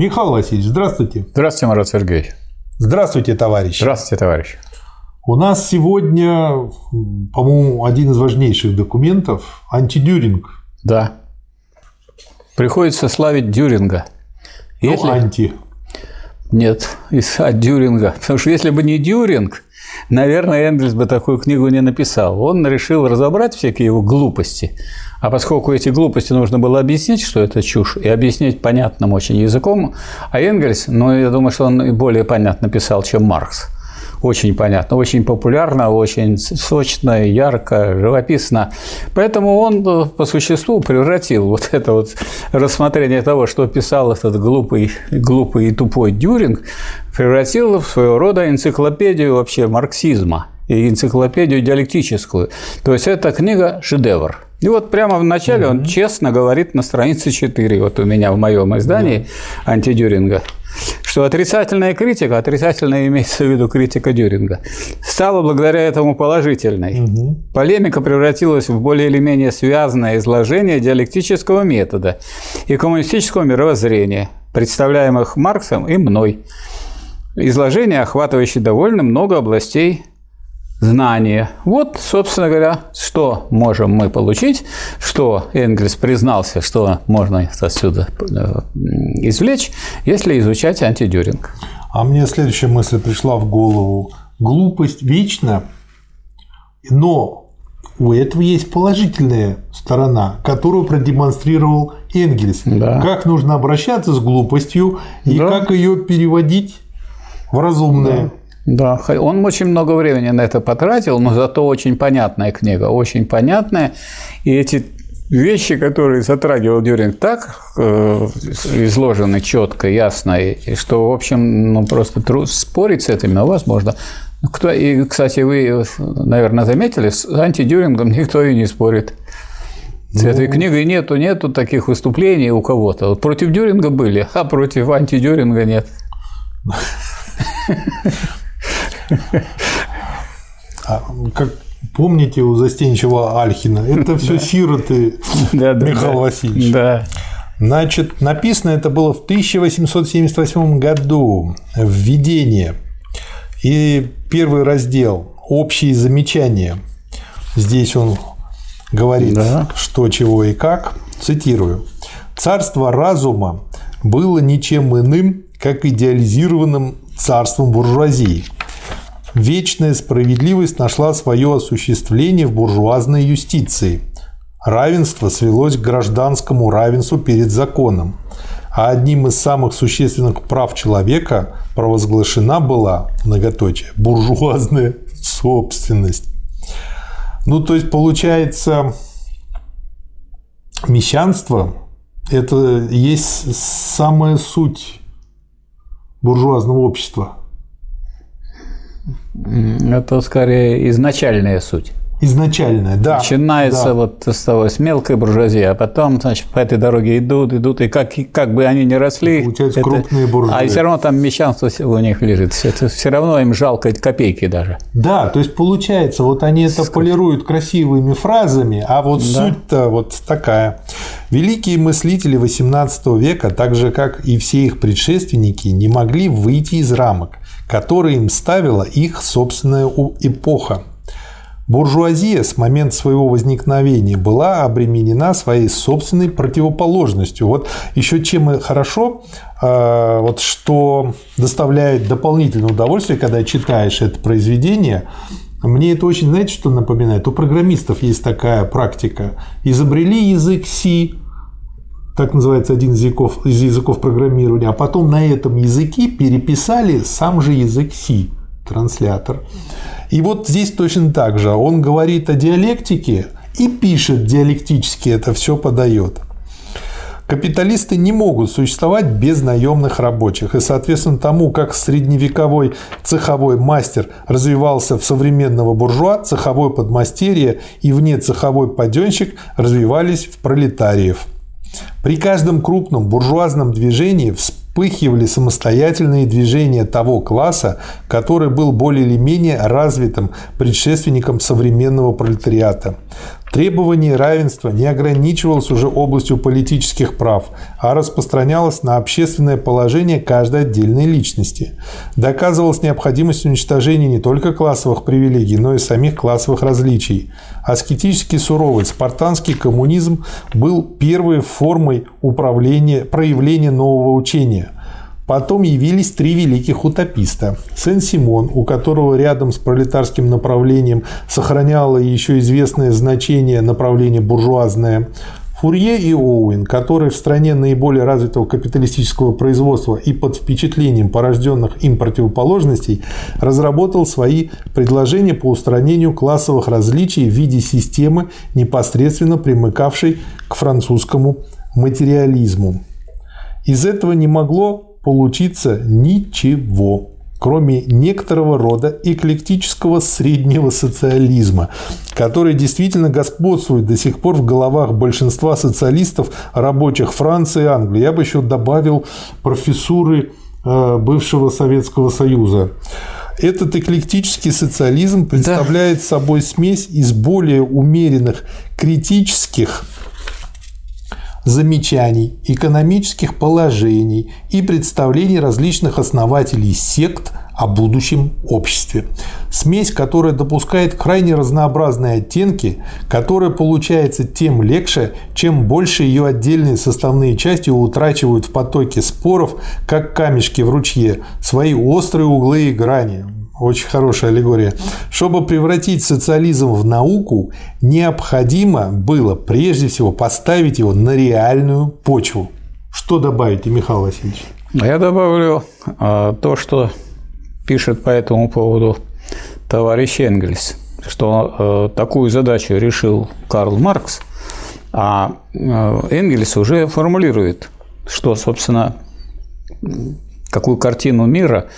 Михаил Васильевич, здравствуйте. Здравствуйте, Марат Сергеевич. Здравствуйте, товарищ. Здравствуйте, товарищ. У нас сегодня, по-моему, один из важнейших документов – антидюринг. Да. Приходится славить Дюринга. Ну, если... Ну, анти. Нет, от Дюринга. Потому что если бы не Дюринг, наверное, Энгельс бы такую книгу не написал. Он решил разобрать всякие его глупости. А поскольку эти глупости нужно было объяснить, что это чушь, и объяснить понятным очень языком, а Энгельс, ну, я думаю, что он и более понятно писал, чем Маркс – очень понятно, очень популярно, очень сочно, ярко, живописно. Поэтому он э, по существу превратил вот это вот рассмотрение того, что писал этот глупый, глупый и тупой Дюринг, превратил в своего рода энциклопедию вообще марксизма и энциклопедию диалектическую. То есть эта книга – шедевр. И вот прямо в начале mm-hmm. он честно говорит на странице 4, вот у меня в моем издании mm-hmm. антидюринга – что отрицательная критика, отрицательная имеется в виду критика Дюринга, стала благодаря этому положительной. Угу. Полемика превратилась в более или менее связанное изложение диалектического метода и коммунистического мировоззрения, представляемых Марксом и мной. Изложение, охватывающее довольно много областей знания. Вот, собственно говоря, что можем мы получить, что Энгельс признался, что можно отсюда э, извлечь, если изучать антидюринг. А мне следующая мысль пришла в голову. Глупость вечна, но у этого есть положительная сторона, которую продемонстрировал Энгельс. Да. Как нужно обращаться с глупостью и да. как ее переводить в разумное. Да. Да, он очень много времени на это потратил, но зато очень понятная книга, очень понятная. И эти вещи, которые затрагивал Дюринг, так э, изложены четко, ясно, и что, в общем, ну, просто труд, спорить с этим невозможно. Кто, и, кстати, вы, наверное, заметили, с антидюрингом никто и не спорит. С ну... этой книгой нету, нету таких выступлений у кого-то. Вот против Дюринга были, а против антидюринга нет. А, как помните у застенчивого Альхина, это все сироты Михаил Васильевич. Да. Значит, написано это было в 1878 году, введение. И первый раздел «Общие замечания». Здесь он говорит, да. что, чего и как. Цитирую. «Царство разума было ничем иным, как идеализированным царством буржуазии – Вечная справедливость нашла свое осуществление в буржуазной юстиции. Равенство свелось к гражданскому равенству перед законом, а одним из самых существенных прав человека провозглашена была, многоточие, буржуазная собственность. Ну, то есть, получается, мещанство – это есть самая суть буржуазного общества – это скорее изначальная суть. Изначальная, да. Начинается да. вот с того, с мелкой буржуазии, а потом, значит, по этой дороге идут, идут, и как, как бы они ни росли... Получаются это, крупные буржуазии. А все равно там мещанство у них лежит. Это все равно им жалко копейки даже. Да, то есть получается, вот они это Сколько? полируют красивыми фразами, а вот да. суть-то вот такая. Великие мыслители XVIII века, так же как и все их предшественники, не могли выйти из рамок которые им ставила их собственная эпоха. Буржуазия с момента своего возникновения была обременена своей собственной противоположностью. Вот еще чем хорошо, э, вот что доставляет дополнительное удовольствие, когда читаешь это произведение, мне это очень, знаете, что напоминает? У программистов есть такая практика. Изобрели язык C, так называется один из языков, из языков программирования, а потом на этом языке переписали сам же язык C, транслятор. И вот здесь точно так же. Он говорит о диалектике и пишет диалектически это все подает. Капиталисты не могут существовать без наемных рабочих. И, соответственно, тому, как средневековой цеховой мастер развивался в современного буржуа, цеховой подмастерье и вне цеховой паденщик развивались в пролетариев. При каждом крупном буржуазном движении вспыхивали самостоятельные движения того класса, который был более или менее развитым предшественником современного пролетариата. Требование равенства не ограничивалось уже областью политических прав, а распространялось на общественное положение каждой отдельной личности. Доказывалась необходимость уничтожения не только классовых привилегий, но и самих классовых различий. Аскетически суровый спартанский коммунизм был первой формой управления, проявления нового учения – Потом явились три великих утописта. Сен-Симон, у которого рядом с пролетарским направлением сохраняло еще известное значение направление буржуазное. Фурье и Оуэн, который в стране наиболее развитого капиталистического производства и под впечатлением порожденных им противоположностей, разработал свои предложения по устранению классовых различий в виде системы, непосредственно примыкавшей к французскому материализму. Из этого не могло получиться ничего, кроме некоторого рода эклектического среднего социализма, который действительно господствует до сих пор в головах большинства социалистов, рабочих Франции и Англии. Я бы еще добавил профессуры э, бывшего Советского Союза. Этот эклектический социализм представляет да. собой смесь из более умеренных критических замечаний, экономических положений и представлений различных основателей сект о будущем обществе. Смесь, которая допускает крайне разнообразные оттенки, которая получается тем легче, чем больше ее отдельные составные части утрачивают в потоке споров, как камешки в ручье, свои острые углы и грани. Очень хорошая аллегория. Чтобы превратить социализм в науку, необходимо было прежде всего поставить его на реальную почву. Что добавите, Михаил Васильевич? Я добавлю а, то, что пишет по этому поводу товарищ Энгельс, что а, такую задачу решил Карл Маркс, а, а Энгельс уже формулирует, что, собственно, какую картину мира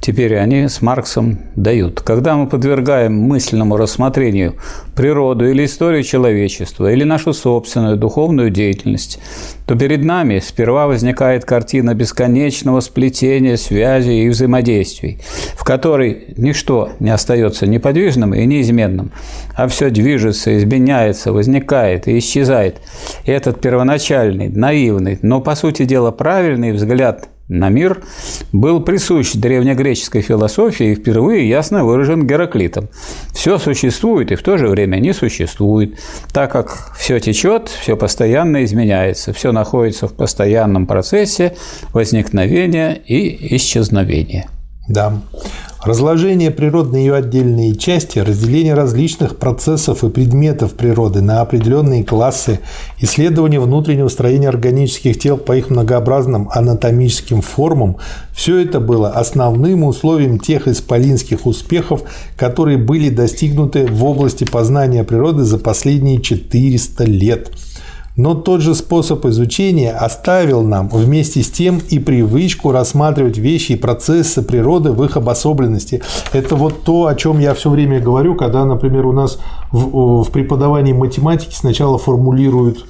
теперь они с Марксом дают. Когда мы подвергаем мысленному рассмотрению природу или историю человечества, или нашу собственную духовную деятельность, то перед нами сперва возникает картина бесконечного сплетения связей и взаимодействий, в которой ничто не остается неподвижным и неизменным, а все движется, изменяется, возникает и исчезает. Этот первоначальный, наивный, но, по сути дела, правильный взгляд на мир был присущ древнегреческой философии и впервые ясно выражен Гераклитом. Все существует и в то же время не существует, так как все течет, все постоянно изменяется, все находится в постоянном процессе возникновения и исчезновения. Да. Разложение природы на ее отдельные части, разделение различных процессов и предметов природы на определенные классы, исследование внутреннего строения органических тел по их многообразным анатомическим формам – все это было основным условием тех исполинских успехов, которые были достигнуты в области познания природы за последние 400 лет – но тот же способ изучения оставил нам вместе с тем и привычку рассматривать вещи и процессы природы в их обособленности. Это вот то, о чем я все время говорю, когда, например, у нас в, в преподавании математики сначала формулируют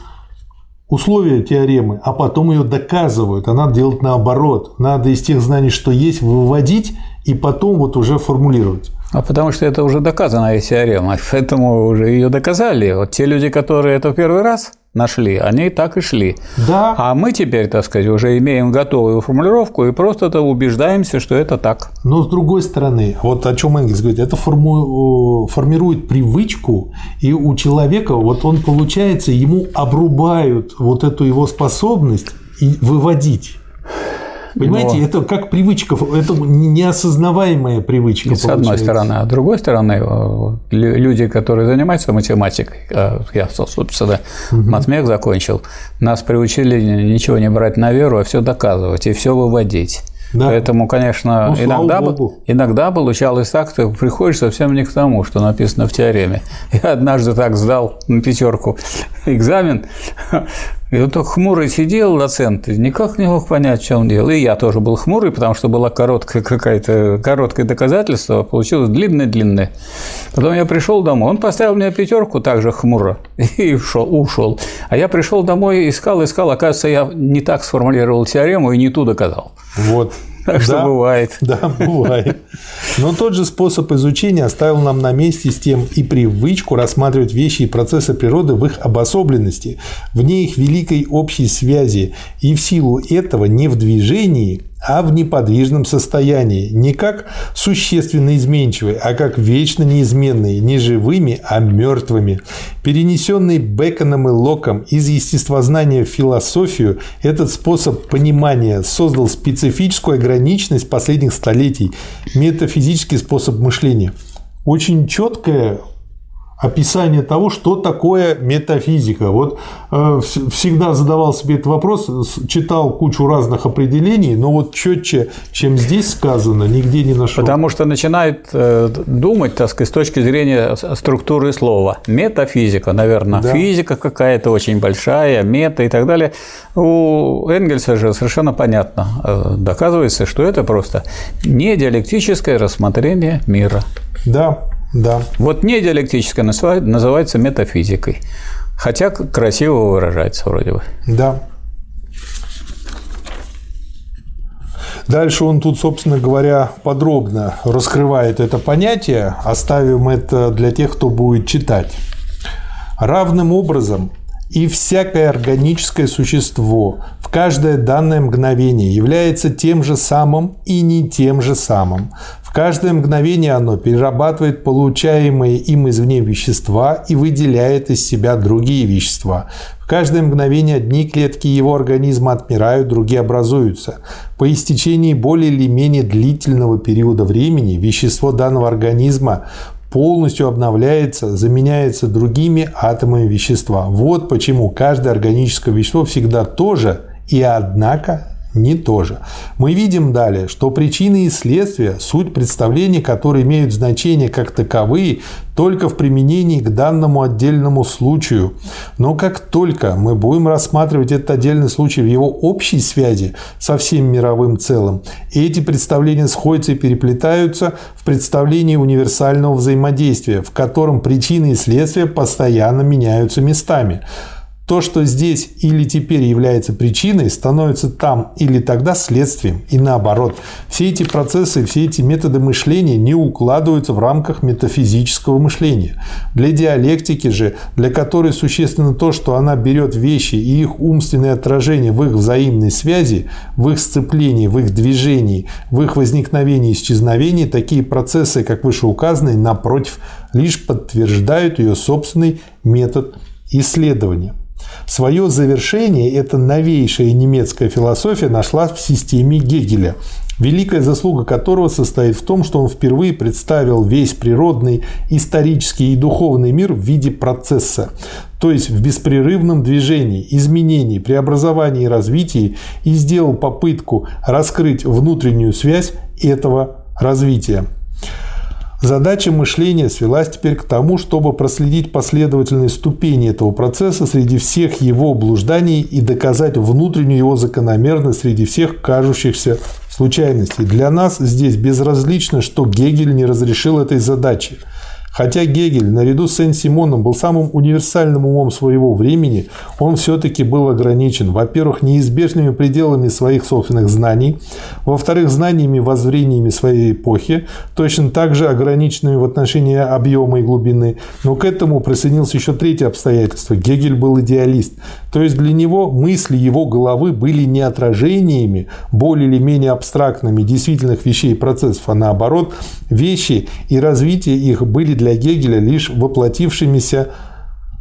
условия теоремы, а потом ее доказывают. А надо делать наоборот. Надо из тех знаний, что есть, выводить и потом вот уже формулировать. А потому что это уже доказанная теорема, поэтому уже ее доказали. Вот те люди, которые это в первый раз нашли, они так и шли. Да. А мы теперь, так сказать, уже имеем готовую формулировку и просто -то убеждаемся, что это так. Но с другой стороны, вот о чем Энгельс говорит, это форму, формирует привычку, и у человека, вот он получается, ему обрубают вот эту его способность выводить. Понимаете, Но... это как привычка, это неосознаваемая привычка. С одной стороны. А с другой стороны, э, люди, которые занимаются математикой, э, я, собственно, угу. матмех закончил, нас приучили ничего не брать на веру, а все доказывать и все выводить. Да. Поэтому, конечно, ну, иногда, иногда получалось так, что приходишь совсем не к тому, что написано в теореме. Я однажды так сдал на пятерку экзамен, и вот так хмурый сидел доцент, и никак не мог понять, в чем дело. И я тоже был хмурый, потому что было короткое какое-то короткое доказательство, получилось длинное-длинное. Потом я пришел домой, он поставил мне пятерку также хмуро и ушел, ушел. А я пришел домой, искал, искал, оказывается, я не так сформулировал теорему и не ту доказал. Вот. Так что бывает. Да, бывает. Но тот же способ изучения оставил нам на месте с тем и привычку рассматривать вещи и процессы природы в их обособленности, вне их великой общей связи, и в силу этого не в движении, а в неподвижном состоянии, не как существенно изменчивые, а как вечно неизменные, не живыми, а мертвыми. Перенесенный Беконом и Локом из естествознания в философию, этот способ понимания создал специфическую ограниченность последних столетий, метафизический способ мышления. Очень четкое описание того, что такое метафизика. Вот э, всегда задавал себе этот вопрос, читал кучу разных определений, но вот четче, чем здесь сказано, нигде не нашел. Потому что начинает э, думать, так сказать, с точки зрения структуры слова. Метафизика, наверное, да. физика какая-то очень большая, мета и так далее. У Энгельса же совершенно понятно, э, доказывается, что это просто недиалектическое рассмотрение мира. Да, да. Вот не диалектическая называется метафизикой. Хотя красиво выражается вроде бы. Да. Дальше он тут, собственно говоря, подробно раскрывает это понятие. Оставим это для тех, кто будет читать. Равным образом и всякое органическое существо каждое данное мгновение является тем же самым и не тем же самым. В каждое мгновение оно перерабатывает получаемые им извне вещества и выделяет из себя другие вещества. В каждое мгновение одни клетки его организма отмирают, другие образуются. По истечении более или менее длительного периода времени вещество данного организма полностью обновляется, заменяется другими атомами вещества. Вот почему каждое органическое вещество всегда то же и однако не то же. Мы видим далее, что причины и следствия – суть представлений, которые имеют значение как таковые только в применении к данному отдельному случаю. Но как только мы будем рассматривать этот отдельный случай в его общей связи со всем мировым целым, эти представления сходятся и переплетаются в представлении универсального взаимодействия, в котором причины и следствия постоянно меняются местами. То, что здесь или теперь является причиной, становится там или тогда следствием. И наоборот, все эти процессы, все эти методы мышления не укладываются в рамках метафизического мышления. Для диалектики же, для которой существенно то, что она берет вещи и их умственное отражение в их взаимной связи, в их сцеплении, в их движении, в их возникновении и исчезновении, такие процессы, как вышеуказанные, напротив, лишь подтверждают ее собственный метод исследования. Свое завершение эта новейшая немецкая философия нашла в системе Гегеля, великая заслуга которого состоит в том, что он впервые представил весь природный, исторический и духовный мир в виде процесса, то есть в беспрерывном движении, изменении, преобразовании и развитии, и сделал попытку раскрыть внутреннюю связь этого развития. Задача мышления свелась теперь к тому, чтобы проследить последовательные ступени этого процесса среди всех его блужданий и доказать внутреннюю его закономерность среди всех кажущихся случайностей. Для нас здесь безразлично, что Гегель не разрешил этой задачи – Хотя Гегель, наряду с Сен-Симоном, был самым универсальным умом своего времени, он все-таки был ограничен, во-первых, неизбежными пределами своих собственных знаний, во-вторых, знаниями, воззрениями своей эпохи, точно так же ограниченными в отношении объема и глубины. Но к этому присоединилось еще третье обстоятельство. Гегель был идеалист. То есть для него мысли его головы были не отражениями более или менее абстрактными действительных вещей и процессов, а наоборот, вещи и развитие их были для Гегеля лишь воплотившимися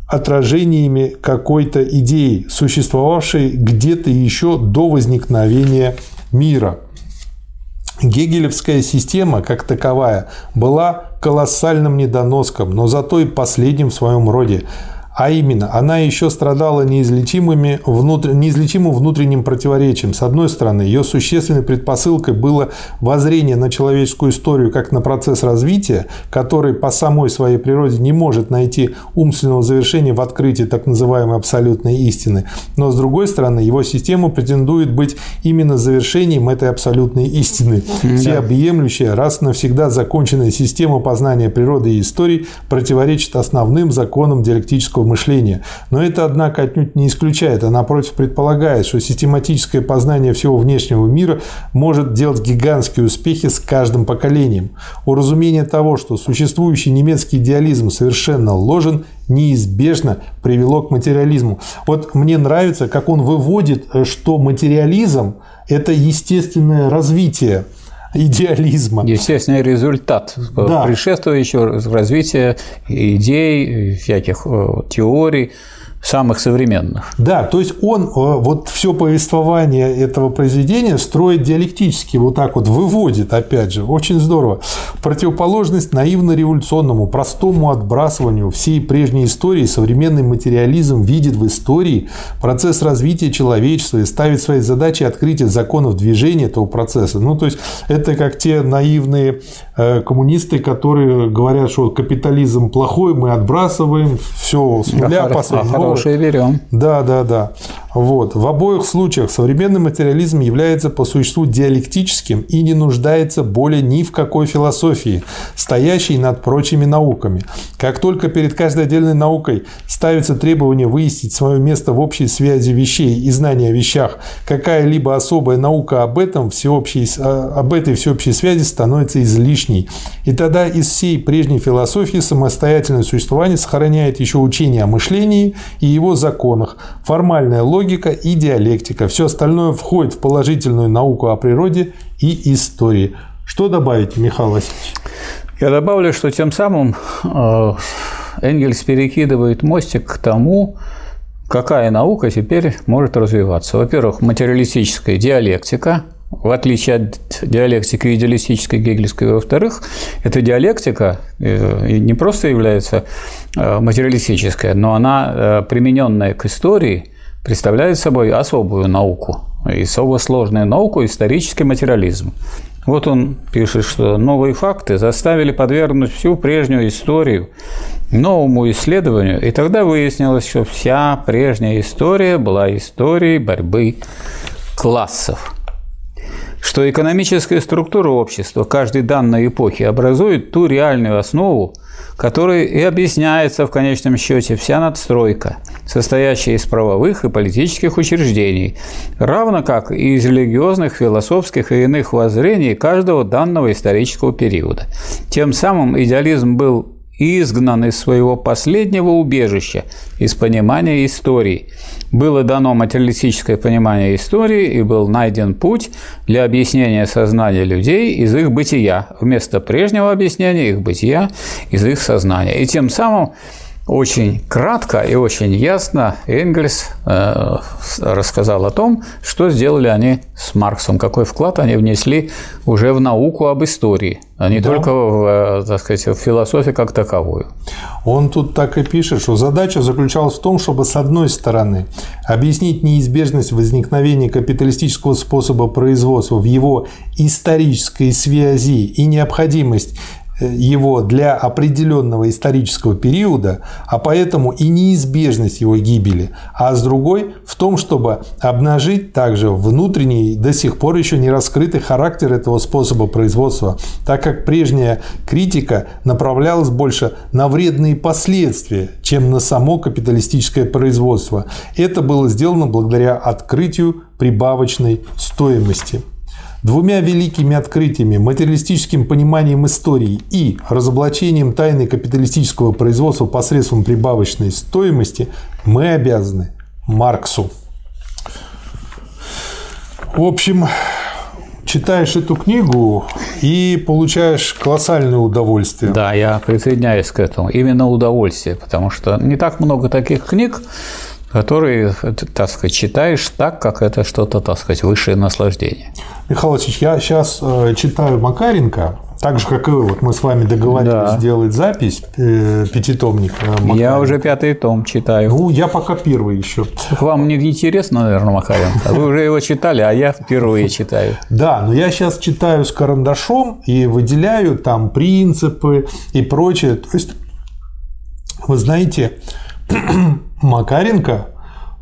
отражениями какой-то идеи, существовавшей где-то еще до возникновения мира. Гегелевская система, как таковая, была колоссальным недоноском, но зато и последним в своем роде. А именно, она еще страдала неизлечимыми внутр... неизлечимым внутренним противоречием. С одной стороны, ее существенной предпосылкой было воззрение на человеческую историю как на процесс развития, который по самой своей природе не может найти умственного завершения в открытии так называемой абсолютной истины. Но с другой стороны, его система претендует быть именно завершением этой абсолютной истины. Всеобъемлющая, раз навсегда законченная система познания природы и истории противоречит основным законам диалектического мышления. Но это, однако, отнюдь не исключает, а напротив предполагает, что систематическое познание всего внешнего мира может делать гигантские успехи с каждым поколением. Уразумение того, что существующий немецкий идеализм совершенно ложен, неизбежно привело к материализму. Вот мне нравится, как он выводит, э, что материализм – это естественное развитие идеализма. Естественный результат да. предшествующего развития идей, всяких э, теорий, самых современных. Да, то есть он э, вот все повествование этого произведения строит диалектически, вот так вот выводит, опять же, очень здорово. Противоположность наивно-революционному, простому отбрасыванию всей прежней истории современный материализм видит в истории процесс развития человечества и ставит своей задачей открытие законов движения этого процесса. Ну, то есть это как те наивные э, коммунисты, которые говорят, что капитализм плохой, мы отбрасываем все с нуля, последнего хорошие берем. Да, да, да. Вот. В обоих случаях современный материализм является по существу диалектическим и не нуждается более ни в какой философии, стоящей над прочими науками. Как только перед каждой отдельной наукой ставится требование выяснить свое место в общей связи вещей и знания о вещах, какая-либо особая наука об, этом всеобщей, об этой всеобщей связи становится излишней. И тогда из всей прежней философии самостоятельное существование сохраняет еще учение о мышлении и его законах, формальная логика и диалектика. Все остальное входит в положительную науку о природе и истории. Что добавить, Михаил Васильевич? Я добавлю, что тем самым э, Энгельс перекидывает мостик к тому, какая наука теперь может развиваться. Во-первых, материалистическая диалектика – в отличие от диалектики идеалистической гегельской. Во-вторых, эта диалектика э, не просто является э, материалистической, но она, э, примененная к истории, представляет собой особую науку, и особо сложную науку – исторический материализм. Вот он пишет, что новые факты заставили подвергнуть всю прежнюю историю новому исследованию, и тогда выяснилось, что вся прежняя история была историей борьбы классов – что экономическая структура общества каждой данной эпохи образует ту реальную основу, которой и объясняется в конечном счете вся надстройка, состоящая из правовых и политических учреждений, равно как и из религиозных, философских и иных воззрений каждого данного исторического периода. Тем самым идеализм был изгнан из своего последнего убежища, из понимания истории. Было дано материалистическое понимание истории и был найден путь для объяснения сознания людей из их бытия, вместо прежнего объяснения их бытия из их сознания. И тем самым очень кратко и очень ясно Энгельс э, рассказал о том, что сделали они с Марксом, какой вклад они внесли уже в науку об истории, а не да. только в, э, так сказать, в философию как таковую. Он тут так и пишет, что задача заключалась в том, чтобы с одной стороны объяснить неизбежность возникновения капиталистического способа производства в его исторической связи и необходимость его для определенного исторического периода, а поэтому и неизбежность его гибели, а с другой в том, чтобы обнажить также внутренний, до сих пор еще не раскрытый характер этого способа производства, так как прежняя критика направлялась больше на вредные последствия, чем на само капиталистическое производство. Это было сделано благодаря открытию прибавочной стоимости. Двумя великими открытиями, материалистическим пониманием истории и разоблачением тайны капиталистического производства посредством прибавочной стоимости мы обязаны Марксу. В общем, читаешь эту книгу и получаешь колоссальное удовольствие. Да, я присоединяюсь к этому. Именно удовольствие, потому что не так много таких книг, которые, так сказать, читаешь так, как это что-то, так сказать, высшее наслаждение. Михаил Васильевич, я сейчас э, читаю Макаренко, так же, как и вы, вот мы с вами договорились да. сделать запись, э, пятитомник. Э, Макаренко. Я уже пятый том читаю. Ну, я пока первый еще. Вам не интересно, наверное, Макаренко? Вы уже его читали, а я впервые читаю. Да, но я сейчас читаю с карандашом и выделяю там принципы и прочее. То есть, вы знаете, Макаренко,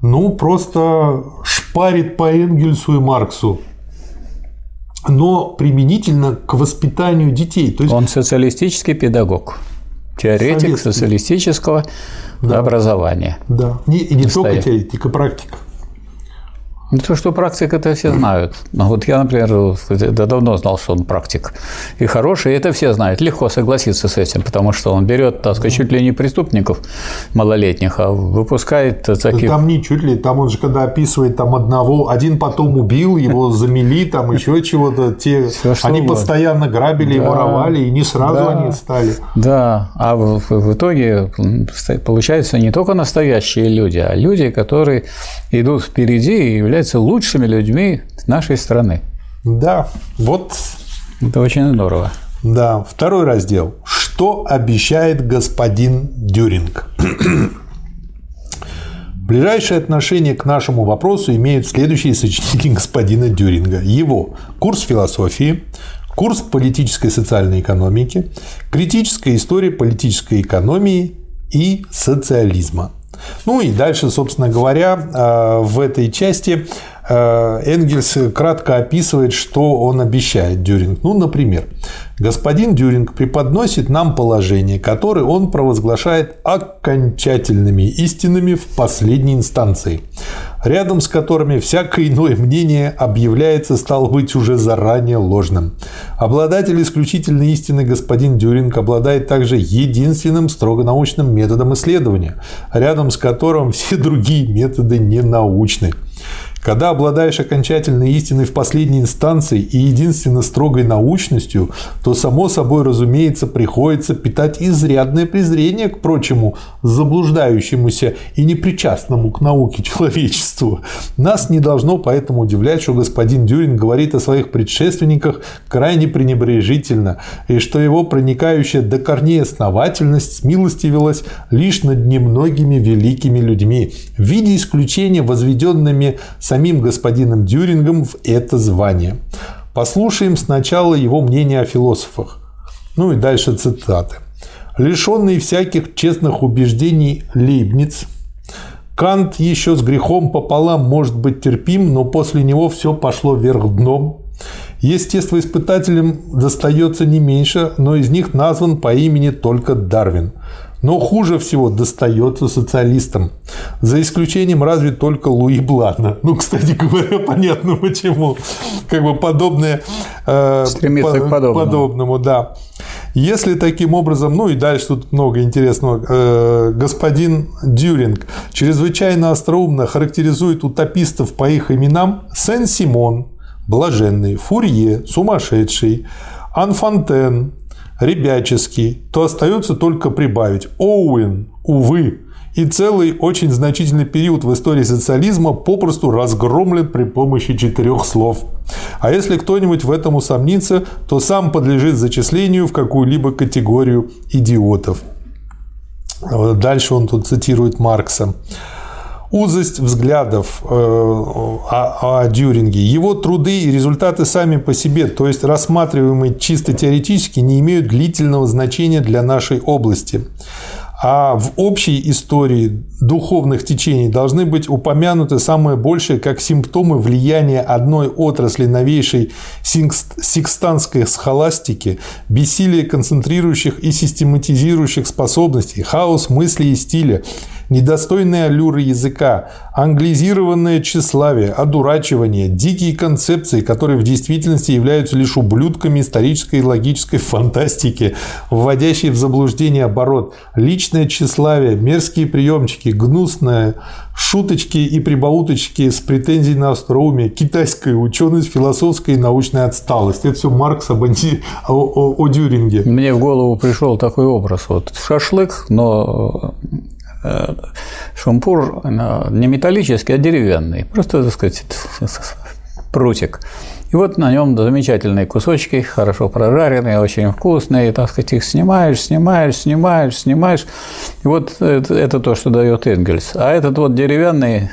ну, просто шпарит по Энгельсу и Марксу но применительно к воспитанию детей. То есть... Он социалистический педагог. Теоретик Советский. социалистического да. образования. Да. Не, и не только теоретик, а практик. Ну, то, что практик, это все знают. Но вот я, например, давно знал, что он практик. И хороший, и это все знают. Легко согласиться с этим, потому что он берет, так сказать, чуть ли не преступников малолетних, а выпускает таких... Там не чуть ли, там он же когда описывает там одного, один потом убил, его замели, там еще чего-то. Те, все, они угодно. постоянно грабили да. и воровали, и не сразу да. они стали. Да, а в, в итоге получается не только настоящие люди, а люди, которые идут впереди и являются являются лучшими людьми нашей страны. Да, вот. Это очень здорово. Да, второй раздел. Что обещает господин Дюринг? Ближайшее отношение к нашему вопросу имеют следующие сочинения господина Дюринга. Его курс философии, курс политической и социальной экономики, критическая история политической экономии и социализма. Ну и дальше, собственно говоря, э, в этой части Энгельс кратко описывает, что он обещает Дюринг. Ну, например, господин Дюринг преподносит нам положения, которые он провозглашает окончательными истинами в последней инстанции – рядом с которыми всякое иное мнение объявляется, стал быть, уже заранее ложным. Обладатель исключительной истины господин Дюринг обладает также единственным строго научным методом исследования, рядом с которым все другие методы не научны. Когда обладаешь окончательной истиной в последней инстанции и единственно строгой научностью, то, само собой разумеется, приходится питать изрядное презрение к прочему заблуждающемуся и непричастному к науке человечеству. Нас не должно поэтому удивлять, что господин Дюрин говорит о своих предшественниках крайне пренебрежительно, и что его проникающая до корней основательность смилостивилась лишь над немногими великими людьми, в виде исключения возведенными самим господином Дюрингом в это звание. Послушаем сначала его мнение о философах. Ну и дальше цитаты. Лишенный всяких честных убеждений Лейбниц, Кант еще с грехом пополам может быть терпим, но после него все пошло вверх дном. Естествоиспытателям достается не меньше, но из них назван по имени только Дарвин. Но хуже всего достается социалистам. За исключением разве только Луи Блана. Ну, кстати говоря, понятно почему. Как бы подобное... Э, Стремится по, к подобному. подобному. да. Если таким образом, ну и дальше тут много интересного, э, господин Дюринг чрезвычайно остроумно характеризует утопистов по их именам Сен-Симон, Блаженный, Фурье, Сумасшедший, Анфонтен, ребяческий, то остается только прибавить Оуэн, увы, и целый очень значительный период в истории социализма попросту разгромлен при помощи четырех слов. А если кто-нибудь в этом усомнится, то сам подлежит зачислению в какую-либо категорию идиотов. Дальше он тут цитирует Маркса узость взглядов э, о, о Дюринге. Его труды и результаты сами по себе, то есть рассматриваемые чисто теоретически, не имеют длительного значения для нашей области. А в общей истории духовных течений должны быть упомянуты самое большее как симптомы влияния одной отрасли новейшей секстанской схоластики, бессилие концентрирующих и систематизирующих способностей, хаос мысли и стиля, недостойные аллюры языка, англизированное тщеславие, одурачивание, дикие концепции, которые в действительности являются лишь ублюдками исторической и логической фантастики, вводящие в заблуждение оборот, личное тщеславие, мерзкие приемчики, гнусное, шуточки и прибауточки с претензией на остроумие, китайская ученость, философская и научная отсталость. Это все Маркс об анти... о, о, о Дюринге. Мне в голову пришел такой образ. Вот шашлык, но Э, шампур не металлический, а деревянный. Просто, так сказать, прутик. И вот на нем замечательные кусочки, хорошо прожаренные, очень вкусные. И, так сказать, их снимаешь, снимаешь, снимаешь, снимаешь. И вот это, это то, что дает Энгельс. А этот вот деревянный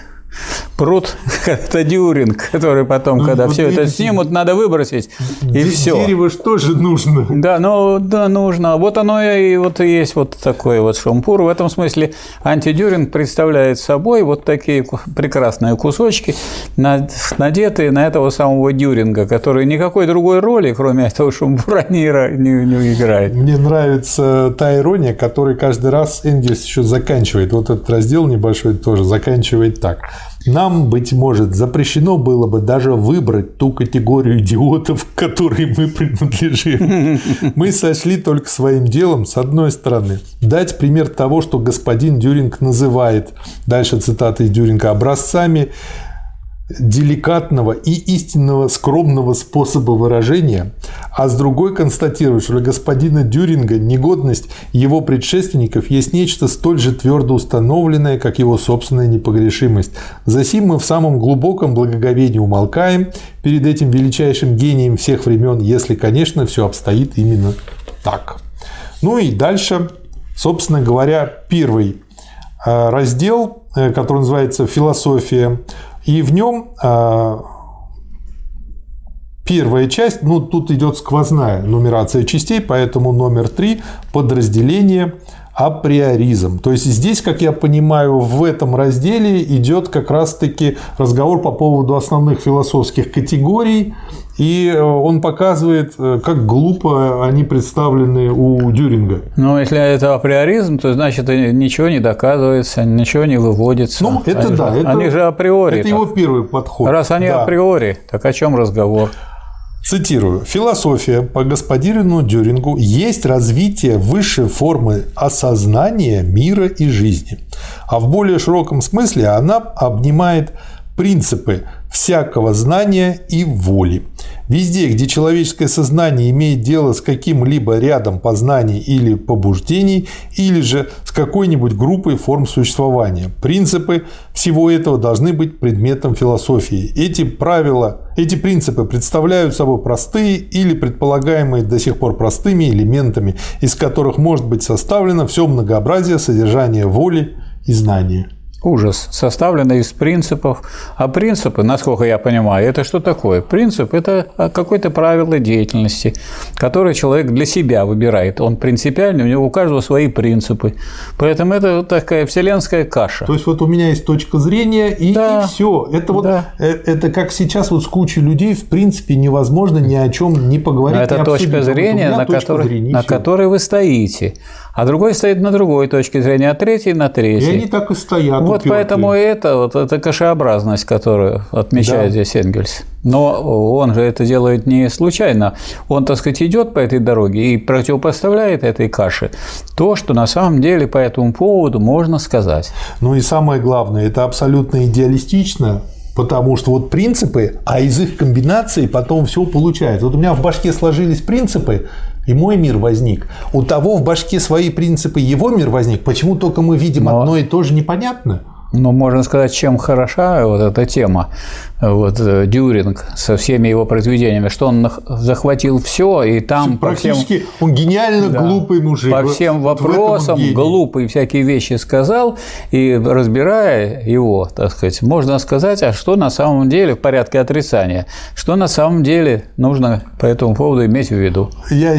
пруд – это дюринг, который потом, ну, когда вот все это снимут, надо выбросить, и все. Дерево же тоже нужно. Да, ну, да, нужно. Вот оно и вот и есть вот такой вот шампур. В этом смысле антидюринг представляет собой вот такие прекрасные кусочки, надетые на этого самого дюринга, который никакой другой роли, кроме этого шампура, не, не, не играет. Мне нравится та ирония, которой каждый раз Энгельс еще заканчивает. Вот этот раздел небольшой тоже заканчивает так. Нам, быть может, запрещено было бы даже выбрать ту категорию идиотов, к которой мы принадлежим. Мы сошли только своим делом, с одной стороны, дать пример того, что господин Дюринг называет, дальше цитаты из Дюринга, образцами деликатного и истинного скромного способа выражения, а с другой констатирует, что для господина Дюринга негодность его предшественников есть нечто столь же твердо установленное, как его собственная непогрешимость. Засим мы в самом глубоком благоговении умолкаем перед этим величайшим гением всех времен, если, конечно, все обстоит именно так. Ну и дальше, собственно говоря, первый э, раздел, э, который называется «Философия», и в нем а, первая часть, ну тут идет сквозная нумерация частей, поэтому номер три подразделение априоризм. То есть здесь, как я понимаю, в этом разделе идет как раз-таки разговор по поводу основных философских категорий, и э, он показывает, э, как глупо они представлены у Дюринга. Ну, если это априоризм, то значит ничего не доказывается, ничего не выводится. Ну, это они да. Же, это, они же априори. Это его первый подход. Раз они да. априори, так о чем разговор? Цитирую. «Философия по господину Дюрингу есть развитие высшей формы осознания мира и жизни, а в более широком смысле она обнимает принципы всякого знания и воли. Везде, где человеческое сознание имеет дело с каким-либо рядом познаний или побуждений, или же с какой-нибудь группой форм существования, принципы всего этого должны быть предметом философии. Эти правила, эти принципы представляют собой простые или предполагаемые до сих пор простыми элементами, из которых может быть составлено все многообразие содержания воли и знания ужас, составленный из принципов. А принципы, насколько я понимаю, это что такое? Принцип – это какое-то правило деятельности, которое человек для себя выбирает. Он принципиальный, у него у каждого свои принципы. Поэтому это такая вселенская каша. То есть вот у меня есть точка зрения, и, да. и все. Это вот да. Э, это как сейчас вот с кучей людей в принципе невозможно ни о чем не поговорить. Но это точка зрения, вот на, которой, зрения, на которой вы стоите а другой стоит на другой точке зрения, а третий на третьей. И они так и стоят. Вот упертые. поэтому это вот эта кашеобразность, которую отмечает да. здесь Энгельс. Но он же это делает не случайно. Он, так сказать, идет по этой дороге и противопоставляет этой каше то, что на самом деле по этому поводу можно сказать. Ну и самое главное, это абсолютно идеалистично, Потому что вот принципы, а из их комбинации потом все получается. Вот у меня в башке сложились принципы, и мой мир возник. У того в башке свои принципы, его мир возник. Почему только мы видим Но... одно и то же, непонятно. Ну, можно сказать, чем хороша вот эта тема, вот э, Дюринг со всеми его произведениями, что он захватил все, и там практически всем, он гениально да, глупый мужик. По всем вопросам глупые всякие вещи сказал, и разбирая его, так сказать, можно сказать, а что на самом деле в порядке отрицания, что на самом деле нужно по этому поводу иметь в виду. Я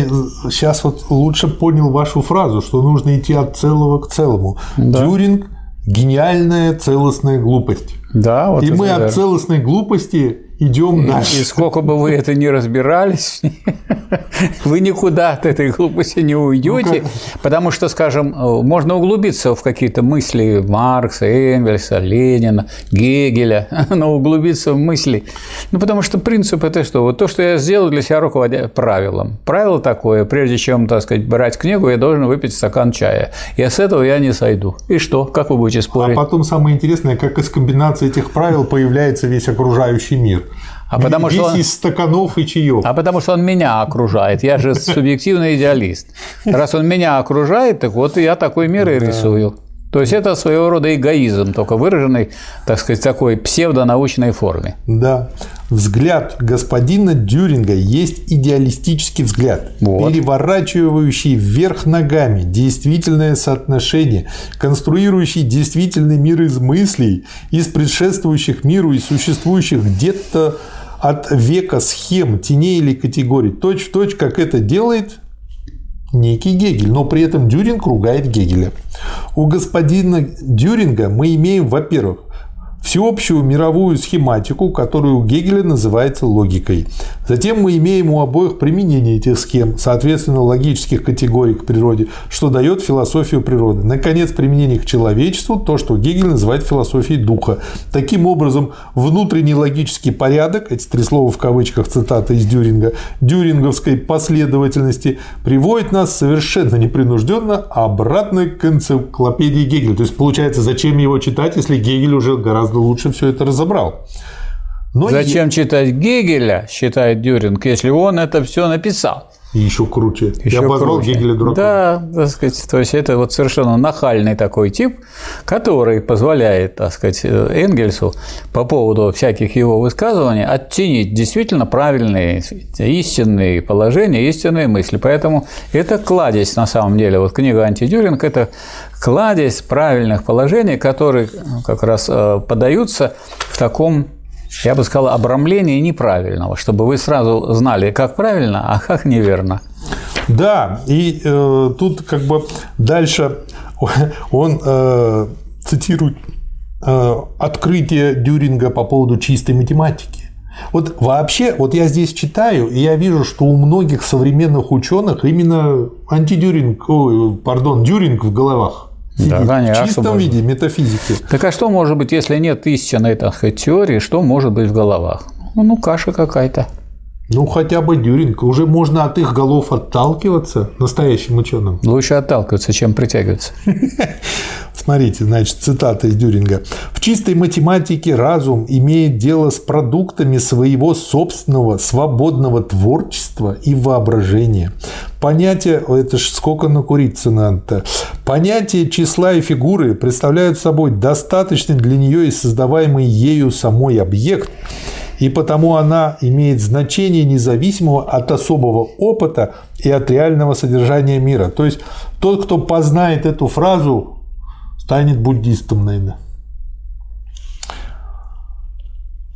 сейчас вот лучше понял вашу фразу, что нужно идти от целого к целому. Да. Дюринг гениальная целостная глупость. Да, вот и мы от целостной глупости идем дальше. И сколько бы вы это ни разбирались, вы никуда от этой глупости не уйдете, ну, потому что, скажем, можно углубиться в какие-то мысли Маркса, Энгельса, Ленина, Гегеля, но углубиться в мысли. Ну, потому что принцип это что? Вот то, что я сделал для себя руководя правилом. Правило такое, прежде чем, так сказать, брать книгу, я должен выпить стакан чая. И с этого я не сойду. И что? Как вы будете спорить? А потом самое интересное, как из комбинации этих правил появляется весь окружающий мир. А потому Весь что он... из стаканов и чаев. А потому что он меня окружает. Я же субъективный идеалист. Раз он меня окружает, так вот я такой мир и рисую. То есть это своего рода эгоизм, только выраженный, так сказать, такой псевдонаучной форме. Да. Взгляд господина Дюринга есть идеалистический взгляд, вот. переворачивающий вверх ногами действительное соотношение, конструирующий действительный мир из мыслей, из предшествующих миру и существующих где-то от века схем, теней или категорий, точь в точь, как это делает некий Гегель, но при этом Дюринг ругает Гегеля. У господина Дюринга мы имеем, во-первых, всеобщую мировую схематику, которую у Гегеля называется логикой. Затем мы имеем у обоих применение этих схем, соответственно, логических категорий к природе, что дает философию природы. Наконец, применение к человечеству, то, что Гегель называет философией духа. Таким образом, внутренний логический порядок, эти три слова в кавычках цитата из Дюринга, дюринговской последовательности приводит нас совершенно непринужденно обратно к энциклопедии Гегеля. То есть, получается, зачем его читать, если Гегель уже гораздо гораздо лучше все это разобрал. Но Зачем и... читать Гегеля, считает Дюринг, если он это все написал? И еще круче. Еще Я обозвал круче. Гегеля дураком. Да, так сказать, то есть это вот совершенно нахальный такой тип, который позволяет, так сказать, Энгельсу по поводу всяких его высказываний оттенить действительно правильные, истинные положения, истинные мысли. Поэтому это кладезь на самом деле. Вот книга «Антидюринг» – это кладезь правильных положений, которые как раз э, подаются в таком я бы сказал, обрамление неправильного, чтобы вы сразу знали, как правильно, а как неверно. Да, и э, тут как бы дальше он э, цитирует э, открытие Дюринга по поводу чистой математики. Вот вообще, вот я здесь читаю, и я вижу, что у многих современных ученых именно антидюринг, ой, пардон, дюринг в головах. Да, конечно, в чистом виде метафизики. Так а что может быть, если нет истинной так сказать, теории, что может быть в головах? Ну, ну каша какая-то. Ну, хотя бы Дюринг. Уже можно от их голов отталкиваться настоящим ученым. Лучше отталкиваться, чем притягиваться. Смотрите, значит, цитата из Дюринга. «В чистой математике разум имеет дело с продуктами своего собственного свободного творчества и воображения. Понятие, это ж сколько накуриться надо-то, понятие числа и фигуры представляют собой достаточный для нее и создаваемый ею самой объект, и потому она имеет значение независимого от особого опыта и от реального содержания мира. То есть тот, кто познает эту фразу, станет буддистом, наверное.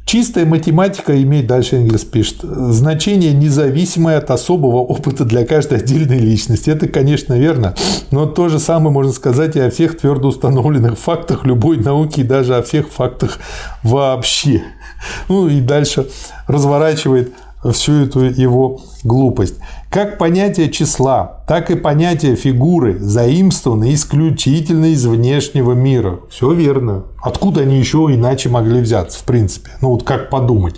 Чистая математика имеет, дальше Энгельс пишет, значение независимое от особого опыта для каждой отдельной личности. Это, конечно, верно, но то же самое можно сказать и о всех твердо установленных фактах любой науки, и даже о всех фактах вообще. Ну и дальше разворачивает всю эту его глупость. Как понятие числа, так и понятие фигуры заимствованы исключительно из внешнего мира. Все верно. Откуда они еще иначе могли взяться, в принципе? Ну вот как подумать?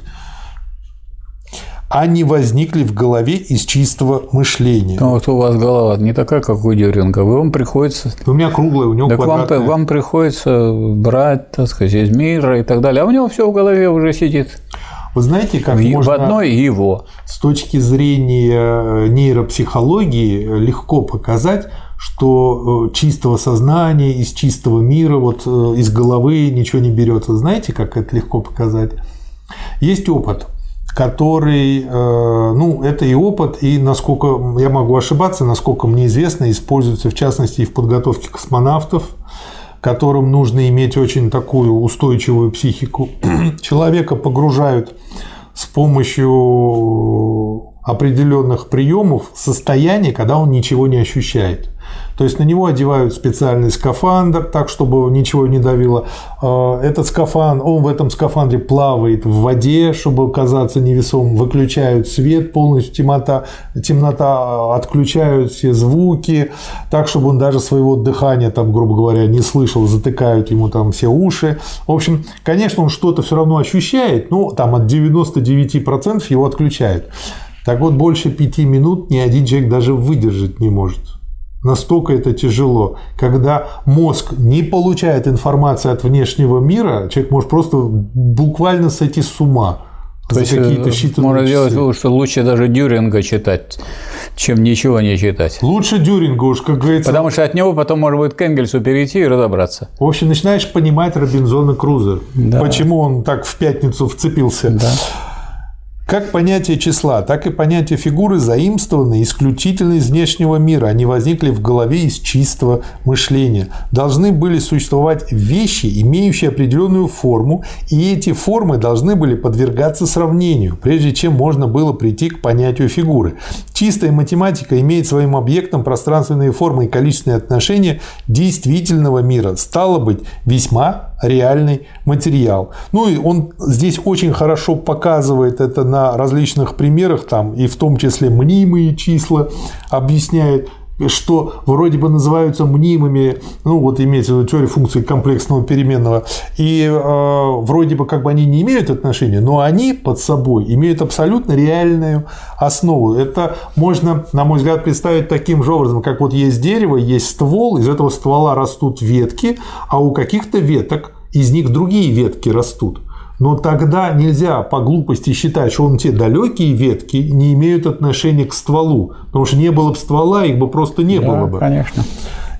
Они возникли в голове из чистого мышления. Ну, вот у вас голова не такая, как у Дюринга. Вам приходится... У меня круглая, у него так квадратная. Вам, вам приходится брать, так сказать, из мира и так далее. А у него все в голове уже сидит. Вы знаете, как в, можно... В одной его. С точки зрения нейропсихологии легко показать, что э, чистого сознания, из чистого мира, вот э, из головы ничего не берется. Знаете, как это легко показать? Есть опыт, который, э, ну, это и опыт, и насколько я могу ошибаться, насколько мне известно, используется в частности и в подготовке космонавтов, которым нужно иметь очень такую устойчивую психику. Человека погружают с помощью определенных приемов состояние, когда он ничего не ощущает. То есть на него одевают специальный скафандр, так, чтобы ничего не давило. А, этот скафандр, он в этом скафандре плавает в воде, чтобы казаться невесомым, выключают свет, полностью темнота, темнота отключают все звуки, так, чтобы он даже своего дыхания, там, грубо говоря, не слышал, затыкают ему там все уши. В общем, конечно, он что-то все равно ощущает, но там от 99% его отключают. Так вот, больше пяти минут ни один человек даже выдержать не может. Настолько это тяжело. Когда мозг не получает информации от внешнего мира, человек может просто буквально сойти с ума. То есть какие-то э, считанные можно часы. делать вывод, что лучше даже Дюринга читать, чем ничего не читать. Лучше Дюринга уж, как говорится. Потому что от него потом можно будет к Энгельсу перейти и разобраться. В общем, начинаешь понимать Робинзона Круза. Да. Почему он так в пятницу вцепился. Да. Как понятие числа, так и понятие фигуры заимствованы исключительно из внешнего мира. Они возникли в голове из чистого мышления. Должны были существовать вещи, имеющие определенную форму, и эти формы должны были подвергаться сравнению, прежде чем можно было прийти к понятию фигуры. Чистая математика имеет своим объектом пространственные формы и количественные отношения действительного мира. Стало быть, весьма реальный материал. Ну и он здесь очень хорошо показывает это на различных примерах, там, и в том числе мнимые числа объясняет что вроде бы называются мнимыми, ну вот имеется в виду теория функции комплексного переменного, и э, вроде бы как бы они не имеют отношения, но они под собой имеют абсолютно реальную основу. Это можно, на мой взгляд, представить таким же образом, как вот есть дерево, есть ствол, из этого ствола растут ветки, а у каких-то веток из них другие ветки растут. Но тогда нельзя по глупости считать, что он те далекие ветки не имеют отношения к стволу. Потому что не было бы ствола, их бы просто не да, было бы. Конечно.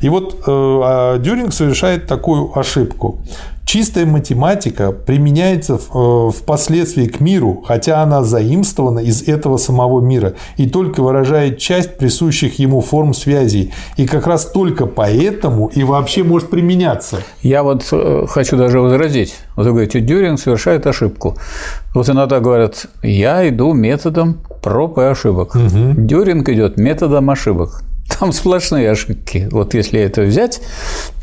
И вот э, а Дюринг совершает такую ошибку. Чистая математика применяется э, впоследствии к миру, хотя она заимствована из этого самого мира и только выражает часть присущих ему форм связей. И как раз только поэтому и вообще может применяться. Я вот э, хочу даже возразить. Вот вы говорите, Дюринг совершает ошибку. Вот иногда говорят, я иду методом проб и ошибок. Угу. Дюринг идет методом ошибок. Там сплошные ошибки. Вот если это взять,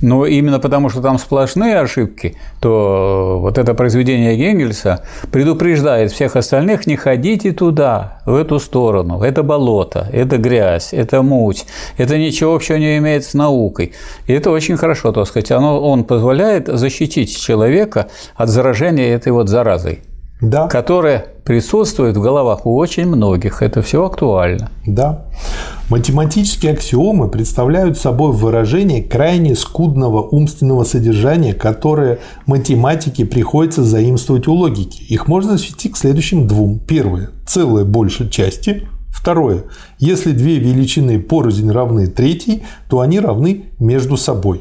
но именно потому, что там сплошные ошибки, то вот это произведение Генгельса предупреждает всех остальных, не ходите туда, в эту сторону. Это болото, это грязь, это муть, это ничего общего не имеет с наукой. И это очень хорошо, так сказать. Оно, он позволяет защитить человека от заражения этой вот заразой да. которая присутствует в головах у очень многих. Это все актуально. Да. Математические аксиомы представляют собой выражение крайне скудного умственного содержания, которое математике приходится заимствовать у логики. Их можно свести к следующим двум. Первое – целое больше части. Второе – если две величины порознь равны третьей, то они равны между собой.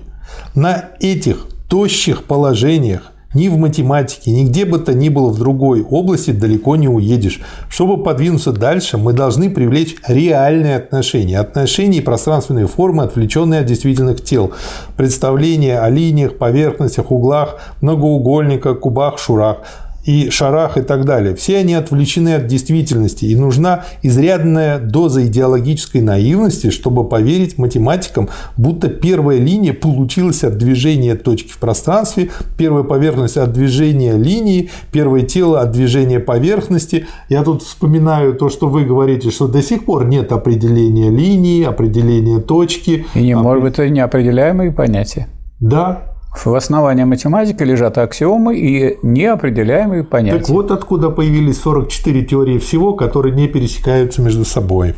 На этих тощих положениях ни в математике, нигде бы то ни было в другой области далеко не уедешь. Чтобы подвинуться дальше, мы должны привлечь реальные отношения. Отношения и пространственные формы, отвлеченные от действительных тел. Представления о линиях, поверхностях, углах, многоугольниках, кубах, шурах – и шарах и так далее. Все они отвлечены от действительности, и нужна изрядная доза идеологической наивности, чтобы поверить математикам, будто первая линия получилась от движения точки в пространстве, первая поверхность от движения линии, первое тело от движения поверхности. Я тут вспоминаю то, что вы говорите, что до сих пор нет определения линии, определения точки. И не, может быть, это неопределяемые понятия. Да, в основании математики лежат аксиомы и неопределяемые понятия. Так вот откуда появились 44 теории всего, которые не пересекаются между собой.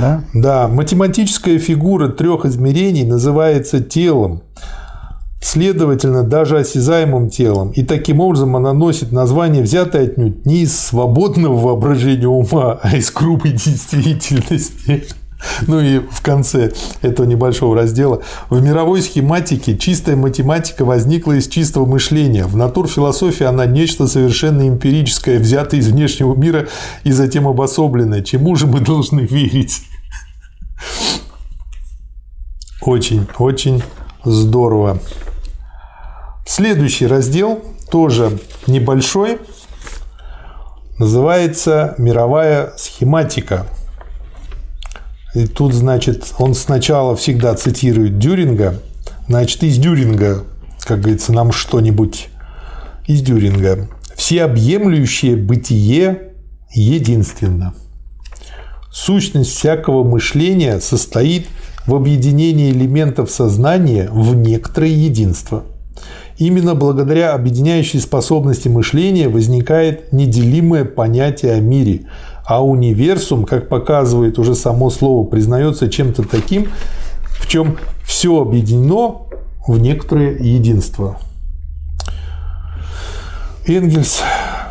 Да. Да, математическая фигура трех измерений называется телом. Следовательно, даже осязаемым телом. И таким образом она носит название, взятое отнюдь не из свободного воображения ума, а из грубой действительности. Ну и в конце этого небольшого раздела. В мировой схематике чистая математика возникла из чистого мышления. В натурфилософии она нечто совершенно эмпирическое, взятое из внешнего мира и затем обособленное. Чему же мы должны верить? Очень, очень здорово. Следующий раздел тоже небольшой. Называется «Мировая схематика». И тут, значит, он сначала всегда цитирует Дюринга, значит, из Дюринга, как говорится, нам что-нибудь из Дюринга. Всеобъемлющее бытие единственно. Сущность всякого мышления состоит в объединении элементов сознания в некоторое единство. Именно благодаря объединяющей способности мышления возникает неделимое понятие о мире, а универсум, как показывает уже само слово, признается чем-то таким, в чем все объединено в некоторое единство. Энгельс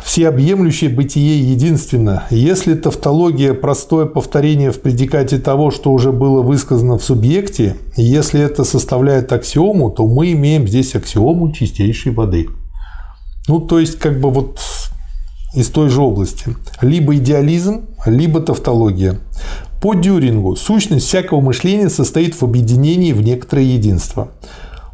всеобъемлющее бытие единственно. Если тавтология – простое повторение в предикате того, что уже было высказано в субъекте, если это составляет аксиому, то мы имеем здесь аксиому чистейшей воды. Ну, то есть, как бы вот из той же области. Либо идеализм, либо тавтология. По Дюрингу сущность всякого мышления состоит в объединении в некоторое единство.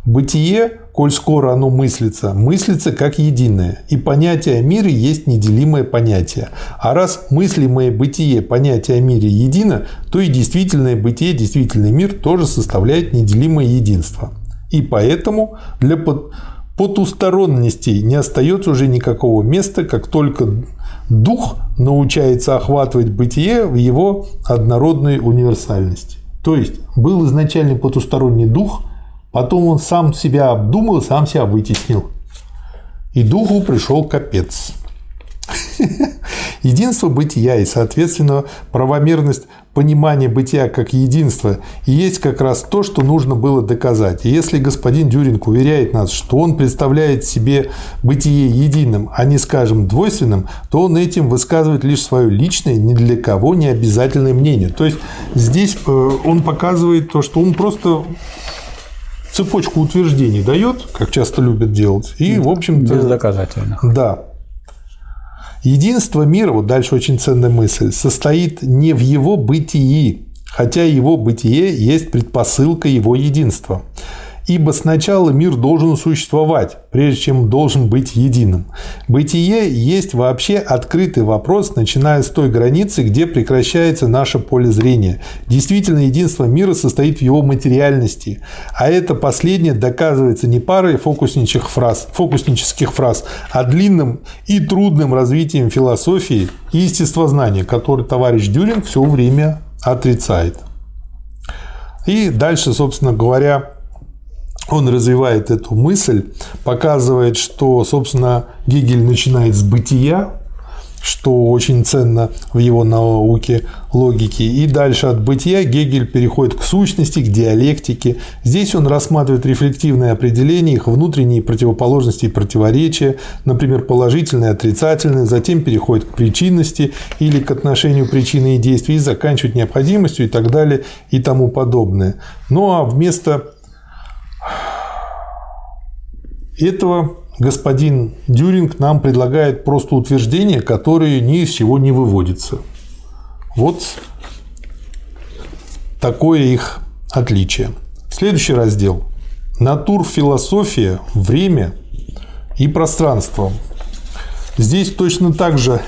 Бытие, коль скоро оно мыслится, мыслится как единое, и понятие о мире есть неделимое понятие. А раз мыслимое бытие понятие о мире едино, то и действительное бытие, действительный мир тоже составляет неделимое единство. И поэтому для потусторонности не остается уже никакого места, как только дух научается охватывать бытие в его однородной универсальности. То есть был изначальный потусторонний дух, Потом он сам себя обдумал, сам себя вытеснил. И духу пришел капец. Единство бытия и, соответственно, правомерность понимания бытия как единства и есть как раз то, что нужно было доказать. И если господин Дюринг уверяет нас, что он представляет себе бытие единым, а не, скажем, двойственным, то он этим высказывает лишь свое личное, ни для кого не обязательное мнение. То есть здесь э, он показывает то, что он просто цепочку утверждений дает, как часто любят делать, и, в общем-то... Бездоказательно. Да. Единство мира, вот дальше очень ценная мысль, состоит не в его бытии, хотя его бытие есть предпосылка его единства. Ибо сначала мир должен существовать, прежде чем должен быть единым. Бытие есть вообще открытый вопрос, начиная с той границы, где прекращается наше поле зрения. Действительно, единство мира состоит в его материальности, а это последнее доказывается не парой фокуснических фраз, фокуснических фраз, а длинным и трудным развитием философии и естествознания, который товарищ Дюринг все время отрицает. И дальше, собственно говоря, он развивает эту мысль, показывает, что, собственно, Гегель начинает с бытия, что очень ценно в его науке логики. И дальше от бытия Гегель переходит к сущности, к диалектике. Здесь он рассматривает рефлективные определения, их внутренние противоположности и противоречия, например, положительные, отрицательные, затем переходит к причинности или к отношению причины и действий, и заканчивает необходимостью и так далее и тому подобное. Ну а вместо этого господин Дюринг нам предлагает просто утверждения, которые ни из чего не выводятся. Вот такое их отличие. Следующий раздел. Натур, философия, время и пространство. Здесь точно так же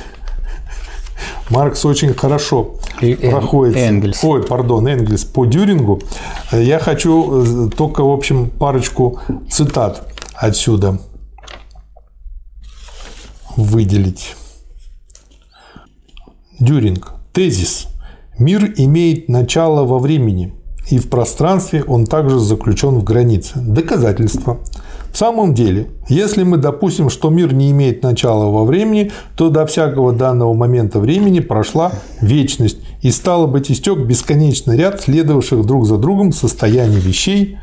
Маркс очень хорошо и проходит. Энгельс. Ой, пардон, Энгельс по Дюрингу. Я хочу э, только, в общем, парочку цитат отсюда выделить. Дюринг. Тезис. Мир имеет начало во времени, и в пространстве он также заключен в границе. Доказательство. В самом деле, если мы допустим, что мир не имеет начала во времени, то до всякого данного момента времени прошла вечность, и стало быть истек бесконечный ряд следовавших друг за другом состояний вещей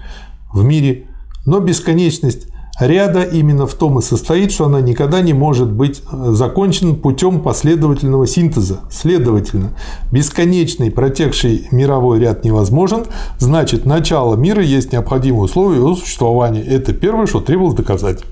в мире. Но бесконечность ряда именно в том и состоит, что она никогда не может быть э, закончена путем последовательного синтеза. Следовательно, бесконечный протекший мировой ряд невозможен, значит, начало мира есть необходимое условие его существования. Это первое, что требовалось доказать.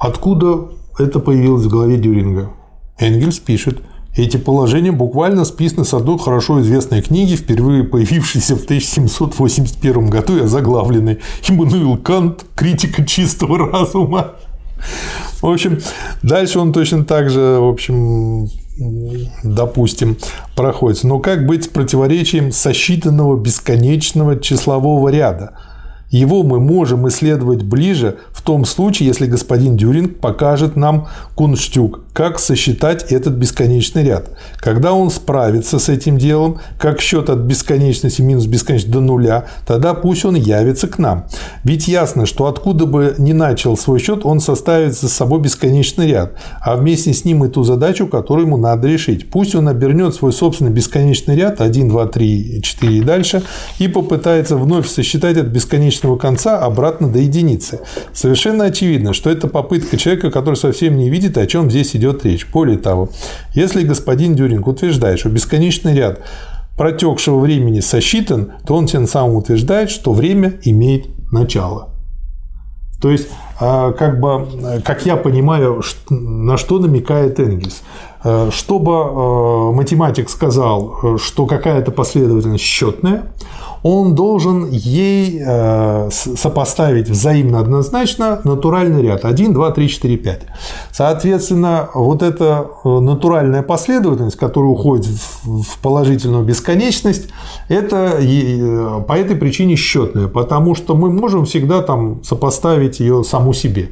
Откуда это появилось в голове Дюринга? Энгельс пишет – эти положения буквально списаны с одной хорошо известной книги, впервые появившейся в 1781 году и озаглавленной «Иммануил Кант. Критика чистого разума». В общем, дальше он точно так же, в общем, допустим, проходит. Но как быть с противоречием сосчитанного бесконечного числового ряда? Его мы можем исследовать ближе в том случае, если господин Дюринг покажет нам кунштюк как сосчитать этот бесконечный ряд. Когда он справится с этим делом, как счет от бесконечности минус бесконечности до нуля, тогда пусть он явится к нам. Ведь ясно, что откуда бы ни начал свой счет, он составит за собой бесконечный ряд, а вместе с ним и ту задачу, которую ему надо решить. Пусть он обернет свой собственный бесконечный ряд 1, 2, 3, 4 и дальше и попытается вновь сосчитать от бесконечного конца обратно до единицы. Совершенно очевидно, что это попытка человека, который совсем не видит, о чем здесь идет речь. Более того, если господин Дюринг утверждает, что бесконечный ряд протекшего времени сосчитан, то он тем самым утверждает, что время имеет начало. То есть, а, как бы, как я понимаю, на что намекает Энгельс. А, чтобы а, математик сказал, что какая-то последовательность счетная, он должен ей э, сопоставить взаимно однозначно натуральный ряд 1, 2, 3, 4, 5. Соответственно, вот эта э, натуральная последовательность, которая уходит в положительную бесконечность, это э, по этой причине счетная, потому что мы можем всегда там сопоставить ее саму себе.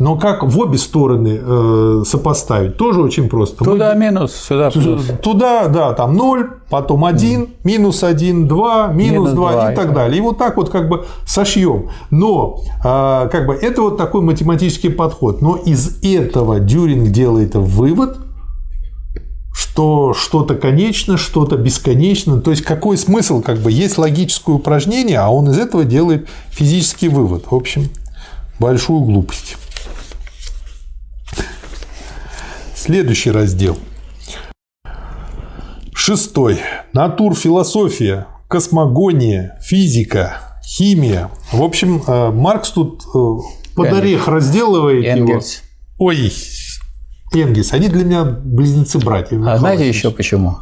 Но как в обе стороны э, сопоставить, тоже очень просто. Туда Мы... минус, сюда плюс. Туда, да, там 0, потом 1, mm. минус 1, 2, минус, минус 2, 2 и так далее. И вот так вот как бы сошьем. Но э, как бы это вот такой математический подход. Но из этого Дюринг делает вывод, что что-то конечно, что-то бесконечно. То есть какой смысл, как бы есть логическое упражнение, а он из этого делает физический вывод. В общем, большую глупость. Следующий раздел. Шестой. Натур, философия, космогония, физика, химия. В общем, э, Маркс тут э, под орех разделывает Энгельс. его. Ой, Энгельс. Они для меня близнецы-братья. А знаете еще почему?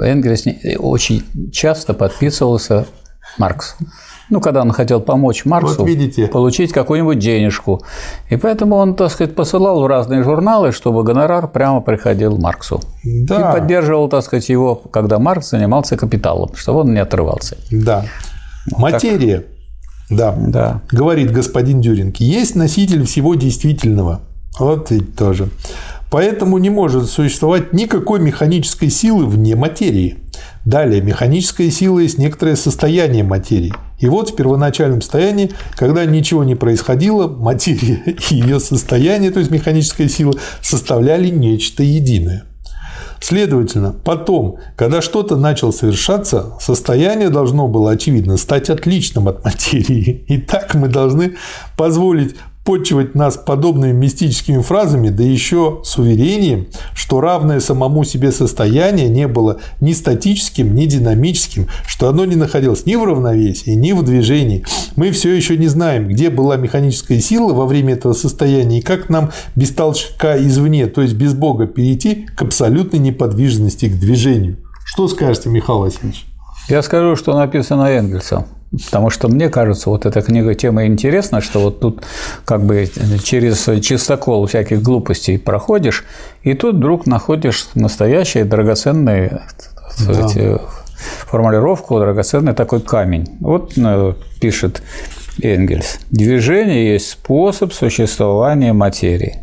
Энгельс очень часто подписывался Маркс ну, когда он хотел помочь Марксу вот видите. получить какую-нибудь денежку. И поэтому он, так сказать, посылал в разные журналы, чтобы гонорар прямо приходил Марксу. Да. И поддерживал, так сказать, его, когда Маркс занимался капиталом, чтобы он не отрывался. Да. Вот Материя. Да. да. Говорит господин Дюринг. Есть носитель всего действительного. Вот ведь тоже. Поэтому не может существовать никакой механической силы вне материи. Далее, механическая сила есть некоторое состояние материи. И вот в первоначальном состоянии, когда ничего не происходило, материя и ее состояние, то есть механическая сила, составляли нечто единое. Следовательно, потом, когда что-то начало совершаться, состояние должно было, очевидно, стать отличным от материи. И так мы должны позволить подчивать нас подобными мистическими фразами, да еще с уверением, что равное самому себе состояние не было ни статическим, ни динамическим, что оно не находилось ни в равновесии, ни в движении. Мы все еще не знаем, где была механическая сила во время этого состояния и как нам без толчка извне, то есть без Бога, перейти к абсолютной неподвижности, к движению. Что скажете, Михаил Васильевич? Я скажу, что написано Энгельсом. Потому что мне кажется, вот эта книга тема интересна, что вот тут как бы через чистокол всяких глупостей проходишь, и тут вдруг находишь настоящие драгоценные да. сказать, формулировку, драгоценный такой камень. Вот э, пишет Энгельс. Движение есть способ существования материи.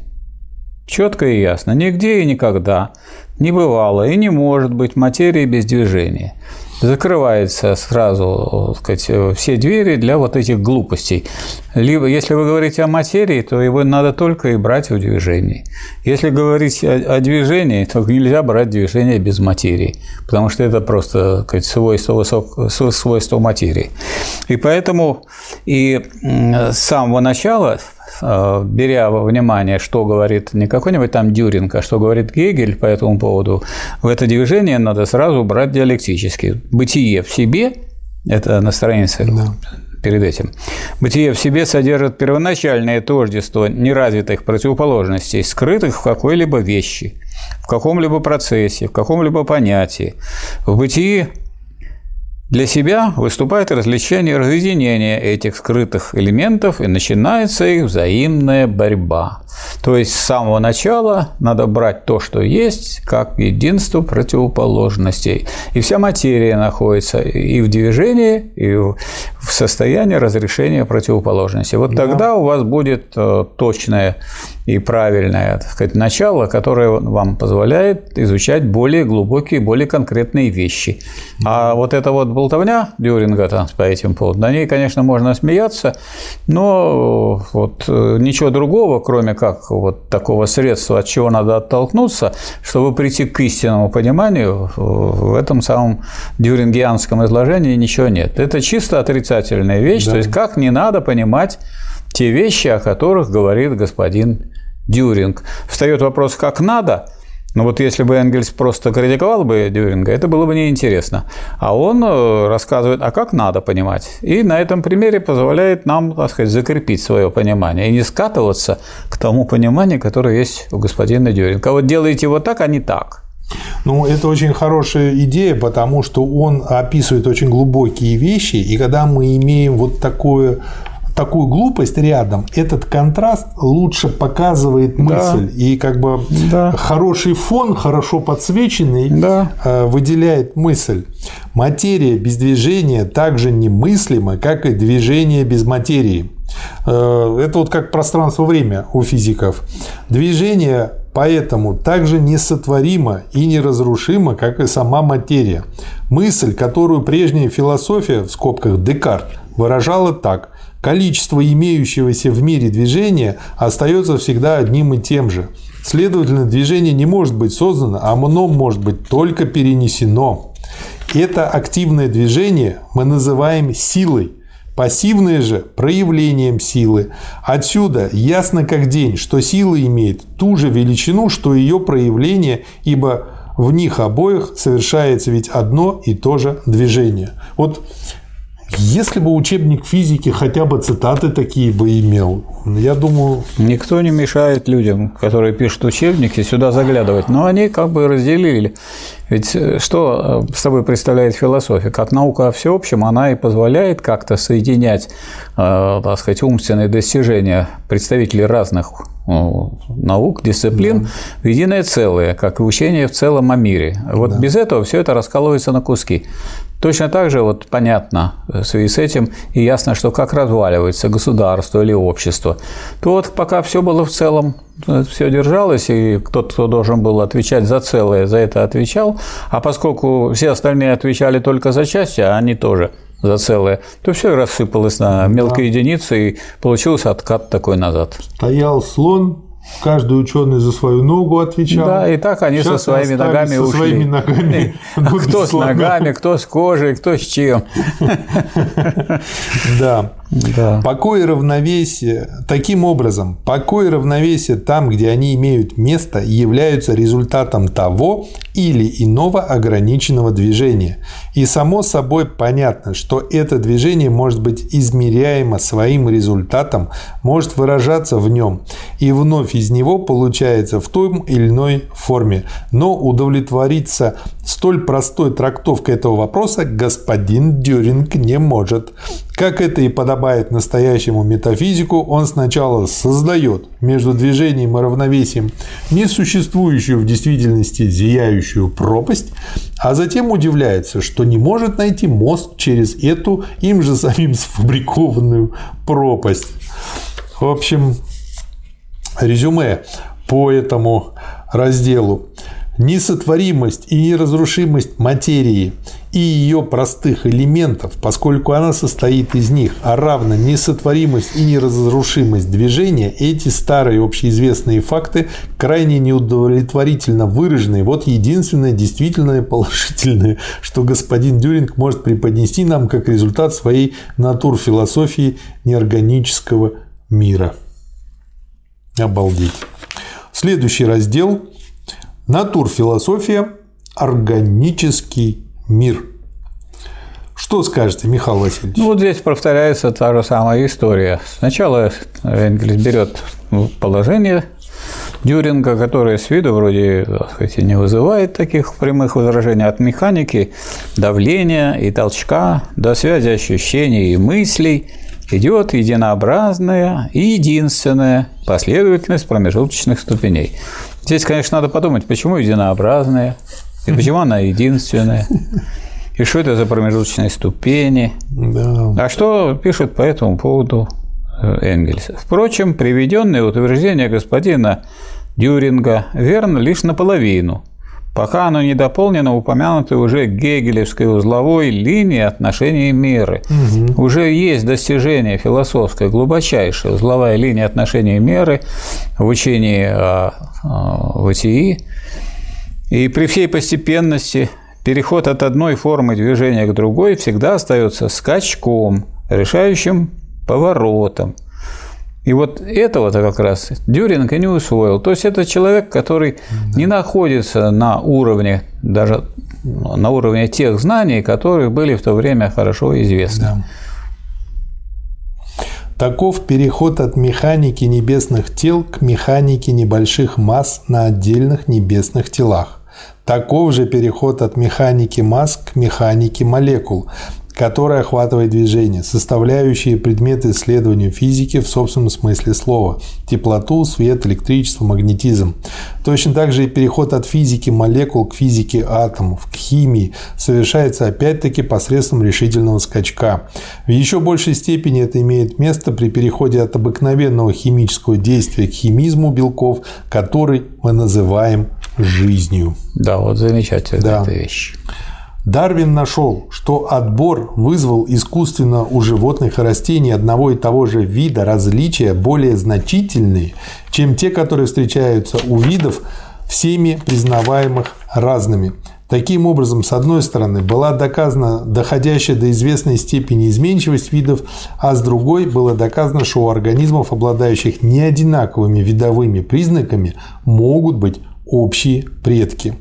Четко и ясно. Нигде и никогда не бывало и не может быть материи без движения закрывается сразу сказать, все двери для вот этих глупостей. Либо, если вы говорите о материи, то его надо только и брать в движении. Если говорить о, о движении, то нельзя брать движение без материи, потому что это просто сказать, свойство, высок, свойство материи. И поэтому и с самого начала беря во внимание, что говорит не какой-нибудь там Дюринг, а что говорит Гегель по этому поводу, в это движение надо сразу брать диалектически. Бытие в себе – это на странице да. перед этим. Бытие в себе содержит первоначальное тождество неразвитых противоположностей, скрытых в какой-либо вещи, в каком-либо процессе, в каком-либо понятии. В бытии для себя выступает развлечение разъединения этих скрытых элементов, и начинается их взаимная борьба. То есть с самого начала надо брать то, что есть, как единство противоположностей. И вся материя находится и в движении, и в состоянии разрешения противоположности. Вот да. тогда у вас будет э, точное и правильное так сказать, начало, которое вам позволяет изучать более глубокие, более конкретные вещи. А вот эта вот болтовня Дюринга там, по этим поводам, на ней, конечно, можно смеяться, но вот э, ничего другого, кроме как вот такого средства, от чего надо оттолкнуться, чтобы прийти к истинному пониманию, в этом самом дюрингианском изложении ничего нет. Это чисто отрицательная вещь, да. то есть как не надо понимать те вещи, о которых говорит господин Дюринг. Встает вопрос, как надо, но вот если бы Энгельс просто критиковал бы Дюринга, это было бы неинтересно. А он э, рассказывает, а как надо понимать. И на этом примере позволяет нам, так сказать, закрепить свое понимание и не скатываться к тому пониманию, которое есть у господина Дюринга. А вот делаете вот так, а не так. Ну, это очень хорошая идея, потому что он описывает очень глубокие вещи, и когда мы имеем вот такое такую глупость рядом, этот контраст лучше показывает мысль. Да. И как бы да. хороший фон, хорошо подсвеченный, да. Э, выделяет мысль. Материя без движения также немыслима, как и движение без материи. Э, это вот как пространство-время у физиков. Движение поэтому также несотворимо и неразрушимо, как и сама материя. Мысль, которую прежняя философия, в скобках Декарт, выражала так – количество имеющегося в мире движения остается всегда одним и тем же. Следовательно, движение не может быть создано, а оно может быть только перенесено. Это активное движение мы называем силой, пассивное же – проявлением силы. Отсюда ясно как день, что сила имеет ту же величину, что ее проявление, ибо в них обоих совершается ведь одно и то же движение. Вот если бы учебник физики хотя бы цитаты такие бы имел, я думаю... Никто не мешает людям, которые пишут учебники, сюда заглядывать. Но они как бы разделили. Ведь э, что с собой представляет философия? Как наука о всеобщем, она и позволяет как-то соединять, э, так сказать, умственные достижения представителей разных э, наук, дисциплин да. в единое целое, как и учение в целом о мире. Вот да. без этого все это раскалывается на куски. Точно так же вот понятно в связи с этим и ясно, что как разваливается государство или общество, то вот пока все было в целом, все держалось, и кто-то, кто должен был отвечать за целое, за это отвечал, а поскольку все остальные отвечали только за части, а они тоже за целое, то все рассыпалось на мелкие да. единицы, и получился откат такой назад. Стоял слон, Каждый ученый за свою ногу отвечал. Да, и так они Сейчас со своими ногами со ушли. своими ногами. Кто с ногами, кто с кожей, кто с чем. Да. Да. Покой и равновесие. Таким образом, покой и равновесие там, где они имеют место, являются результатом того или иного ограниченного движения. И само собой понятно, что это движение может быть измеряемо своим результатом, может выражаться в нем, и вновь из него получается в той или иной форме. Но удовлетвориться столь простой трактовкой этого вопроса господин Дюринг не может. Как это и подобает настоящему метафизику, он сначала создает между движением и равновесием несуществующую в действительности зияющую пропасть, а затем удивляется, что не может найти мост через эту им же самим сфабрикованную пропасть. В общем, резюме по этому разделу. Несотворимость и неразрушимость материи и ее простых элементов, поскольку она состоит из них, а равно несотворимость и неразрушимость движения, эти старые общеизвестные факты крайне неудовлетворительно выражены. Вот единственное действительное положительное, что господин Дюринг может преподнести нам как результат своей натурфилософии неорганического мира. Обалдеть. Следующий раздел Натурфилософия – органический мир. Что скажете, Михаил Васильевич? Ну, вот здесь повторяется та же самая история. Сначала Энгельс берет положение Дюринга, которое с виду вроде так сказать, не вызывает таких прямых возражений от механики, давления и толчка до связи ощущений и мыслей идет единообразная и единственная последовательность промежуточных ступеней. Здесь, конечно, надо подумать, почему единообразная и почему она единственная. И что это за промежуточные ступени? Да. А что пишет по этому поводу э, Энгельс? Впрочем, приведенные утверждения господина Дюринга верно лишь наполовину, пока оно не дополнено упомянутой уже гегелевской узловой линией отношений меры. Угу. Уже есть достижение философское, глубочайшая узловая линия отношений меры в учении о, о ВТИ. И при всей постепенности переход от одной формы движения к другой всегда остается скачком, решающим поворотом. И вот этого-то как раз Дюринг и не усвоил. То есть это человек, который не находится на уровне, даже на уровне тех знаний, которые были в то время хорошо известны. Да. Таков переход от механики небесных тел к механике небольших масс на отдельных небесных телах. Таков же переход от механики масс к механике молекул, которая охватывает движение, составляющие предметы исследования физики в собственном смысле слова – теплоту, свет, электричество, магнетизм. Точно так же и переход от физики молекул к физике атомов, к химии совершается опять-таки посредством решительного скачка. В еще большей степени это имеет место при переходе от обыкновенного химического действия к химизму белков, который мы называем жизнью. Да, вот замечательная да. эта вещь. Дарвин нашел, что отбор вызвал искусственно у животных и растений одного и того же вида различия более значительные, чем те, которые встречаются у видов, всеми признаваемых разными. Таким образом, с одной стороны, была доказана доходящая до известной степени изменчивость видов, а с другой было доказано, что у организмов, обладающих неодинаковыми видовыми признаками, могут быть общие предки.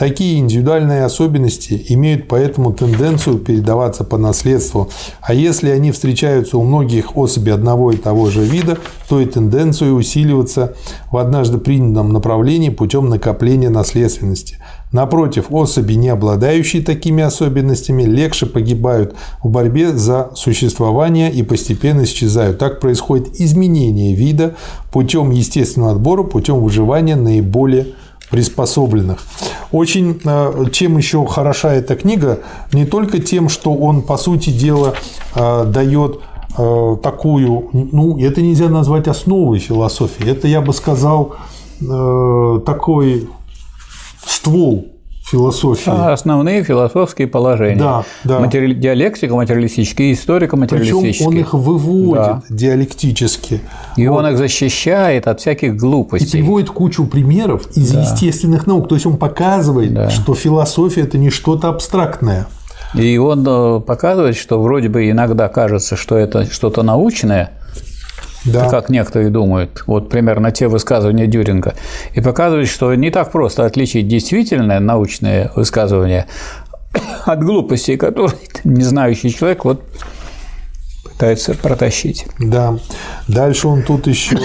Такие индивидуальные особенности имеют поэтому тенденцию передаваться по наследству, а если они встречаются у многих особей одного и того же вида, то и тенденцию усиливаться в однажды принятом направлении путем накопления наследственности. Напротив, особи, не обладающие такими особенностями, легче погибают в борьбе за существование и постепенно исчезают. Так происходит изменение вида путем естественного отбора, путем выживания наиболее приспособленных. Очень э, чем еще хороша эта книга, не только тем, что он, по сути дела, э, дает э, такую, ну, это нельзя назвать основой философии, это, я бы сказал, такой ствол философии. А основные философские положения. Да, да. Матери... Диалектика материалистическая, историка материалистическая. Причем он их выводит да. диалектически. И он... он их защищает от всяких глупостей. И приводит кучу примеров из да. естественных наук. То есть он показывает, да. что философия это не что-то абстрактное. И он э, показывает, что вроде бы иногда кажется, что это что-то научное, да. как некоторые думают, вот примерно те высказывания Дюринга, и показывает, что не так просто отличить действительное научное высказывание от глупостей, которые не знающий человек вот пытается протащить. Да. Дальше он тут еще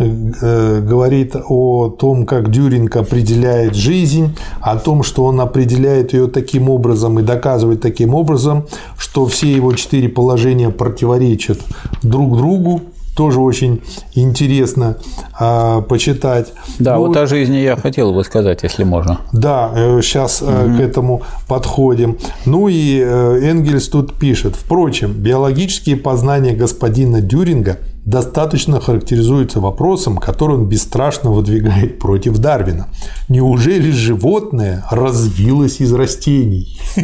говорит о том, как Дюринг определяет жизнь, о том, что он определяет ее таким образом и доказывает таким образом, что все его четыре положения противоречат друг другу, тоже очень интересно а, почитать. Да, ну, вот о жизни я хотел бы сказать, если можно. Да, сейчас угу. к этому подходим. Ну и э, Энгельс тут пишет. Впрочем, биологические познания господина Дюринга – достаточно характеризуется вопросом, который он бесстрашно выдвигает против Дарвина. Неужели животное развилось из растений?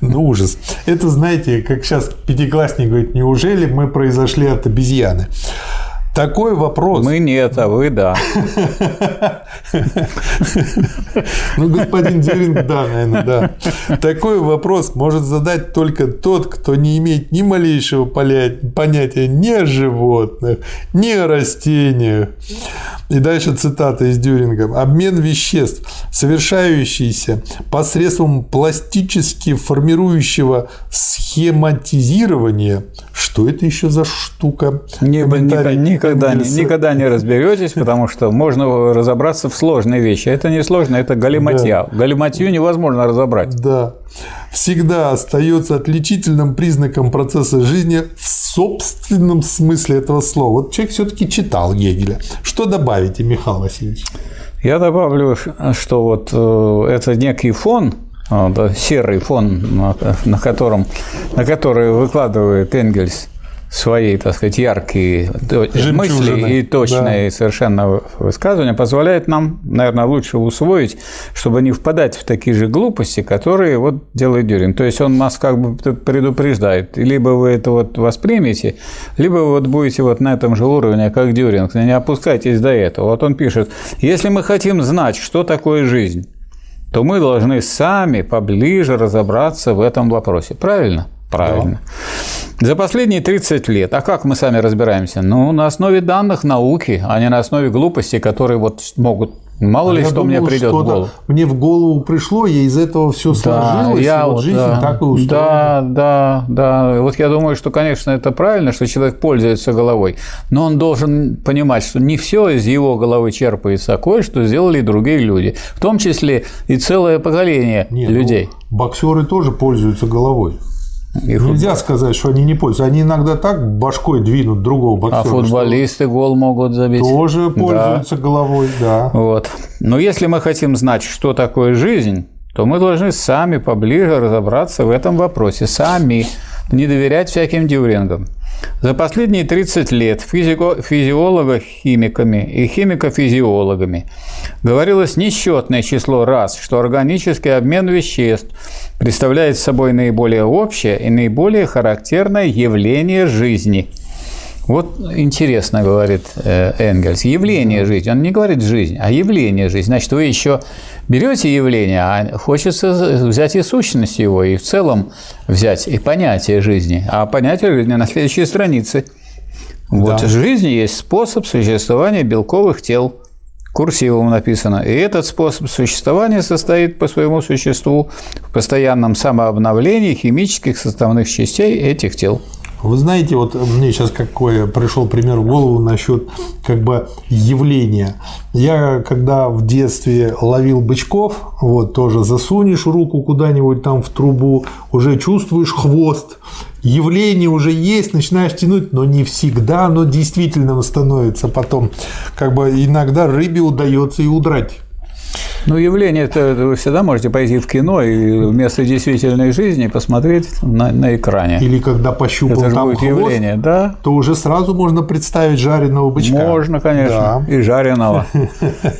Ну, ужас. Это, знаете, как сейчас пятиклассник говорит, неужели мы произошли от обезьяны? Такой вопрос. Мы нет, а вы да. Ну, господин Деринг, да, наверное, да. Такой вопрос может задать только тот, кто не имеет ни малейшего понятия ни о животных, ни о растениях. И дальше цитата из Дюринга. Обмен веществ, совершающийся посредством пластически формирующего схематизирования. Что это еще за штука? Не, никогда, никогда не разберетесь, потому что можно разобраться в сложной вещи. Это не сложно, это галиматья. Да. Галиматью невозможно разобрать. Да. Всегда остается отличительным признаком процесса жизни в собственном смысле этого слова. Вот человек все-таки читал Гегеля. Что добавите, Михаил Васильевич? Я добавлю, что вот э, это некий фон серый фон, на, котором, на который выкладывает Энгельс свои, так сказать, яркие Жемчужины. мысли и точные да. совершенно высказывания позволяет нам, наверное, лучше усвоить, чтобы не впадать в такие же глупости, которые вот делает Дюрин. То есть он нас как бы предупреждает. Либо вы это вот воспримете, либо вы вот будете вот на этом же уровне, как Дюринг. Не опускайтесь до этого. Вот он пишет, если мы хотим знать, что такое жизнь, то мы должны сами поближе разобраться в этом вопросе. Правильно? Правильно. Да. За последние 30 лет, а как мы сами разбираемся? Ну, на основе данных науки, а не на основе глупостей, которые вот могут Мало а ли, что думал, мне придет в голову. Мне в голову пришло, я из этого все да, сложилось, я, и вот жизнь да, так и устроена. Да, да, да. Вот я думаю, что, конечно, это правильно, что человек пользуется головой, но он должен понимать, что не все из его головы черпается, а кое-что сделали и другие люди, в том числе и целое поколение Нет, людей. Ну, боксеры тоже пользуются головой. И Нельзя футбол. сказать, что они не пользуются. Они иногда так башкой двинут другого боксера. А футболисты гол могут забить. Тоже пользуются да. головой, да. Вот. Но если мы хотим знать, что такое жизнь, то мы должны сами поближе разобраться в этом вопросе. Сами. Не доверять всяким дюрингам. За последние 30 лет физико- физиолого-химиками и химико-физиологами говорилось несчетное число раз, что органический обмен веществ представляет собой наиболее общее и наиболее характерное явление жизни – вот интересно, говорит э, Энгельс, явление жизни. Он не говорит жизнь, а явление жизни. Значит, вы еще берете явление, а хочется взять и сущность его, и в целом взять и понятие жизни. А понятие жизни на следующей странице. Вот да. в жизни есть способ существования белковых тел. Курсивом написано. И этот способ существования состоит по своему существу в постоянном самообновлении химических составных частей этих тел. Вы знаете, вот мне сейчас какой пришел пример в голову насчет как бы явления. Я когда в детстве ловил бычков, вот тоже засунешь руку куда-нибудь там в трубу, уже чувствуешь хвост, явление уже есть, начинаешь тянуть, но не всегда оно действительно становится потом. Как бы иногда рыбе удается и удрать. Ну, явление это вы всегда можете пойти в кино и вместо действительной жизни посмотреть на, на экране. Или когда пощупал это там будет хвост, явление, да? то уже сразу можно представить жареного бычка. Можно, конечно, да. и жареного.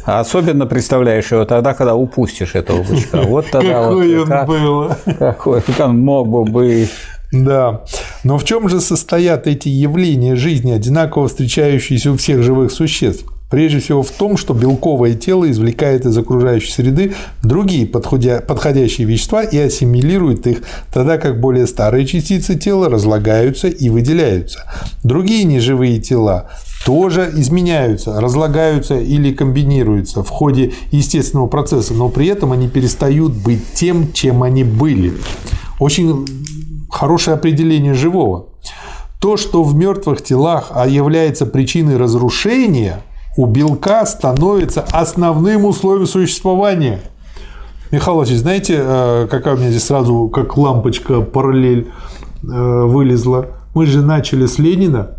особенно представляешь его тогда, когда упустишь этого бычка. Вот тогда Какой вот, он как, был. Какой он мог бы быть. Да. Но в чем же состоят эти явления жизни, одинаково встречающиеся у всех живых существ? Прежде всего в том, что белковое тело извлекает из окружающей среды другие подходящие вещества и ассимилирует их, тогда как более старые частицы тела разлагаются и выделяются. Другие неживые тела тоже изменяются, разлагаются или комбинируются в ходе естественного процесса, но при этом они перестают быть тем, чем они были. Очень хорошее определение живого. То, что в мертвых телах а является причиной разрушения – у белка становится основным условием существования. Михаил Владимирович, знаете, э, какая у меня здесь сразу как лампочка параллель э, вылезла? Мы же начали с Ленина.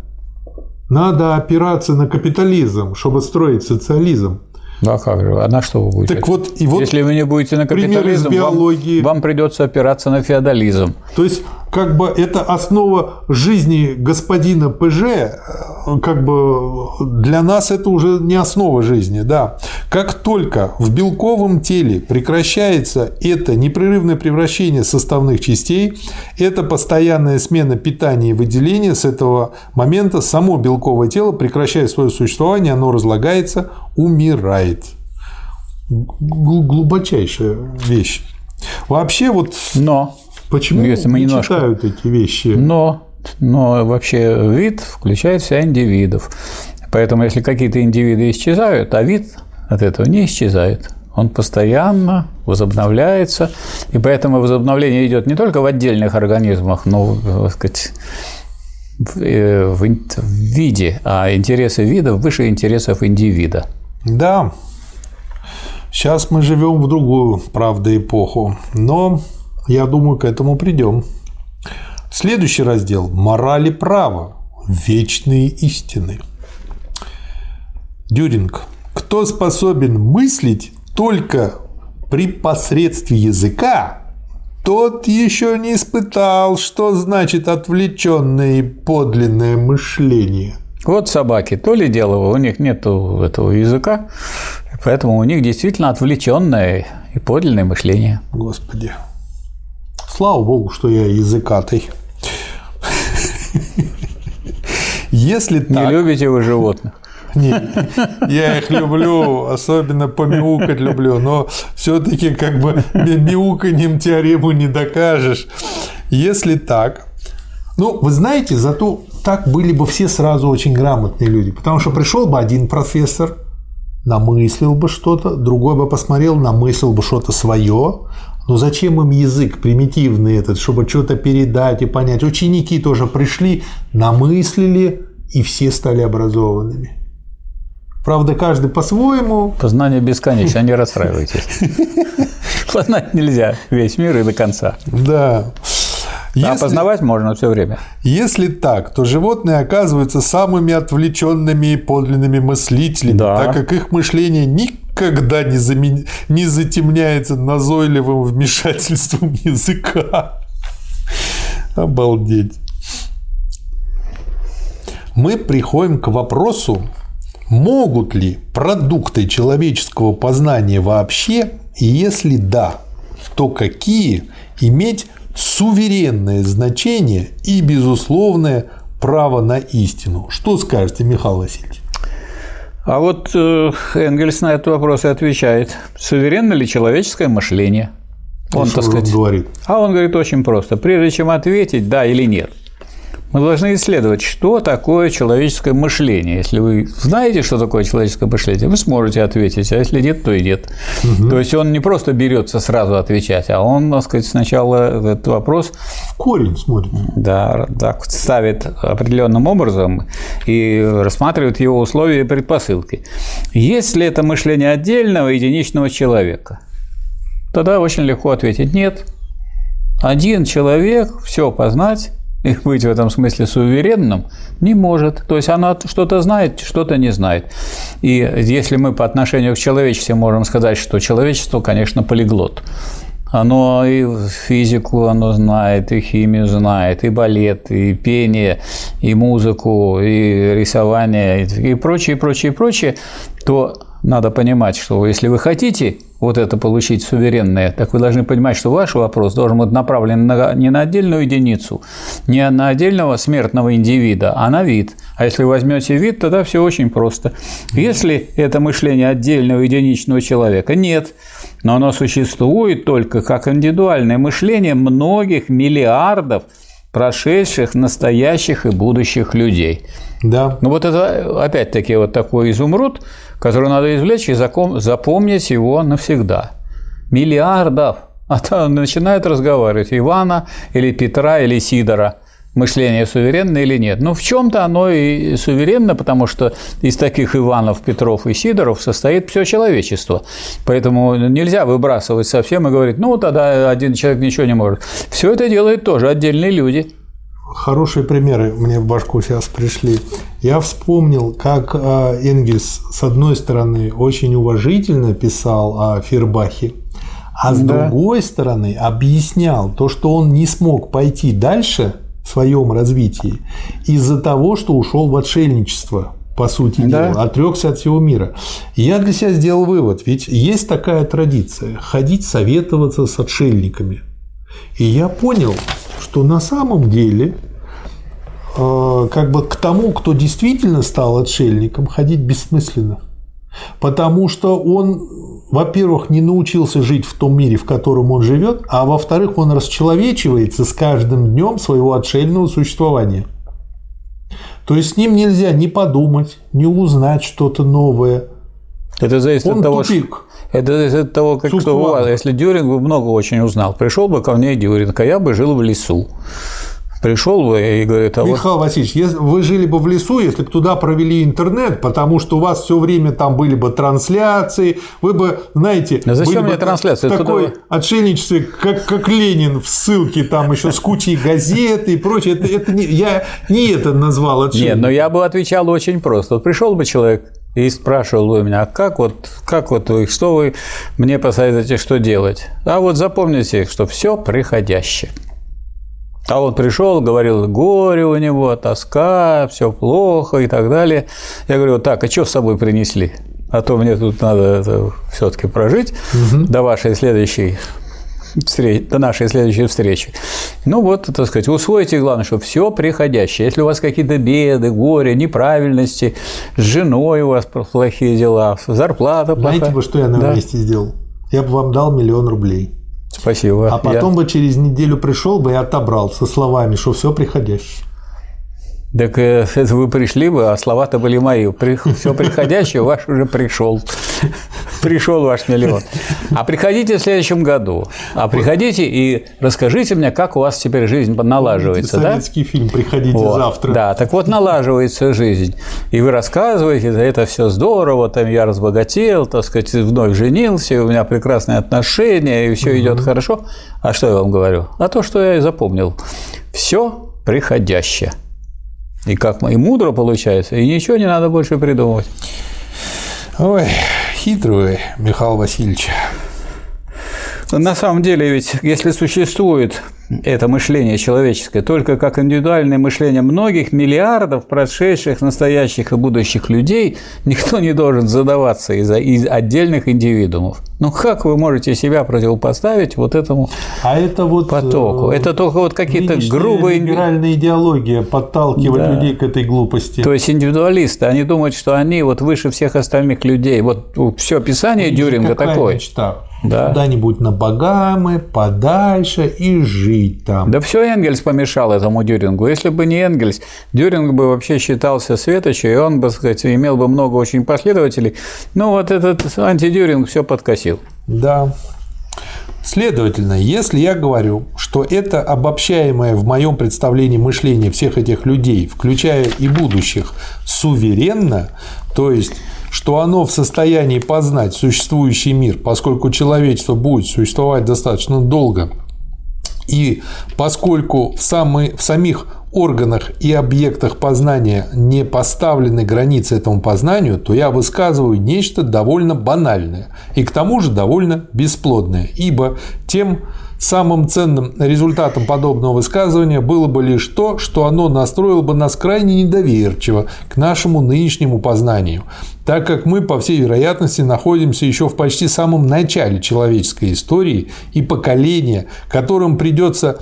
Надо опираться на капитализм, чтобы строить социализм. Да как же? А на что вы будете? Так вот, и вот Если вы не будете на капитализм, биологии. Вам, вам придется опираться на феодализм. То есть, как бы это основа жизни господина ПЖ, э, как бы для нас это уже не основа жизни, да. Как только в белковом теле прекращается это непрерывное превращение составных частей, это постоянная смена питания и выделения, с этого момента само белковое тело прекращает свое существование, оно разлагается, умирает. Глубочайшая вещь. Вообще вот... Но Почему если мы не немножко... читают эти вещи? Но, но вообще вид включает в себя индивидов. Поэтому если какие-то индивиды исчезают, а вид от этого не исчезает. Он постоянно возобновляется, и поэтому возобновление идет не только в отдельных организмах, но, так сказать, в, э, виде, а интересы вида выше интересов индивида. Да, сейчас мы живем в другую, правда, эпоху, но я думаю, к этому придем. Следующий раздел – морали права. Вечные истины. Дюринг. Кто способен мыслить только при посредстве языка, тот еще не испытал, что значит отвлеченное и подлинное мышление. Вот собаки, то ли дело, у них нет этого языка, поэтому у них действительно отвлеченное и подлинное мышление. Господи. Слава богу, что я языкатый. Если так... Не любите вы животных? Не, я их люблю, особенно помяукать люблю, но все-таки как бы мяуканьем теорему не докажешь. Если так, ну, вы знаете, зато так были бы все сразу очень грамотные люди, потому что пришел бы один профессор, намыслил бы что-то, другой бы посмотрел, намыслил бы что-то свое, но зачем им язык примитивный этот, чтобы что-то передать и понять? Ученики тоже пришли, намыслили, и все стали образованными. Правда, каждый по-своему. Познание бесконечно, не расстраивайтесь. Познать нельзя весь мир и до конца. Да. Если, а познавать можно все время. Если так, то животные оказываются самыми отвлеченными и подлинными мыслителями, да. так как их мышление никогда не, замен... не затемняется назойливым вмешательством языка. Обалдеть. Мы приходим к вопросу, Могут ли продукты человеческого познания вообще, и если да, то какие, иметь суверенное значение и безусловное право на истину? Что скажете, Михаил Васильевич? А вот э, Энгельс на этот вопрос и отвечает. Суверенно ли человеческое мышление? Он, так сказать, он говорит? А он говорит очень просто. Прежде чем ответить да или нет – мы должны исследовать, что такое человеческое мышление. Если вы знаете, что такое человеческое мышление, вы сможете ответить, а если нет, то и нет. Угу. То есть он не просто берется сразу отвечать, а он, так сказать, сначала этот вопрос в корень смотрит. Да, так ставит определенным образом и рассматривает его условия и предпосылки. Если это мышление отдельного единичного человека, тогда очень легко ответить нет. Один человек все познать и быть в этом смысле суверенным не может. То есть она что-то знает, что-то не знает. И если мы по отношению к человечеству можем сказать, что человечество, конечно, полиглот. Оно и физику оно знает, и химию знает, и балет, и пение, и музыку, и рисование, и прочее, прочее, прочее, то надо понимать, что если вы хотите вот это получить суверенное, так вы должны понимать, что ваш вопрос должен быть направлен на, не на отдельную единицу, не на отдельного смертного индивида, а на вид. А если вы возьмете вид, тогда все очень просто. Если это мышление отдельного единичного человека, нет, но оно существует только как индивидуальное мышление многих миллиардов прошедших, настоящих и будущих людей. Да. Ну вот это опять-таки вот такой изумруд, который надо извлечь и запомнить его навсегда. Миллиардов. А то начинают разговаривать Ивана или Петра или Сидора – мышление суверенно или нет. Ну, в чем-то оно и суверенно, потому что из таких Иванов, Петров и Сидоров состоит все человечество. Поэтому нельзя выбрасывать совсем и говорить, ну, тогда один человек ничего не может. Все это делают тоже отдельные люди. Хорошие примеры мне в башку сейчас пришли. Я вспомнил, как э, Энгельс, с одной стороны, очень уважительно писал о Фербахе, а с да. другой стороны объяснял то, что он не смог пойти дальше – своем развитии из-за того, что ушел в отшельничество по сути да. дела, отрекся от всего мира. я для себя сделал вывод, ведь есть такая традиция – ходить советоваться с отшельниками. И я понял, что на самом деле э, как бы к тому, кто действительно стал отшельником, ходить бессмысленно. Потому что он во-первых, не научился жить в том мире, в котором он живет, а во-вторых, он расчеловечивается с каждым днем своего отшельного существования. То есть с ним нельзя ни подумать, ни узнать что-то новое. Это зависит он от того, тупик. Это от того, как кто Если Дюринг бы много очень узнал, пришел бы ко мне Дюринг, а я бы жил в лесу пришел бы и говорит, а Михаил вот... Васильевич, вы жили бы в лесу, если бы туда провели интернет, потому что у вас все время там были бы трансляции, вы бы, знаете, а зачем мне трансляции? такой туда... отшельничестве, как, как Ленин в ссылке, там еще с кучей газет и прочее. Это, это не, я не это назвал отшельником. Нет, но я бы отвечал очень просто. Вот пришел бы человек и спрашивал у меня, а как вот, как вот вы, что вы мне посоветуете, что делать? А вот запомните, что все приходящее. А он пришел, говорил, горе у него, тоска, все плохо и так далее. Я говорю, так, а что с собой принесли? А то мне тут надо все-таки прожить угу. до вашей следующей встречи, до нашей следующей встречи. Ну вот, так сказать, усвойте, главное, что все приходящее. Если у вас какие-то беды, горе, неправильности, с женой у вас плохие дела, зарплата плохая. Знаете бы, что я на да. месте сделал? Я бы вам дал миллион рублей. Спасибо. А потом я... бы через неделю пришел бы и отобрал со словами, что все приходящее. Так это вы пришли бы, а слова-то были мои. Все приходящее ваш уже пришел. Пришел ваш миллион. А приходите в следующем году. А приходите и расскажите мне, как у вас теперь жизнь налаживается. Советский да? фильм «Приходите вот. завтра». Да, так вот налаживается жизнь. И вы рассказываете, это все здорово, там я разбогател, так сказать, вновь женился, у меня прекрасные отношения, и все угу. идет хорошо. А что я вам говорю? А то, что я и запомнил. Все приходящее. И как и мудро получается, и ничего не надо больше придумывать. Ой, хитрый Михаил Васильевич. На самом деле, ведь если существует это мышление человеческое только как индивидуальное мышление многих миллиардов прошедших, настоящих и будущих людей, никто не должен задаваться из, из отдельных индивидуумов. Ну как вы можете себя противопоставить вот этому а это вот потоку? Э, это только вот какие-то грубые... либеральная идеология подталкивает да. людей к этой глупости. То есть индивидуалисты, они думают, что они вот выше всех остальных людей. Вот все писание Дюринга такое. Мечта? да. куда-нибудь на Багамы, подальше и жить там. Да все Энгельс помешал этому Дюрингу. Если бы не Энгельс, Дюринг бы вообще считался светочем, и он бы, сказать, имел бы много очень последователей. Но вот этот антидюринг все подкосил. Да. Следовательно, если я говорю, что это обобщаемое в моем представлении мышление всех этих людей, включая и будущих, суверенно, то есть что оно в состоянии познать существующий мир, поскольку человечество будет существовать достаточно долго, и поскольку в, самый, в самих органах и объектах познания не поставлены границы этому познанию, то я высказываю нечто довольно банальное и к тому же довольно бесплодное, ибо тем Самым ценным результатом подобного высказывания было бы лишь то, что оно настроило бы нас крайне недоверчиво к нашему нынешнему познанию, так как мы, по всей вероятности, находимся еще в почти самом начале человеческой истории и поколения, которым придется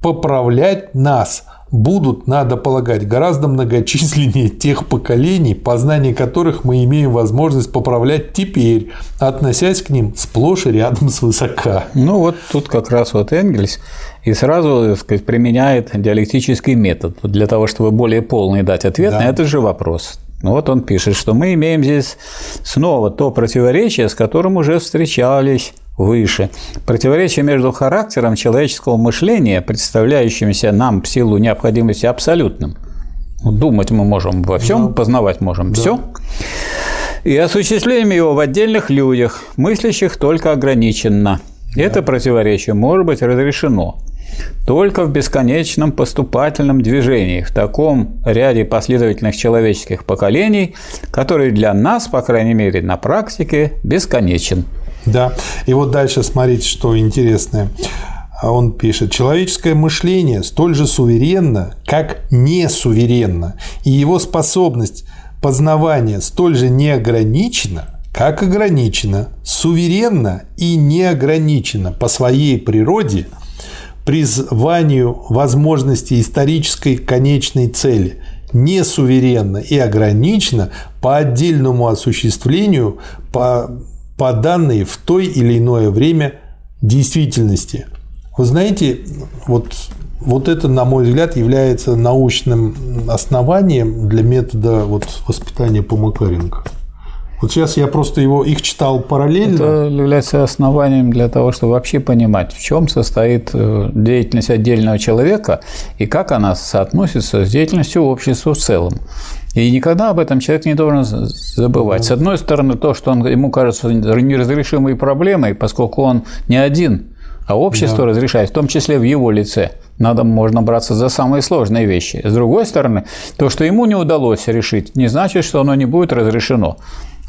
поправлять нас – будут, надо полагать, гораздо многочисленнее тех поколений, познание которых мы имеем возможность поправлять теперь, относясь к ним сплошь и рядом с высока. Ну вот тут как раз вот Энгельс и сразу так сказать, применяет диалектический метод для того, чтобы более полный дать ответ да. на этот же вопрос. Ну вот он пишет, что мы имеем здесь снова то противоречие, с которым уже встречались выше. Противоречие между характером человеческого мышления, представляющимся нам в силу необходимости абсолютным, думать мы можем во всем, да. познавать можем да. все, и осуществлением его в отдельных людях, мыслящих только ограниченно. Да. Это противоречие может быть разрешено только в бесконечном поступательном движении, в таком ряде последовательных человеческих поколений, который для нас, по крайней мере, на практике бесконечен. Да, и вот дальше смотрите, что интересное. Он пишет, человеческое мышление столь же суверенно, как не суверенно, и его способность познавания столь же неограничена, как ограничена, суверенно и неограничена по своей природе, призванию возможности исторической конечной цели, не суверенно и ограничена по отдельному осуществлению, по по данной в той или иное время действительности. Вы знаете, вот, вот это, на мой взгляд, является научным основанием для метода вот, воспитания по Макаренко. Вот сейчас я просто его, их читал параллельно. Это является основанием для того, чтобы вообще понимать, в чем состоит э, деятельность отдельного человека и как она соотносится с деятельностью общества в целом. И никогда об этом человек не должен забывать. С одной стороны, то, что он, ему кажется неразрешимой проблемой, поскольку он не один, а общество да. разрешает, в том числе в его лице – Надо, можно браться за самые сложные вещи. С другой стороны, то, что ему не удалось решить, не значит, что оно не будет разрешено.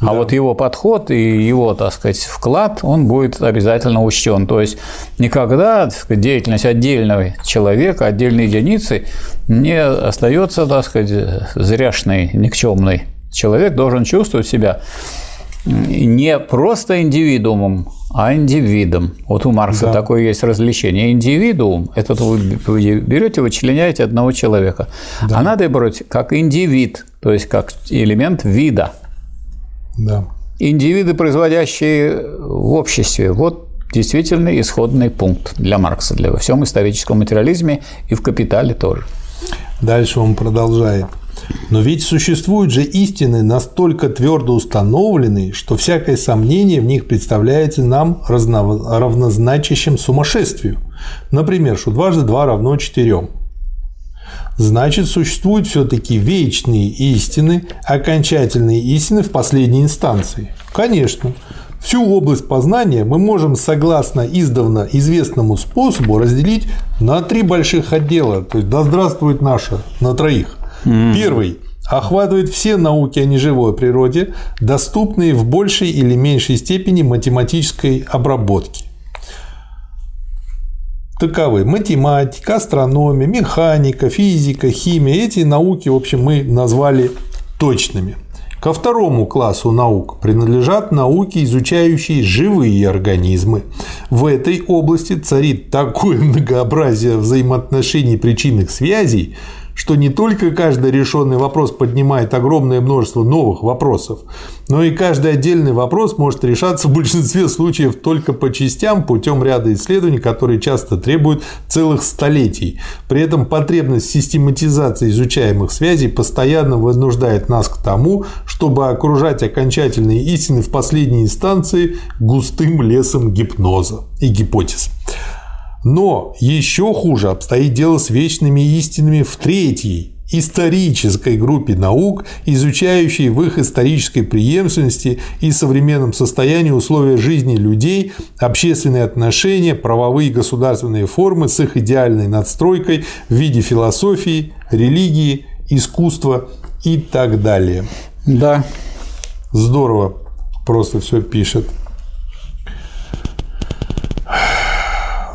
А да. вот его подход и его, так сказать, вклад, он будет обязательно учтен. То есть никогда сказать, деятельность отдельного человека, отдельной единицы не остается, так сказать, зряшной, никчемной. Человек должен чувствовать себя не просто индивидуумом, а индивидом. Вот у Маркса да. такое есть развлечение. Индивидуум – это вы берете, вычленяете одного человека. Да. А надо брать как индивид, то есть как элемент вида. Да. Индивиды, производящие в обществе. Вот действительно исходный пункт для Маркса, для во всем историческом материализме и в «Капитале» тоже. Дальше он продолжает. Но ведь существуют же истины настолько твердо установленные, что всякое сомнение в них представляется нам равнозначащим сумасшествию. Например, что дважды два равно четырем. Значит, существуют все-таки вечные истины, окончательные истины в последней инстанции. Конечно, всю область познания мы можем, согласно издавна известному способу, разделить на три больших отдела. То есть, да здравствует наша, на троих. Mm. Первый охватывает все науки о неживой природе, доступные в большей или меньшей степени математической обработки. Таковы математика, астрономия, механика, физика, химия. Эти науки, в общем, мы назвали точными. Ко второму классу наук принадлежат науки, изучающие живые организмы. В этой области царит такое многообразие взаимоотношений причинных связей, что не только каждый решенный вопрос поднимает огромное множество новых вопросов, но и каждый отдельный вопрос может решаться в большинстве случаев только по частям путем ряда исследований, которые часто требуют целых столетий. При этом потребность систематизации изучаемых связей постоянно вынуждает нас к тому, чтобы окружать окончательные истины в последней инстанции густым лесом гипноза и гипотез. Но еще хуже обстоит дело с вечными истинами в третьей, исторической группе наук, изучающей в их исторической преемственности и современном состоянии условия жизни людей, общественные отношения, правовые и государственные формы с их идеальной надстройкой в виде философии, религии, искусства и так далее. Да. Здорово просто все пишет.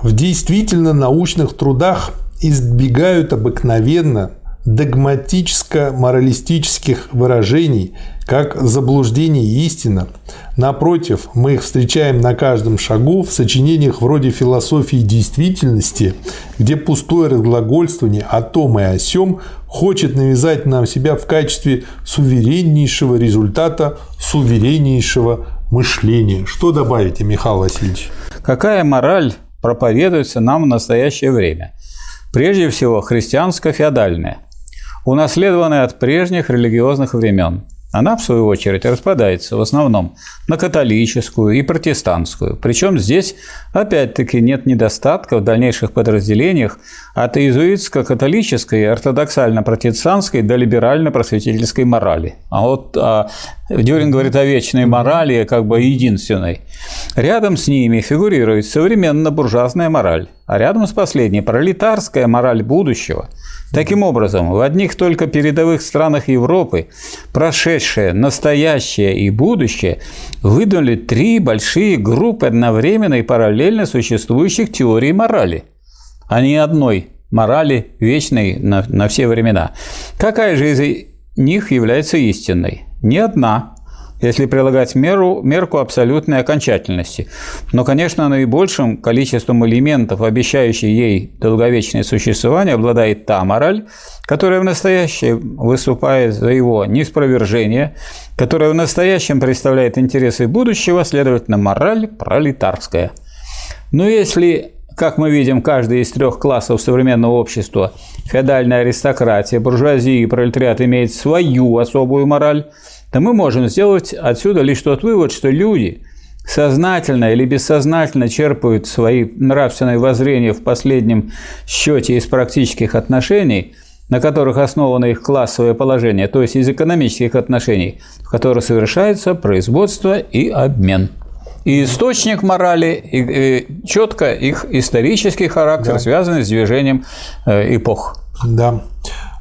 В действительно научных трудах избегают обыкновенно догматическо-моралистических выражений, как заблуждение истина. Напротив, мы их встречаем на каждом шагу в сочинениях вроде философии действительности, где пустое разглагольствование о том и о сем хочет навязать нам себя в качестве сувереннейшего результата сувереннейшего мышления. Что добавите, Михаил Васильевич? Какая мораль проповедуется нам в настоящее время. Прежде всего, христианско-феодальная, унаследованная от прежних религиозных времен – она, в свою очередь, распадается в основном на католическую и протестантскую. Причем здесь, опять-таки, нет недостатка в дальнейших подразделениях от иезуитско-католической, ортодоксально-протестантской до либерально-просветительской морали. А вот а, Дюрин говорит о вечной морали, как бы единственной. Рядом с ними фигурирует современно-буржуазная мораль, а рядом с последней – пролетарская мораль будущего – Таким образом, в одних только передовых странах Европы прошедшее, настоящее и будущее выдали три большие группы одновременно и параллельно существующих теорий морали, а не одной морали вечной на, на все времена. Какая же из них является истинной? Ни одна если прилагать меру, мерку абсолютной окончательности. Но, конечно, наибольшим количеством элементов, обещающих ей долговечное существование, обладает та мораль, которая в настоящем выступает за его неспровержение, которая в настоящем представляет интересы будущего, следовательно, мораль пролетарская. Но если как мы видим, каждый из трех классов современного общества – феодальная аристократия, буржуазия и пролетариат – имеет свою особую мораль – то мы можем сделать отсюда лишь тот вывод, что люди сознательно или бессознательно черпают свои нравственные воззрения в последнем счете из практических отношений, на которых основано их классовое положение, то есть из экономических отношений, в которых совершается производство и обмен. И источник морали, и, и четко их исторический характер, да. связанный с движением э, эпох. Да.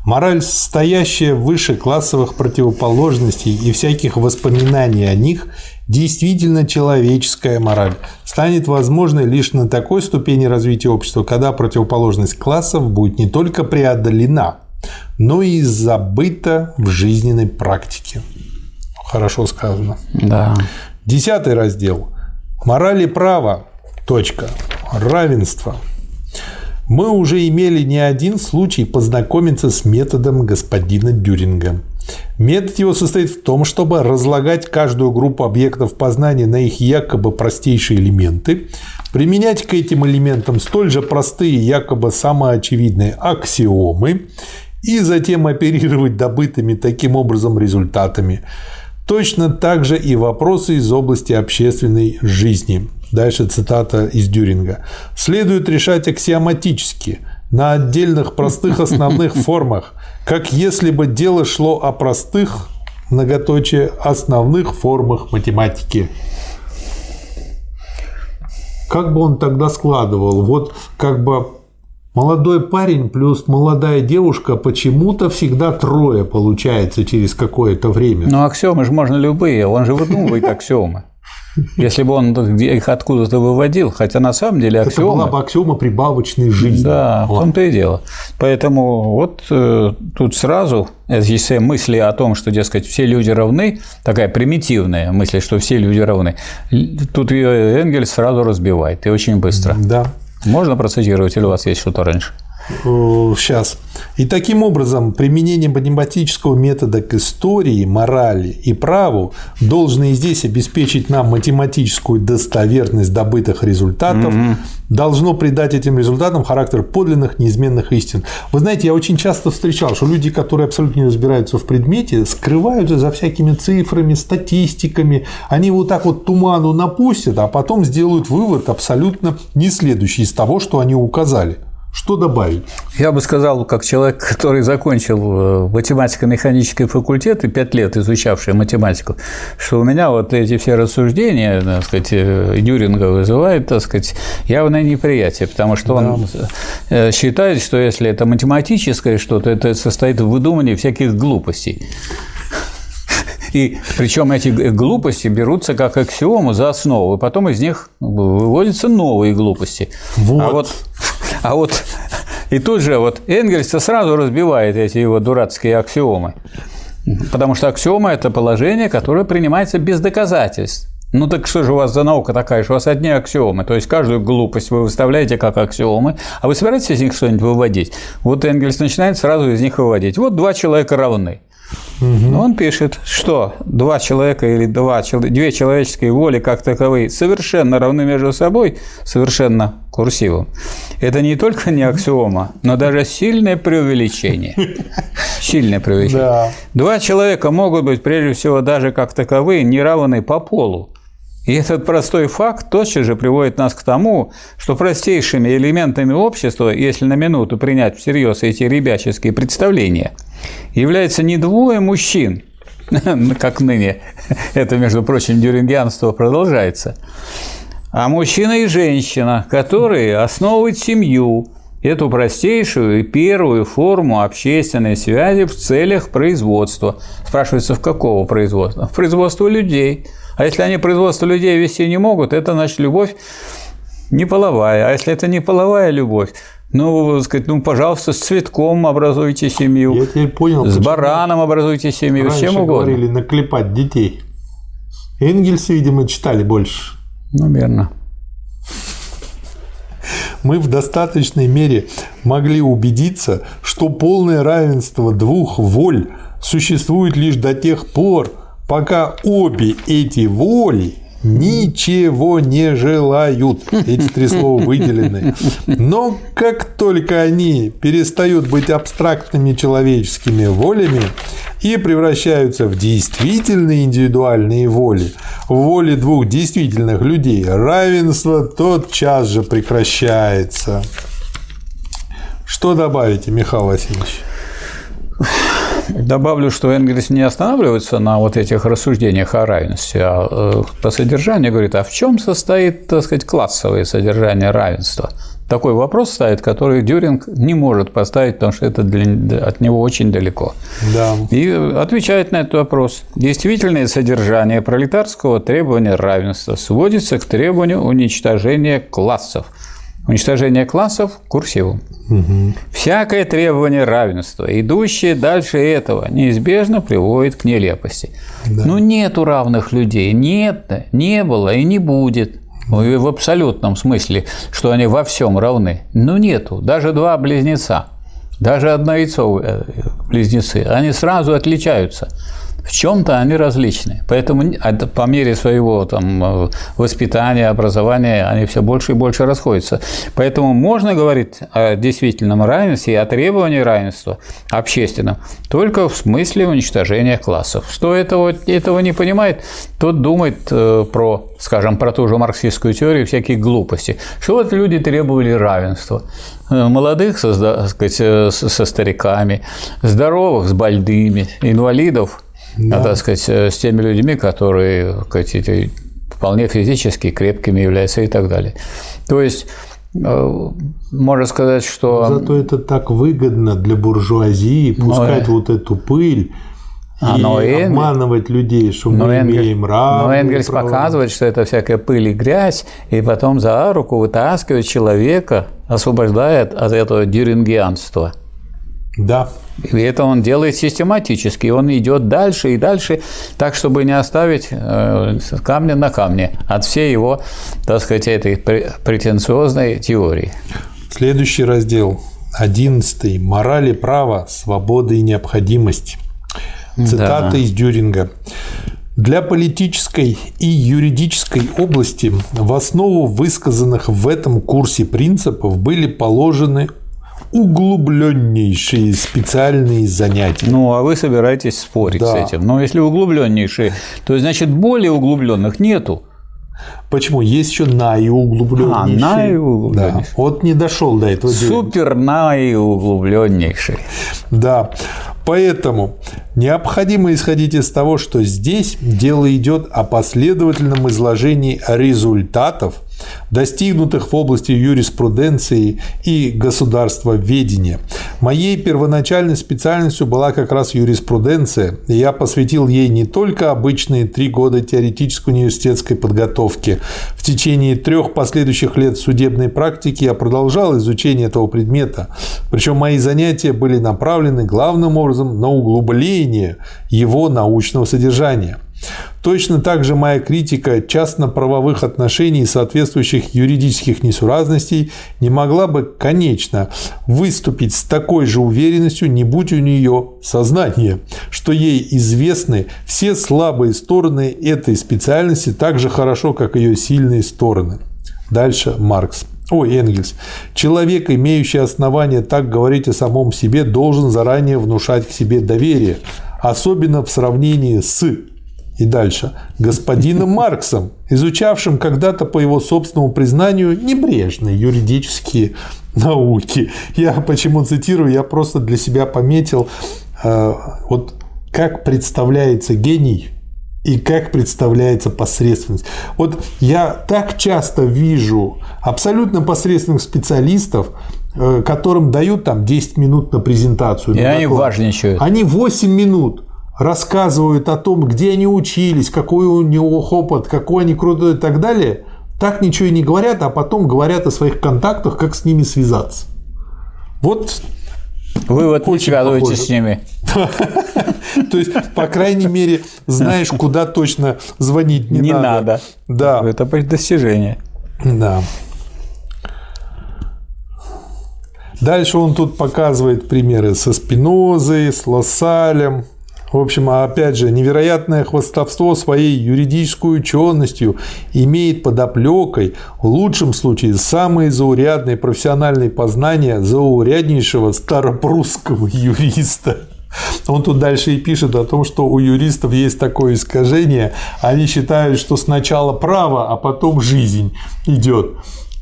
Мораль, стоящая выше классовых противоположностей и всяких воспоминаний о них, действительно человеческая мораль, станет возможной лишь на такой ступени развития общества, когда противоположность классов будет не только преодолена, но и забыта в жизненной практике. Хорошо сказано. Да. Десятый раздел. Мораль и право. Точка. Равенство. Мы уже имели не один случай познакомиться с методом господина Дюринга. Метод его состоит в том, чтобы разлагать каждую группу объектов познания на их якобы простейшие элементы, применять к этим элементам столь же простые, якобы самоочевидные аксиомы и затем оперировать добытыми таким образом результатами. Точно так же и вопросы из области общественной жизни. Дальше цитата из Дюринга. Следует решать аксиоматически, на отдельных простых основных формах, как если бы дело шло о простых, многоточие, основных формах математики. Как бы он тогда складывал? Вот как бы молодой парень плюс молодая девушка почему-то всегда трое получается через какое-то время. Ну, аксиомы же можно любые, он же выдумывает аксиомы. Если бы он их откуда-то выводил, хотя на самом деле аксиома... Это была бы аксиома прибавочной жизни. Да, вот. в том-то и дело. Поэтому вот э, тут сразу, если мысли о том, что, дескать, все люди равны, такая примитивная мысль, что все люди равны, тут ее Энгельс сразу разбивает, и очень быстро. Да. Можно процитировать, или у вас есть что-то раньше? Сейчас. И таким образом применение математического метода к истории, морали и праву должно и здесь обеспечить нам математическую достоверность добытых результатов, mm-hmm. должно придать этим результатам характер подлинных неизменных истин. Вы знаете, я очень часто встречал, что люди, которые абсолютно не разбираются в предмете, скрываются за всякими цифрами, статистиками, они вот так вот туману напустят, а потом сделают вывод абсолютно не следующий из того, что они указали. Что добавить? Я бы сказал, как человек, который закончил э, математико-механический факультет и пять лет изучавший математику, что у меня вот эти все рассуждения, так сказать, э, Дюринга вызывают, так сказать, явное неприятие, потому что он да. Э, считает, что если это математическое что-то, это состоит в выдумании всяких глупостей. И причем эти глупости берутся как аксиому за основу, и потом из них выводятся новые глупости. Вот. А вот а вот и тут же вот Энгельс сразу разбивает эти его дурацкие аксиомы. Потому что аксиома – это положение, которое принимается без доказательств. Ну так что же у вас за наука такая, что у вас одни аксиомы? То есть каждую глупость вы выставляете как аксиомы, а вы собираетесь из них что-нибудь выводить? Вот Энгельс начинает сразу из них выводить. Вот два человека равны. Угу. Он пишет, что два человека или два, две человеческие воли как таковые совершенно равны между собой, совершенно курсивом. Это не только не аксиома, но даже сильное преувеличение. Сильное преувеличение. Да. Два человека могут быть, прежде всего, даже как таковые, не равны по полу. И этот простой факт тотчас же приводит нас к тому, что простейшими элементами общества, если на минуту принять всерьез эти ребяческие представления, является не двое мужчин, как ныне, это, между прочим, дюрингианство продолжается, а мужчина и женщина, которые основывают семью, эту простейшую и первую форму общественной связи в целях производства. Спрашивается, в какого производства? В производства людей – а если они производство людей вести не могут, это значит любовь не половая. А если это не половая любовь, ну, сказать, ну, пожалуйста, с цветком образуйте семью. Я теперь понял. С бараном образуйте семью, с чем угодно. говорили наклепать детей. Энгельс, видимо, читали больше. Ну, верно. Мы в достаточной мере могли убедиться, что полное равенство двух воль существует лишь до тех пор, пока обе эти воли ничего не желают. Эти три слова выделены. Но как только они перестают быть абстрактными человеческими волями и превращаются в действительные индивидуальные воли, воли двух действительных людей, равенство тотчас же прекращается. Что добавите, Михаил Васильевич? Добавлю, что Энгельс не останавливается на вот этих рассуждениях о равенстве, а э, по содержанию говорит, а в чем состоит, так сказать, классовое содержание равенства? Такой вопрос ставит, который Дюринг не может поставить, потому что это для, от него очень далеко. Да. И отвечает на этот вопрос. Действительное содержание пролетарского требования равенства сводится к требованию уничтожения классов. Уничтожение классов курсивом. Угу. Всякое требование равенства, идущее дальше этого, неизбежно приводит к нелепости. Да. Ну, нету равных людей. Нет, не было и не будет. Ну, в абсолютном смысле, что они во всем равны. Ну, нету. Даже два близнеца, даже одно яйцо э, близнецы, они сразу отличаются в чем-то они различны. Поэтому по мере своего там, э, воспитания, образования они все больше и больше расходятся. Поэтому можно говорить о действительном равенстве и о требовании равенства общественном только в смысле уничтожения классов. Что этого, этого не понимает, тот думает э, про, скажем, про ту же марксистскую теорию всякие глупости. Что вот люди требовали равенства э, молодых со, сказать, со стариками, здоровых с больными, инвалидов да. так сказать, э, с теми людьми, которые сказать, вполне физически крепкими являются и так далее. То есть э, можно сказать, что... Зато это так выгодно для буржуазии пускать но... вот эту пыль а, и но обманывать людей, что мы Энгель... имеем равные Но Энгельс права. показывает, что это всякая пыль и грязь, и потом за руку вытаскивает человека, освобождает от этого дюрингианства. Да. И это он делает систематически. Он идет дальше и дальше, так, чтобы не оставить э, камня на камне от всей его, так сказать, этой претенциозной теории. Следующий раздел. Одиннадцатый. Мораль и право, свобода и необходимость. Цитата да. из Дюринга. Для политической и юридической области в основу высказанных в этом курсе принципов были положены углубленнейшие специальные занятия. Ну, а вы собираетесь спорить да. с этим. Но если углубленнейшие, то значит более углубленных нету. Почему? Есть еще наиуглубленнейшие. А, наиуглубленнейшие. Да. Вот не дошел до этого. Супер наиуглубленнейшие. Да. Поэтому необходимо исходить из того, что здесь дело идет о последовательном изложении результатов достигнутых в области юриспруденции и государствоведения. Моей первоначальной специальностью была как раз юриспруденция, и я посвятил ей не только обычные три года теоретической университетской подготовки. В течение трех последующих лет судебной практики я продолжал изучение этого предмета, причем мои занятия были направлены главным образом на углубление его научного содержания. Точно так же моя критика частно-правовых отношений и соответствующих юридических несуразностей не могла бы, конечно, выступить с такой же уверенностью, не будь у нее сознание, что ей известны все слабые стороны этой специальности так же хорошо, как ее сильные стороны. Дальше Маркс. Ой, Энгельс. Человек, имеющий основания так говорить о самом себе, должен заранее внушать к себе доверие, особенно в сравнении с и дальше, господином Марксом, изучавшим когда-то, по его собственному признанию, небрежные юридические науки. Я почему цитирую, я просто для себя пометил, э, вот как представляется гений и как представляется посредственность. Вот я так часто вижу абсолютно посредственных специалистов, э, которым дают там 10 минут на презентацию. И на они важничают. Они 8 минут рассказывают о том, где они учились, какой у него опыт, какой они крутой и так далее, так ничего и не говорят, а потом говорят о своих контактах, как с ними связаться. Вот вы вот не связываетесь с ними. То есть, по крайней мере, знаешь, куда точно звонить не, не надо. надо. Да. Это достижение. Да. Дальше он тут показывает примеры со Спинозой, с Лассалем, в общем, опять же, невероятное хвостовство своей юридической ученостью имеет под оплекой, в лучшем случае, самые заурядные профессиональные познания зауряднейшего старопрусского юриста. Он тут дальше и пишет о том, что у юристов есть такое искажение. Они считают, что сначала право, а потом жизнь идет.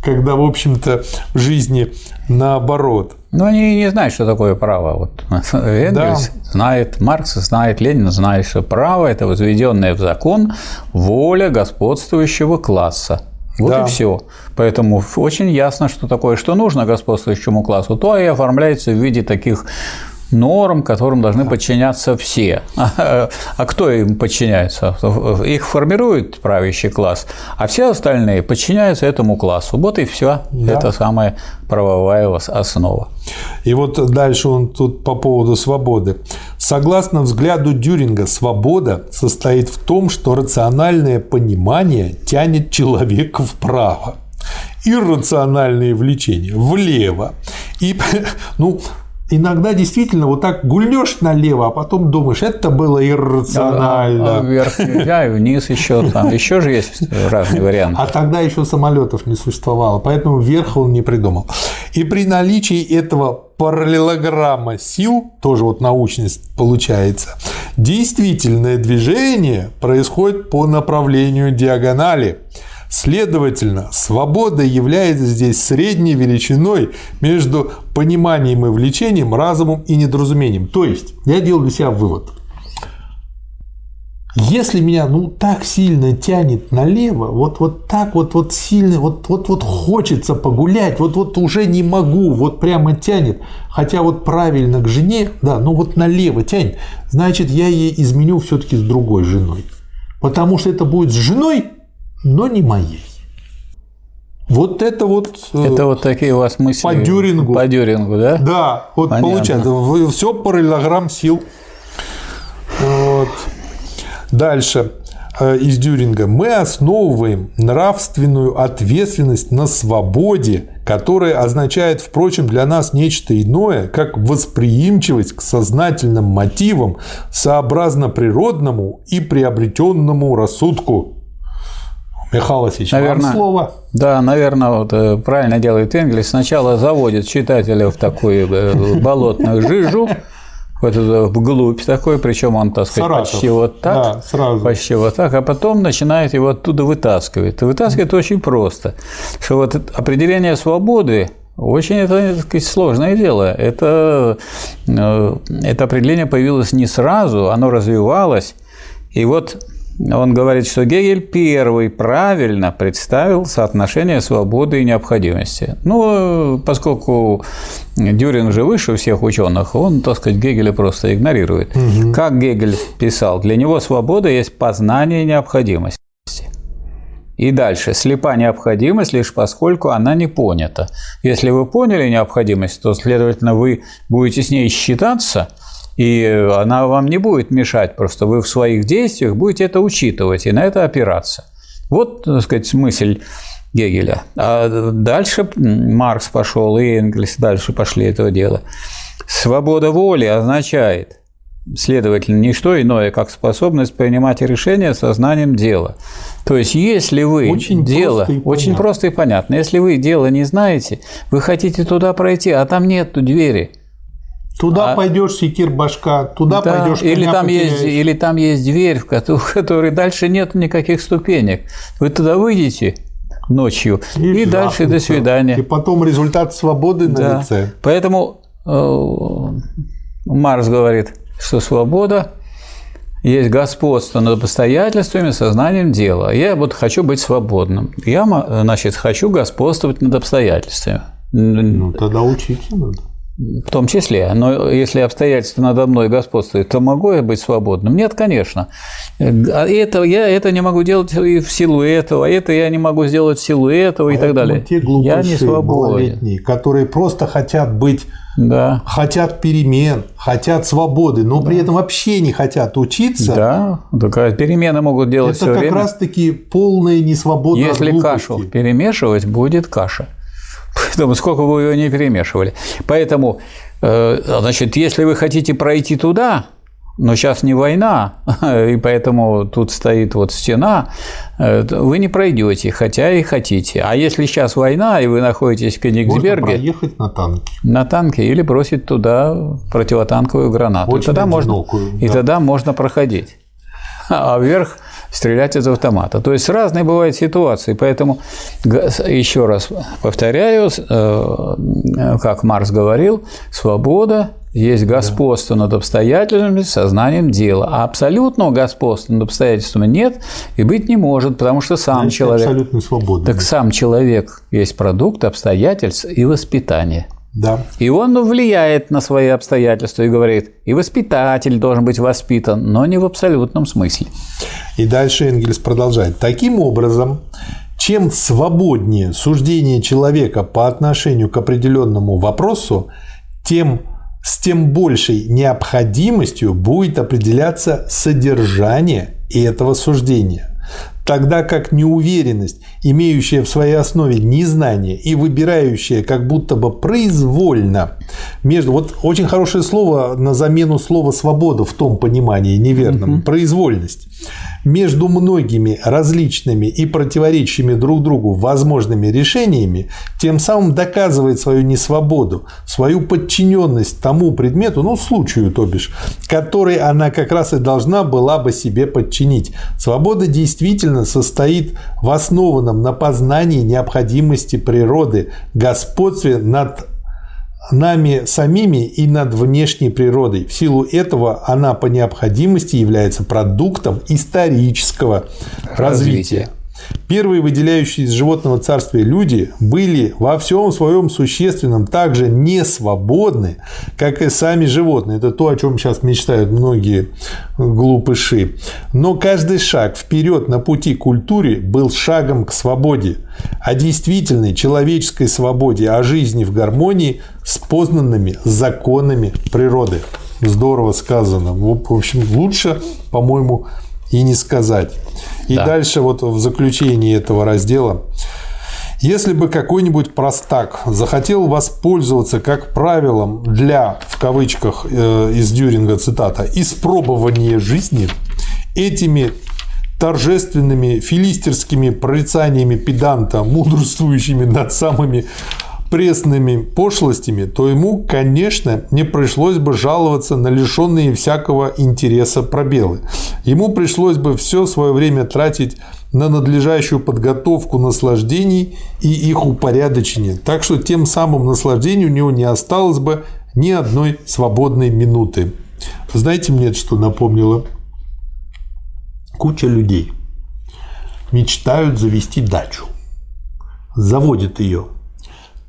Когда, в общем-то, в жизни наоборот. Но они не знают, что такое право. Вот Энгельс да. знает, Маркс знает, Ленин знает, что право – это возведенная в закон воля господствующего класса. Вот да. и все. Поэтому очень ясно, что такое, что нужно господствующему классу, то и оформляется в виде таких норм, которым должны подчиняться все. А, а кто им подчиняется? Их формирует правящий класс, а все остальные подчиняются этому классу. Вот и все. Да. Это самая правовая основа. И вот дальше он тут по поводу свободы. Согласно взгляду Дюринга, свобода состоит в том, что рациональное понимание тянет человека вправо иррациональные влечения влево. И, ну, иногда действительно вот так гульнешь налево, а потом думаешь, это было иррационально. А, а вверх нельзя, и вниз еще там. Еще же есть разные варианты. А тогда еще самолетов не существовало, поэтому вверх он не придумал. И при наличии этого параллелограмма сил, тоже вот научность получается, действительное движение происходит по направлению диагонали. Следовательно, свобода является здесь средней величиной между пониманием и влечением, разумом и недоразумением. То есть, я делал для себя вывод. Если меня ну так сильно тянет налево, вот, вот так вот, вот сильно, вот, вот, вот хочется погулять, вот, вот уже не могу, вот прямо тянет, хотя вот правильно к жене, да, ну вот налево тянет, значит, я ей изменю все-таки с другой женой. Потому что это будет с женой, но не моей. Вот это вот... Э, это вот такие у вас мысли по Дюрингу. По Дюрингу, да? Да, вот Понятно. получается, все параллелограмм сил. Вот. Дальше э, из Дюринга. Мы основываем нравственную ответственность на свободе, которая означает, впрочем, для нас нечто иное, как восприимчивость к сознательным мотивам сообразно природному и приобретенному рассудку. Михаил Васильевич, наверное, вам слово. Да, наверное, вот, э, правильно делает Энгельс. Сначала заводит читателя в такую э, болотную жижу, вот вглубь такой, причем он, так сказать, Саратов. почти вот так, да, сразу. почти вот так, а потом начинает его оттуда вытаскивать. Вытаскивает mm-hmm. очень просто, что вот определение свободы очень это сказать, сложное дело. Это, э, это определение появилось не сразу, оно развивалось. И вот он говорит, что Гегель первый правильно представил соотношение свободы и необходимости. Ну, поскольку Дюринг же выше всех ученых, он, так сказать, Гегеля просто игнорирует. Угу. Как Гегель писал, для него свобода есть познание необходимости. И дальше, слепа необходимость лишь поскольку она не понята. Если вы поняли необходимость, то, следовательно, вы будете с ней считаться – и она вам не будет мешать, просто вы в своих действиях будете это учитывать и на это опираться. Вот, так сказать, мысль Гегеля. А дальше Маркс пошел, и Энгельс дальше пошли этого дела. Свобода воли означает, следовательно, не что иное, как способность принимать решения сознанием дела. То есть, если вы очень дело, просто очень понятно. просто и понятно, если вы дело не знаете, вы хотите туда пройти, а там нет двери – Туда а, пойдешь, секир башка, туда да, пойдешь, или там есть Или там есть дверь, в которой дальше нет никаких ступенек. Вы туда выйдете ночью, и, и дальше до свидания. И потом результат свободы да. на лице. Поэтому э, Марс говорит, что свобода есть господство над обстоятельствами, сознанием дела. Я вот хочу быть свободным. Я, значит, хочу господствовать над обстоятельствами. Ну, тогда учиться надо. В том числе. Но если обстоятельства надо мной господствуют, то могу я быть свободным? Нет, конечно. А это, я это не могу делать и в силу этого, а это я не могу сделать в силу этого и так далее. Те я не свободен. которые просто хотят быть да. хотят перемен, хотят свободы, но да. при этом вообще не хотят учиться. Да, только перемены могут делать Это все время. Это как раз-таки полная несвобода Если кашу перемешивать, будет каша. Поэтому сколько вы ее не перемешивали. Поэтому, э, значит, если вы хотите пройти туда, но сейчас не война, и поэтому тут стоит вот стена, э, вы не пройдете, хотя и хотите. А если сейчас война, и вы находитесь в Кенигсберге... Можно проехать на танке. На танке или бросить туда противотанковую гранату. Очень и тогда, можно, и тогда можно проходить. А вверх стрелять из автомата. То есть разные бывают ситуации, поэтому еще раз повторяю, э, как Марс говорил, свобода есть господство да. над обстоятельствами, сознанием дела. А абсолютного господства над обстоятельствами нет и быть не может, потому что сам Значит, человек... абсолютно свободный. Так сам человек есть продукт обстоятельств и воспитания. Да. И он влияет на свои обстоятельства и говорит, и воспитатель должен быть воспитан, но не в абсолютном смысле. И дальше Энгельс продолжает. Таким образом, чем свободнее суждение человека по отношению к определенному вопросу, тем с тем большей необходимостью будет определяться содержание этого суждения. Тогда как неуверенность, имеющая в своей основе незнание и выбирающая как будто бы произвольно между... Вот очень хорошее слово на замену слова «свобода» в том понимании неверном. Произвольность между многими различными и противоречащими друг другу возможными решениями, тем самым доказывает свою несвободу, свою подчиненность тому предмету, ну, случаю, то бишь, который она как раз и должна была бы себе подчинить. Свобода действительно состоит в основанном на познании необходимости природы, господстве над нами самими и над внешней природой. В силу этого она по необходимости является продуктом исторического развития. развития. Первые выделяющие из животного царствия люди были во всем своем существенном также не свободны, как и сами животные. Это то, о чем сейчас мечтают многие глупыши. Но каждый шаг вперед на пути к культуре был шагом к свободе, о действительной человеческой свободе, о жизни в гармонии с познанными законами природы. Здорово сказано. В общем, лучше, по-моему, и не сказать. И да. дальше вот в заключении этого раздела если бы какой-нибудь простак захотел воспользоваться как правилом для, в кавычках э, из Дюринга цитата, испробования жизни этими торжественными филистерскими прорицаниями педанта, мудрствующими над самыми пресными пошлостями, то ему, конечно, не пришлось бы жаловаться на лишенные всякого интереса пробелы. Ему пришлось бы все свое время тратить на надлежащую подготовку наслаждений и их упорядочение. Так что тем самым наслаждением у него не осталось бы ни одной свободной минуты. Знаете, мне это что напомнило? Куча людей мечтают завести дачу. Заводят ее –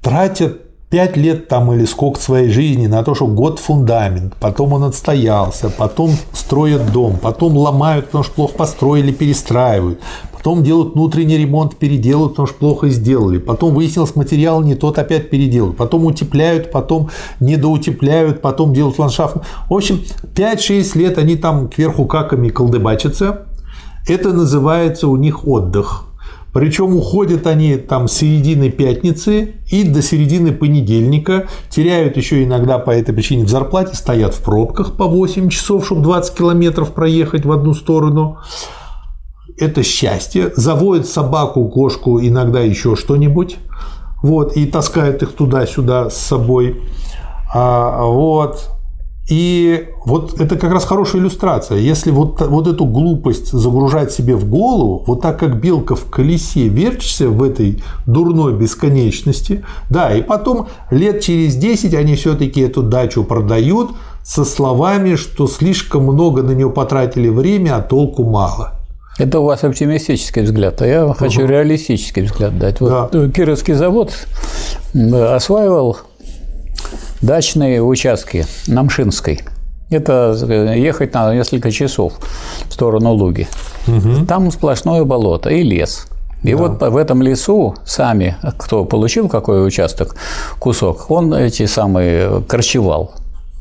тратят пять лет там или сколько своей жизни на то, что год фундамент, потом он отстоялся, потом строят дом, потом ломают, потому что плохо построили, перестраивают, потом делают внутренний ремонт, переделывают, потому что плохо сделали, потом выяснилось материал не тот, опять переделают, потом утепляют, потом недоутепляют, потом делают ландшафт. В общем, 5-6 лет они там кверху каками колдыбачатся, это называется у них отдых. Причем уходят они там с середины пятницы и до середины понедельника, теряют еще иногда по этой причине в зарплате, стоят в пробках по 8 часов, чтобы 20 километров проехать в одну сторону. Это счастье. Заводят собаку, кошку, иногда еще что-нибудь. Вот, и таскают их туда-сюда с собой. А, вот. И вот это как раз хорошая иллюстрация. Если вот, вот эту глупость загружать себе в голову, вот так как белка в колесе верчишься в этой дурной бесконечности, да, и потом лет через 10 они все-таки эту дачу продают со словами, что слишком много на нее потратили время, а толку мало. Это у вас оптимистический взгляд, а я хочу угу. реалистический взгляд дать. Вот да. Кировский завод осваивал дачные участки на Мшинской. Это э, ехать надо несколько часов в сторону Луги. Угу. Там сплошное болото и лес. И да. вот в этом лесу сами, кто получил какой участок, кусок, он эти самые корчевал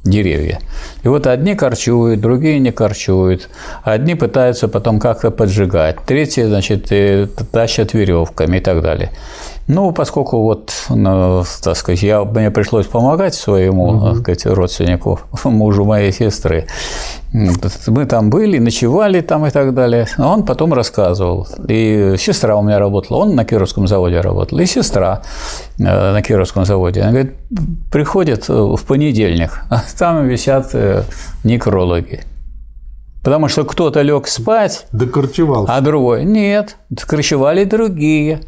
деревья. И вот одни корчуют, другие не корчуют, одни пытаются потом как-то поджигать, третьи, значит, э, тащат веревками и так далее. Ну, поскольку вот, ну, так сказать, я, мне пришлось помогать своему, угу. так сказать, родственнику, мужу моей сестры, мы там были, ночевали там и так далее. Он потом рассказывал. И сестра у меня работала, он на Кировском заводе работал, и сестра э, на Кировском заводе. Она говорит, приходит в понедельник, а там висят э, некрологи. Потому что кто-то лег спать, Докорчевал. а другой нет, корчевали другие.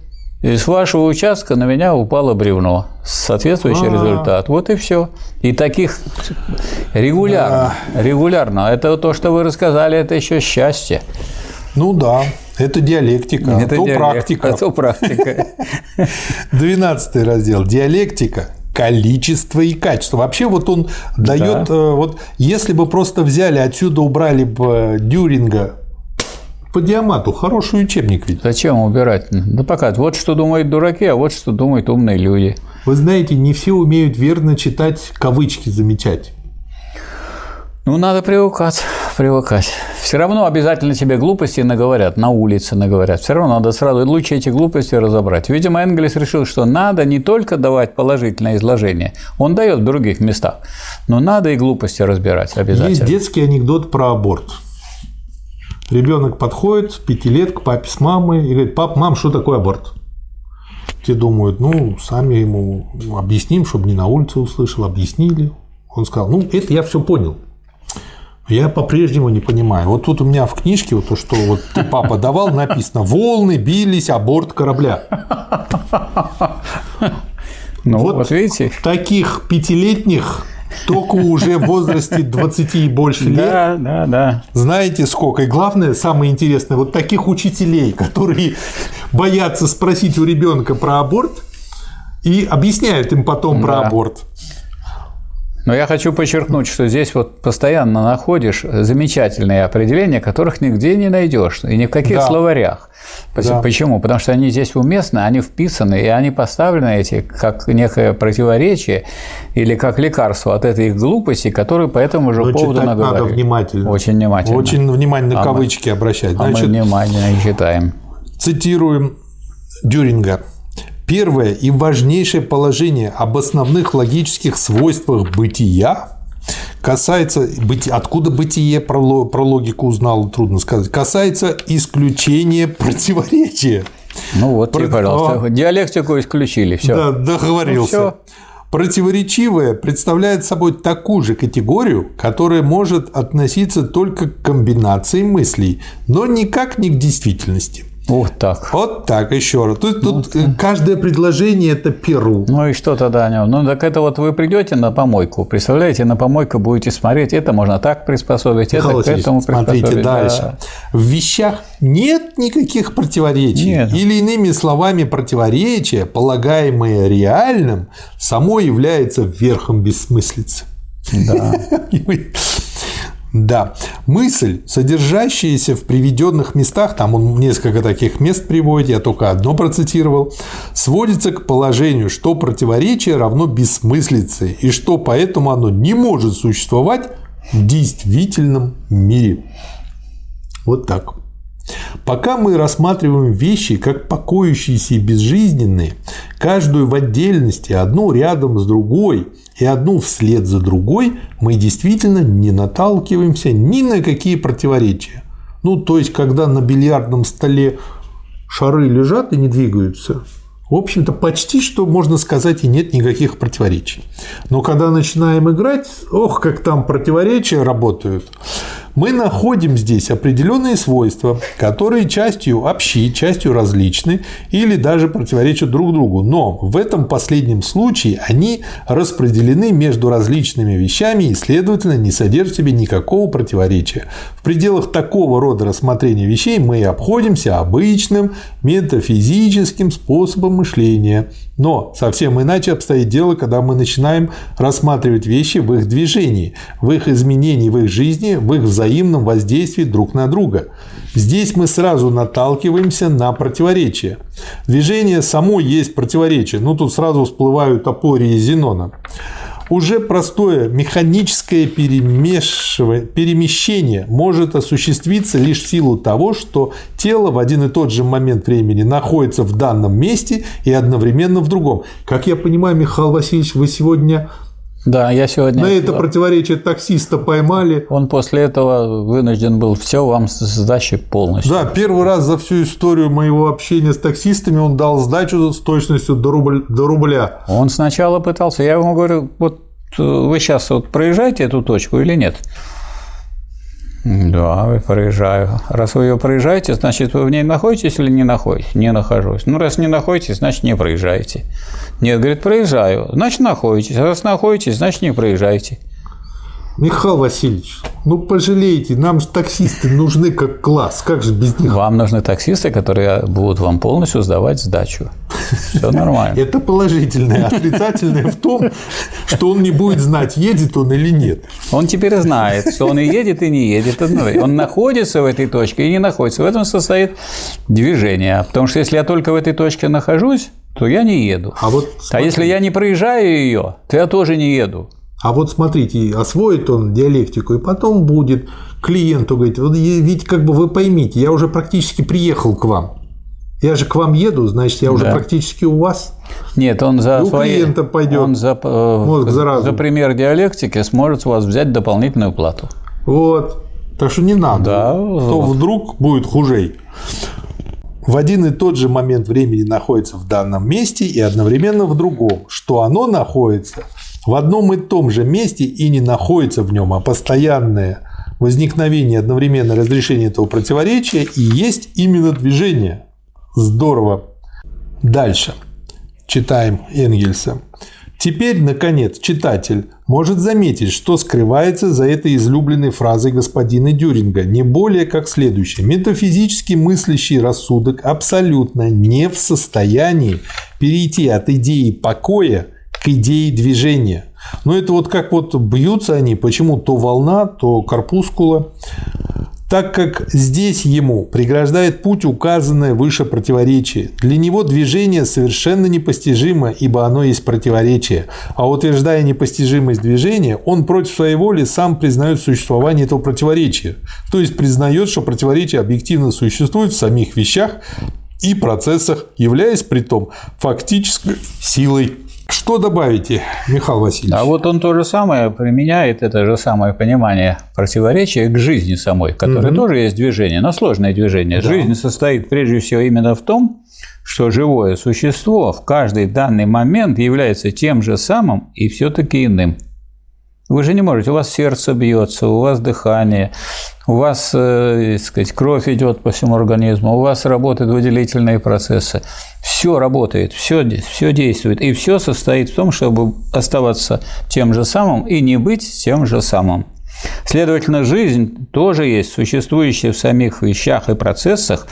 И с вашего участка на меня упало бревно. Соответствующий А. результат. Вот и все. И таких регулярно. Регулярно. Это то, что вы рассказали, это еще счастье. Ну да, это диалектика, а это то диалект, практика. а то практика. 12 раздел. Диалектика. Количество и качество. Вообще вот он дает, э, вот если бы просто взяли отсюда убрали бы Дюринга по диамату, хороший учебник ведь. Зачем убирать? Да пока. Вот что думают дураки, а вот что думают умные люди. Вы знаете, не все умеют верно читать кавычки, замечать. Ну, надо привыкать, привыкать. Все равно обязательно тебе глупости наговорят, на улице наговорят. Все равно надо сразу лучше эти глупости разобрать. Видимо, Энгельс решил, что надо не только давать положительное изложение, он дает в других местах, но надо и глупости разбирать обязательно. Есть детский анекдот про аборт. Ребенок подходит, пяти лет, к папе с мамой и говорит, пап, мам, что такое аборт? Те думают, ну, сами ему объясним, чтобы не на улице услышал, объяснили. Он сказал, ну, это я все понял. Я по-прежнему не понимаю. Вот тут у меня в книжке, вот то, что вот ты, папа, давал, написано «Волны бились о борт корабля». Ну, Вот. вот, видите? Таких пятилетних только уже в возрасте 20 и больше лет Да, да, да. Знаете сколько? И главное, самое интересное, вот таких учителей, которые боятся спросить у ребенка про аборт и объясняют им потом про Да. аборт. Но я хочу подчеркнуть, что здесь вот постоянно находишь замечательные определения, которых нигде не найдешь, и ни в каких Да. словарях. Да. Почему? Потому что они здесь уместны, они вписаны, и они поставлены эти как некое противоречие или как лекарство от этой их глупости, которые по этому же Но поводу читать надо наговорили. внимательно. Очень внимательно. Очень внимательно А мы- кавычки обращать. А мы Значит, внимательно читаем. цитируем Дюринга. Первое и важнейшее положение об основных логических свойствах бытия касается откуда бытие про, ло- про логику узнал трудно сказать касается исключения противоречия Ну вот, Про- пожалуйста, диалектику исключили, все. Да, договорился. Ну, всё. Противоречивое представляет собой такую же категорию, которая может относиться только к комбинации мыслей, но никак не к действительности. Ух так. Вот так еще раз. Тут, тут э, каждое предложение это перу. Ну и что тогда о нем? Ну так это вот вы придете на помойку, представляете, на помойку будете смотреть, это можно так приспособить, это Михаил к этому Васильевич, смотрите приспособить. дальше. Да. В вещах нет никаких противоречий. Нет. Или иными словами, противоречие, полагаемое реальным, само является верхом бессмыслицы. Да. Да. Мысль, содержащаяся в приведенных местах, там он несколько таких мест приводит, я только одно процитировал, сводится к положению, что противоречие равно бессмыслице, и что поэтому оно не может существовать в действительном мире. Вот так. Пока мы рассматриваем вещи как покоящиеся и безжизненные, каждую в отдельности, одну рядом с другой и одну вслед за другой, мы действительно не наталкиваемся ни на какие противоречия. Ну, то есть, когда на бильярдном столе шары лежат и не двигаются, в общем-то, почти что можно сказать и нет никаких противоречий. Но когда начинаем играть, ох, как там противоречия работают. Мы находим здесь определенные свойства, которые частью общи, частью различны или даже противоречат друг другу. Но в этом последнем случае они распределены между различными вещами и, следовательно, не содержат в себе никакого противоречия. В пределах такого рода рассмотрения вещей мы и обходимся обычным метафизическим способом мышления. Но совсем иначе обстоит дело, когда мы начинаем рассматривать вещи в их движении, в их изменении в их жизни, в их взаимном воздействии друг на друга. Здесь мы сразу наталкиваемся на противоречие. Движение само есть противоречие. Ну, тут сразу всплывают апории Зенона. Уже простое механическое перемещение может осуществиться лишь в силу того, что тело в один и тот же момент времени находится в данном месте и одновременно в другом. Как я понимаю, Михаил Васильевич, вы сегодня Да, я сегодня... на это противоречие таксиста поймали. Он после этого вынужден был все вам сдачи полностью. Да, первый раз за всю историю моего общения с таксистами он дал сдачу с точностью до, рубль- до рубля. Он сначала пытался, я ему говорю, вот э, вы сейчас вот проезжаете эту точку или нет? Да, проезжаю. Раз вы ее проезжаете, значит, вы в ней находитесь или не находитесь? Не нахожусь. Ну, раз не находитесь, значит, не проезжаете. Нет, говорит, проезжаю. Значит, находитесь. Раз находитесь, значит, не проезжаете. Михаил Васильевич, ну пожалейте, нам же таксисты нужны как класс, как же без них? Вам нужны таксисты, которые будут вам полностью сдавать сдачу. Все нормально. Это положительное. Отрицательное в том, что он не будет знать, едет он или нет. Он теперь знает, что он и едет, и не едет. Он находится в этой точке и не находится. В этом состоит движение. Потому что если я только в этой точке нахожусь, то я не еду. А, вот, а если я не проезжаю ее, то я тоже не еду. А вот смотрите, освоит он диалектику, и потом будет клиенту говорить, вот ведь как бы вы поймите, я уже практически приехал к вам. Я же к вам еду, значит, я уже да. практически у вас. Нет, он за у свои... клиента пойдет. Он за, э, мозг за, за пример диалектики сможет у вас взять дополнительную плату. Вот. Так что не надо. Да. То вдруг будет хужей. В один и тот же момент времени находится в данном месте и одновременно в другом, что оно находится в одном и том же месте и не находится в нем, а постоянное возникновение одновременно разрешения этого противоречия и есть именно движение. Здорово. Дальше. Читаем Энгельса. Теперь, наконец, читатель может заметить, что скрывается за этой излюбленной фразой господина Дюринга, не более как следующее. Метафизически мыслящий рассудок абсолютно не в состоянии перейти от идеи покоя к идее движения. Но это вот как вот бьются они, почему то волна, то корпускула. Так как здесь ему преграждает путь указанное выше противоречие. Для него движение совершенно непостижимо, ибо оно есть противоречие. А утверждая непостижимость движения, он против своей воли сам признает существование этого противоречия. То есть признает, что противоречие объективно существует в самих вещах и процессах, являясь при том фактической силой что добавите, Михаил Васильевич? А вот он то же самое применяет, это же самое понимание противоречия к жизни самой, которое угу. тоже есть движение, но сложное движение. Да. Жизнь состоит прежде всего именно в том, что живое существо в каждый данный момент является тем же самым и все-таки иным. Вы же не можете, у вас сердце бьется, у вас дыхание, у вас, э, сказать, кровь идет по всему организму, у вас работают выделительные процессы. Все работает, все, все действует, и все состоит в том, чтобы оставаться тем же самым и не быть тем же самым. Следовательно, жизнь тоже есть существующая в самих вещах и процессах,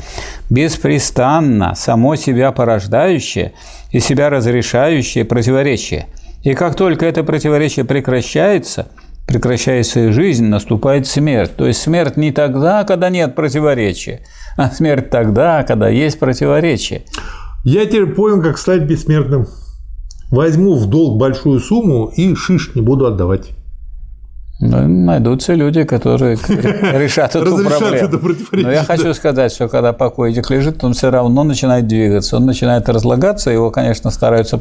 беспрестанно само себя порождающее и себя разрешающее противоречие – и как только это противоречие прекращается, прекращается и жизнь, наступает смерть. То есть смерть не тогда, когда нет противоречия, а смерть тогда, когда есть противоречие. Я теперь понял, как стать бессмертным. Возьму в долг большую сумму и шиш не буду отдавать. Ну, найдутся люди, которые решат эту проблему. Но я хочу сказать, что когда покойник лежит, он все равно начинает двигаться, он начинает разлагаться, его, конечно, стараются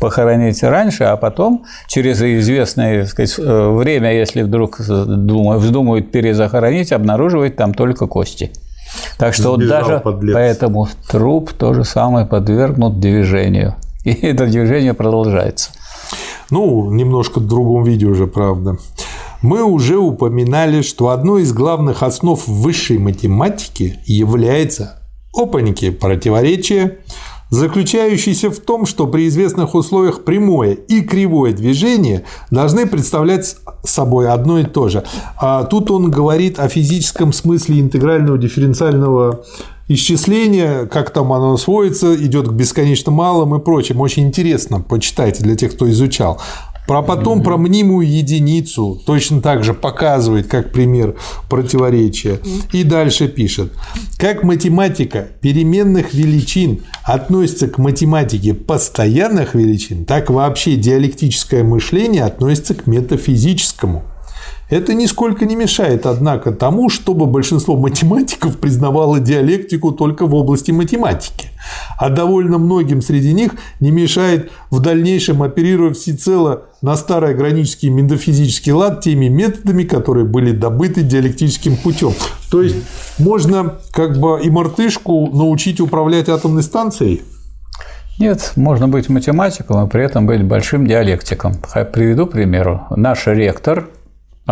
похоронить раньше, а потом, через известное сказать, э, время, если вдруг вздумают перезахоронить, обнаруживать там только кости. Так что вот даже подлец. поэтому труп то же самое подвергнут движению. И это движение продолжается. Ну, немножко в другом виде уже, правда. Мы уже упоминали, что одной из главных основ высшей математики является опаньки противоречие, заключающееся в том, что при известных условиях прямое и кривое движение должны представлять собой одно и то же. А тут он говорит о физическом смысле интегрального дифференциального исчисления, как там оно сводится, идет к бесконечно малым и прочим. Очень интересно, почитайте для тех, кто изучал. Про потом про мнимую единицу точно так же показывает как пример противоречия. И дальше пишет. Как математика переменных величин относится к математике постоянных величин, так вообще диалектическое мышление относится к метафизическому. Это нисколько не мешает, однако, тому, чтобы большинство математиков признавало диалектику только в области математики. А довольно многим среди них не мешает в дальнейшем оперировать всецело на старый гранический метафизический лад теми методами, которые были добыты диалектическим путем. То есть можно как бы и мартышку научить управлять атомной станцией? Нет, можно быть математиком и при этом быть большим диалектиком. Приведу примеру. Наш ректор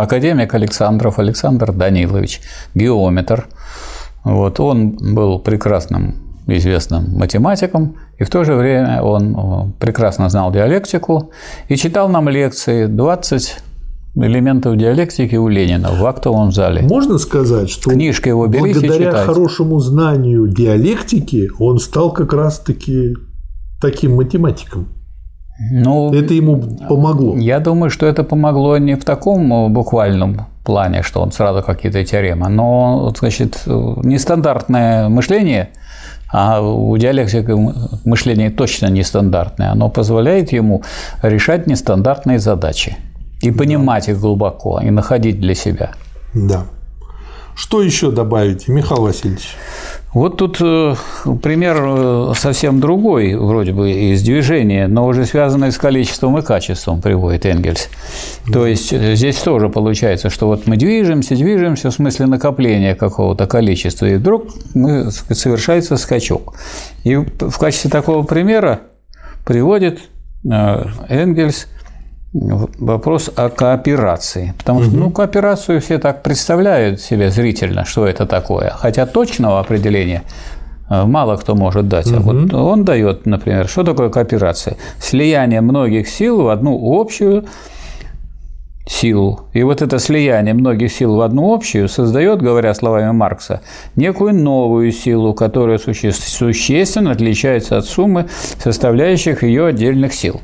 академик Александров Александр Данилович, геометр. Вот, он был прекрасным известным математиком, и в то же время он э, прекрасно знал диалектику и читал нам лекции 20 элементов диалектики у Ленина в актовом зале. Можно сказать, что Книжка его берите благодаря читайте. хорошему знанию диалектики он стал как раз-таки таким математиком. Ну, Это ему помогло. Я думаю, что это помогло не в таком э, буквальном плане, что он сразу какие-то теоремы, но, значит, э, нестандартное мышление, а у диалектика мышление точно нестандартное, оно позволяет ему решать нестандартные задачи и понимать их глубоко, и находить для себя. Да. Что еще добавите, Михаил Васильевич? Вот тут э, пример э, совсем другой, вроде бы, из движения, но уже связанный с количеством и качеством, приводит Энгельс. То есть э, здесь тоже получается, что вот мы движемся, движемся в смысле накопления какого-то количества, и вдруг мы, совершается скачок. И в качестве такого примера приводит Энгельс вопрос о кооперации. Потому что, ну, кооперацию все так представляют себе зрительно, что это такое. Хотя точного определения мало кто может дать. А вот он дает, например, что такое кооперация? Слияние многих сил в одну общую силу. И вот это слияние многих сил в одну общую создает, говоря словами Маркса, некую новую силу, которая существенно отличается от суммы составляющих ее отдельных сил.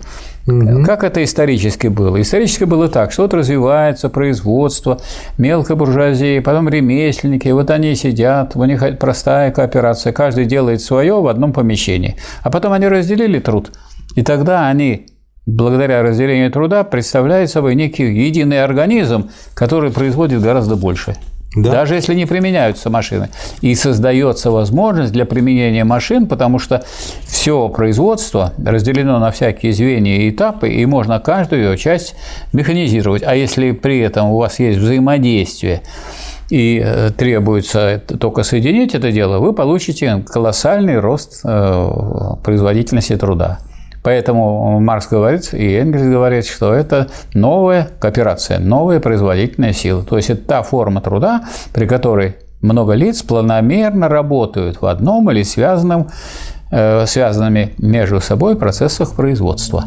Угу. Как это исторически было? Исторически было так, что вот развивается производство, мелкая буржуазия, потом ремесленники, вот они сидят, у них простая кооперация, каждый делает свое в одном помещении. А потом они разделили труд, и тогда они благодаря разделению труда представляют собой некий единый организм, который производит гораздо больше. Да. Даже если не применяются машины. И создается возможность для применения машин, потому что все производство разделено на всякие звенья и этапы, и можно каждую ее часть механизировать. А если при этом у вас есть взаимодействие, и э, требуется только соединить это дело, вы получите колоссальный рост э, производительности труда. Поэтому Маркс говорит, и Энгельс говорит, что это новая кооперация, новая производительная сила. То есть это та форма труда, при которой много лиц планомерно работают в одном или связанном, э, связанными между собой процессах производства.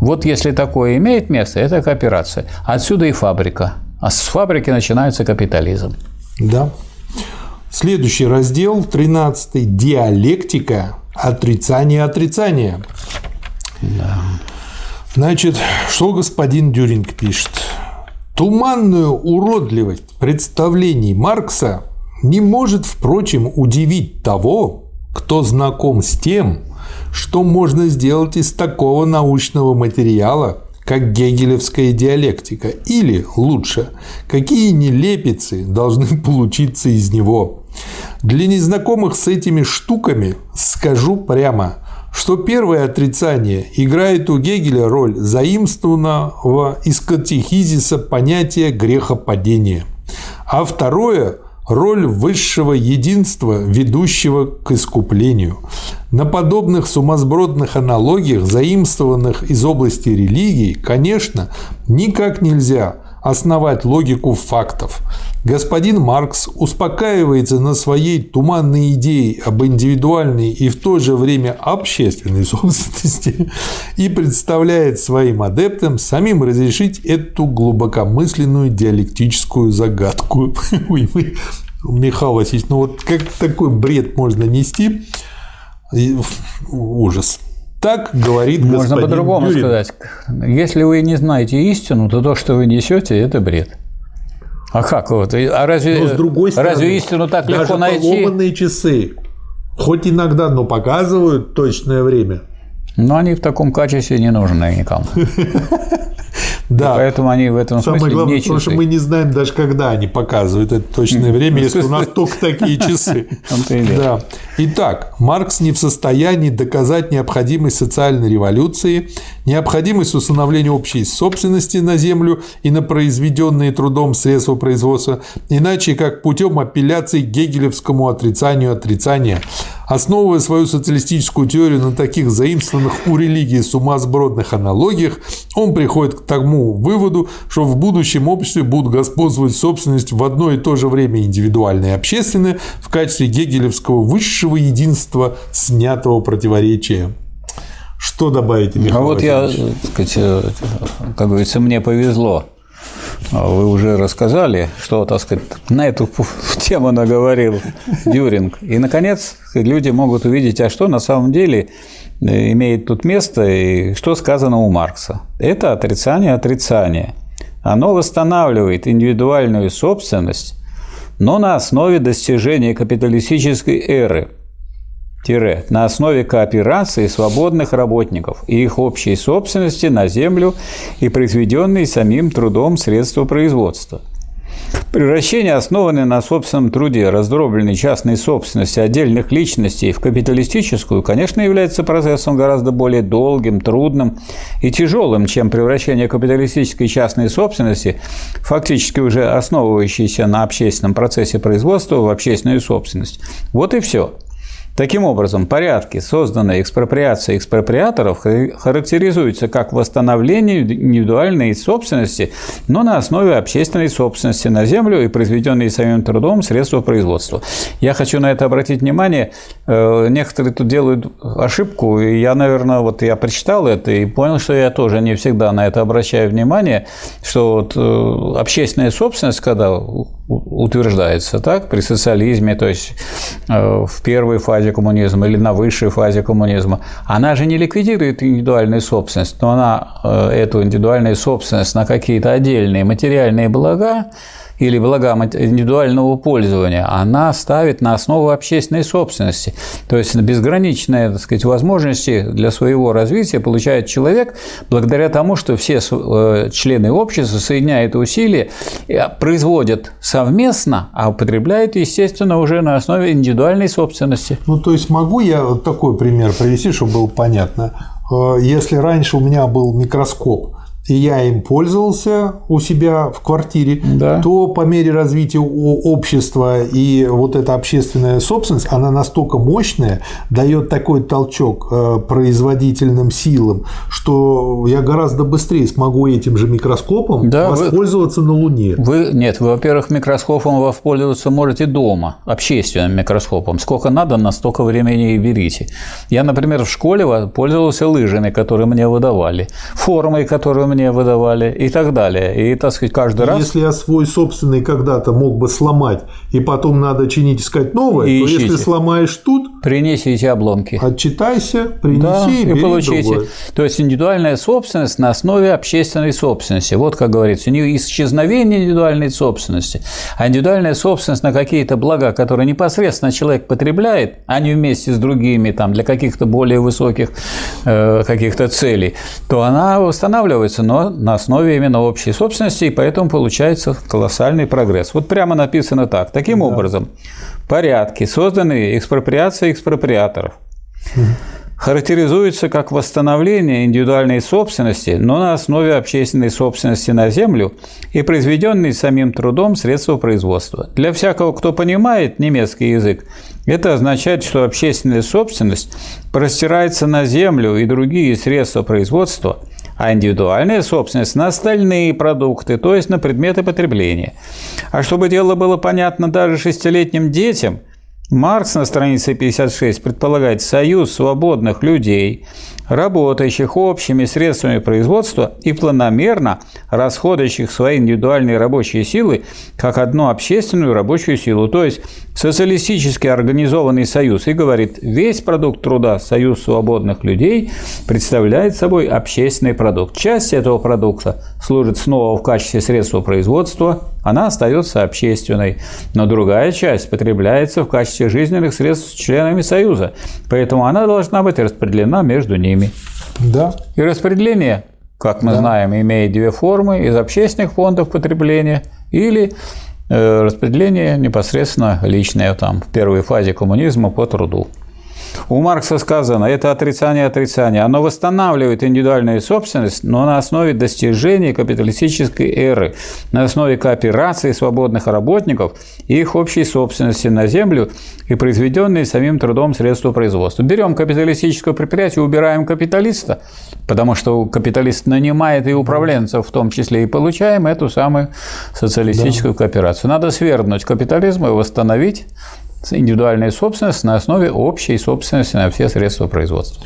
Вот если такое имеет место, это кооперация. Отсюда и фабрика. А с фабрики начинается капитализм. Да. Следующий раздел, 13 диалектика, отрицание отрицания. Да. Значит, что господин Дюринг пишет? Туманную уродливость представлений Маркса не может, впрочем, удивить того, кто знаком с тем, что можно сделать из такого научного материала, как гегелевская диалектика, или, лучше, какие нелепицы должны получиться из него. Для незнакомых с этими штуками скажу прямо – что первое отрицание играет у Гегеля роль заимствованного из катехизиса понятия грехопадения, а второе – роль высшего единства, ведущего к искуплению. На подобных сумасбродных аналогиях, заимствованных из области религии, конечно, никак нельзя основать логику фактов. Господин Маркс успокаивается на своей туманной идее об индивидуальной и в то же время общественной собственности и представляет своим адептам самим разрешить эту глубокомысленную диалектическую загадку. Михаил Васильевич, ну вот как такой бред можно нести? Ужас. Так говорит Можно по-другому Юрин. сказать. Если вы не знаете истину, то то, что вы несете, это бред. А как вот? А разве, но с другой стороны, разве истину так даже легко найти? поломанные часы, хоть иногда, но показывают точное время. Но они в таком качестве не нужны никому. Да. И поэтому они в этом Самое смысле главное, не потому что мы не знаем даже, когда они показывают это точное время, если у нас только такие часы. Да. Итак, Маркс не в состоянии доказать необходимость социальной революции, необходимость установления общей собственности на землю и на произведенные трудом средства производства, иначе как путем апелляции к гегелевскому отрицанию отрицания. Основывая свою социалистическую теорию на таких заимствованных у религии сумасбродных аналогиях, он приходит к тому выводу, что в будущем обществе будут господствовать собственность в одно и то же время индивидуальное и общественное в качестве гегелевского высшего единства снятого противоречия. Что добавить, Михаил А вот я, так сказать, э, как говорится, мне повезло. Вы уже рассказали, что, так сказать, на эту тему наговорил Дюринг. И, наконец, люди могут увидеть, а что на самом деле э, имеет тут место и что сказано у Маркса. Это отрицание отрицания. Оно восстанавливает индивидуальную собственность, но на основе достижения капиталистической эры – тире, на основе кооперации свободных работников и их общей собственности на землю и произведенные самим трудом средства производства. Превращение, основанное на собственном труде, раздробленной частной собственности отдельных личностей в капиталистическую, конечно, является процессом гораздо более долгим, трудным и тяжелым, чем превращение капиталистической частной собственности, фактически уже основывающейся на общественном процессе производства, в общественную собственность. Вот и все. Таким образом, порядки, созданные экспроприацией экспроприаторов, характеризуются как восстановление индивидуальной собственности, но на основе общественной собственности на землю и произведенные самим трудом средства производства. Я хочу на это обратить внимание. Э, некоторые тут делают ошибку, и я, наверное, вот я прочитал это и понял, что я тоже не всегда на это обращаю внимание, что вот э, общественная собственность, когда утверждается так при социализме, то есть э, в первой фазе коммунизма или на высшей фазе коммунизма, она же не ликвидирует индивидуальную собственность, но она э, эту индивидуальную собственность на какие-то отдельные материальные блага или блага индивидуального пользования, она ставит на основу общественной собственности. То есть безграничные так сказать, возможности для своего развития получает человек благодаря тому, что все э, члены общества соединяют усилия, производят совместно, а употребляют, естественно, уже на основе индивидуальной собственности. Ну, то есть могу я вот такой пример привести, чтобы было понятно. Э, если раньше у меня был микроскоп, и я им пользовался у себя в квартире, да. то по мере развития общества и вот эта общественная собственность, она настолько мощная, дает такой толчок э, производительным силам, что я гораздо быстрее смогу этим же микроскопом да, воспользоваться вы, на Луне. Вы, нет, вы, во-первых, микроскопом воспользоваться можете дома, общественным микроскопом. Сколько надо, на столько времени и берите. Я, например, в школе пользовался лыжами, которые мне выдавали, формой, которую мне выдавали и так далее. И, так сказать, каждый раз... Если я свой собственный когда-то мог бы сломать, и потом надо чинить, искать новое, и то ищите. если сломаешь тут... Принесите обломки. Отчитайся, принеси да, и, и получите. Другое. То есть, индивидуальная собственность на основе общественной собственности. Вот, как говорится, не исчезновение индивидуальной собственности, а индивидуальная собственность на какие-то блага, которые непосредственно человек потребляет, а не вместе с другими там, для каких-то более высоких э, каких-то целей, то она устанавливается делается, но на основе именно общей собственности, и поэтому получается колоссальный прогресс. Вот прямо написано так. Таким да. образом, порядки, созданные экспроприацией экспроприаторов, характеризуются как восстановление индивидуальной собственности, но на основе общественной собственности на землю и произведенные самим трудом средства производства. Для всякого, кто понимает немецкий язык, это означает, что общественная собственность простирается на землю и другие средства производства – а индивидуальная собственность на остальные продукты, то есть на предметы потребления. А чтобы дело было понятно даже шестилетним детям, Маркс на странице 56 предполагает союз свободных людей, работающих общими средствами производства и планомерно расходующих свои индивидуальные рабочие силы как одну общественную рабочую силу. То есть социалистически организованный союз и говорит, весь продукт труда союз свободных людей представляет собой общественный продукт. Часть этого продукта служит снова в качестве средства производства, она остается общественной, но другая часть потребляется в качестве жизненных средств членами союза, поэтому она должна быть распределена между ними. Да. И распределение, как мы да. знаем, имеет две формы из общественных фондов потребления или распределение непосредственно личное там в первой фазе коммунизма по труду. У Маркса сказано, это отрицание отрицания. Оно восстанавливает индивидуальную собственность, но на основе достижений капиталистической эры, на основе кооперации свободных работников и их общей собственности на землю и произведенные самим трудом средства производства. Берем капиталистическое предприятие, убираем капиталиста, потому что капиталист нанимает и управленцев в том числе, и получаем эту самую социалистическую да. кооперацию. Надо свергнуть капитализм и восстановить индивидуальная собственность на основе общей собственности на все средства производства.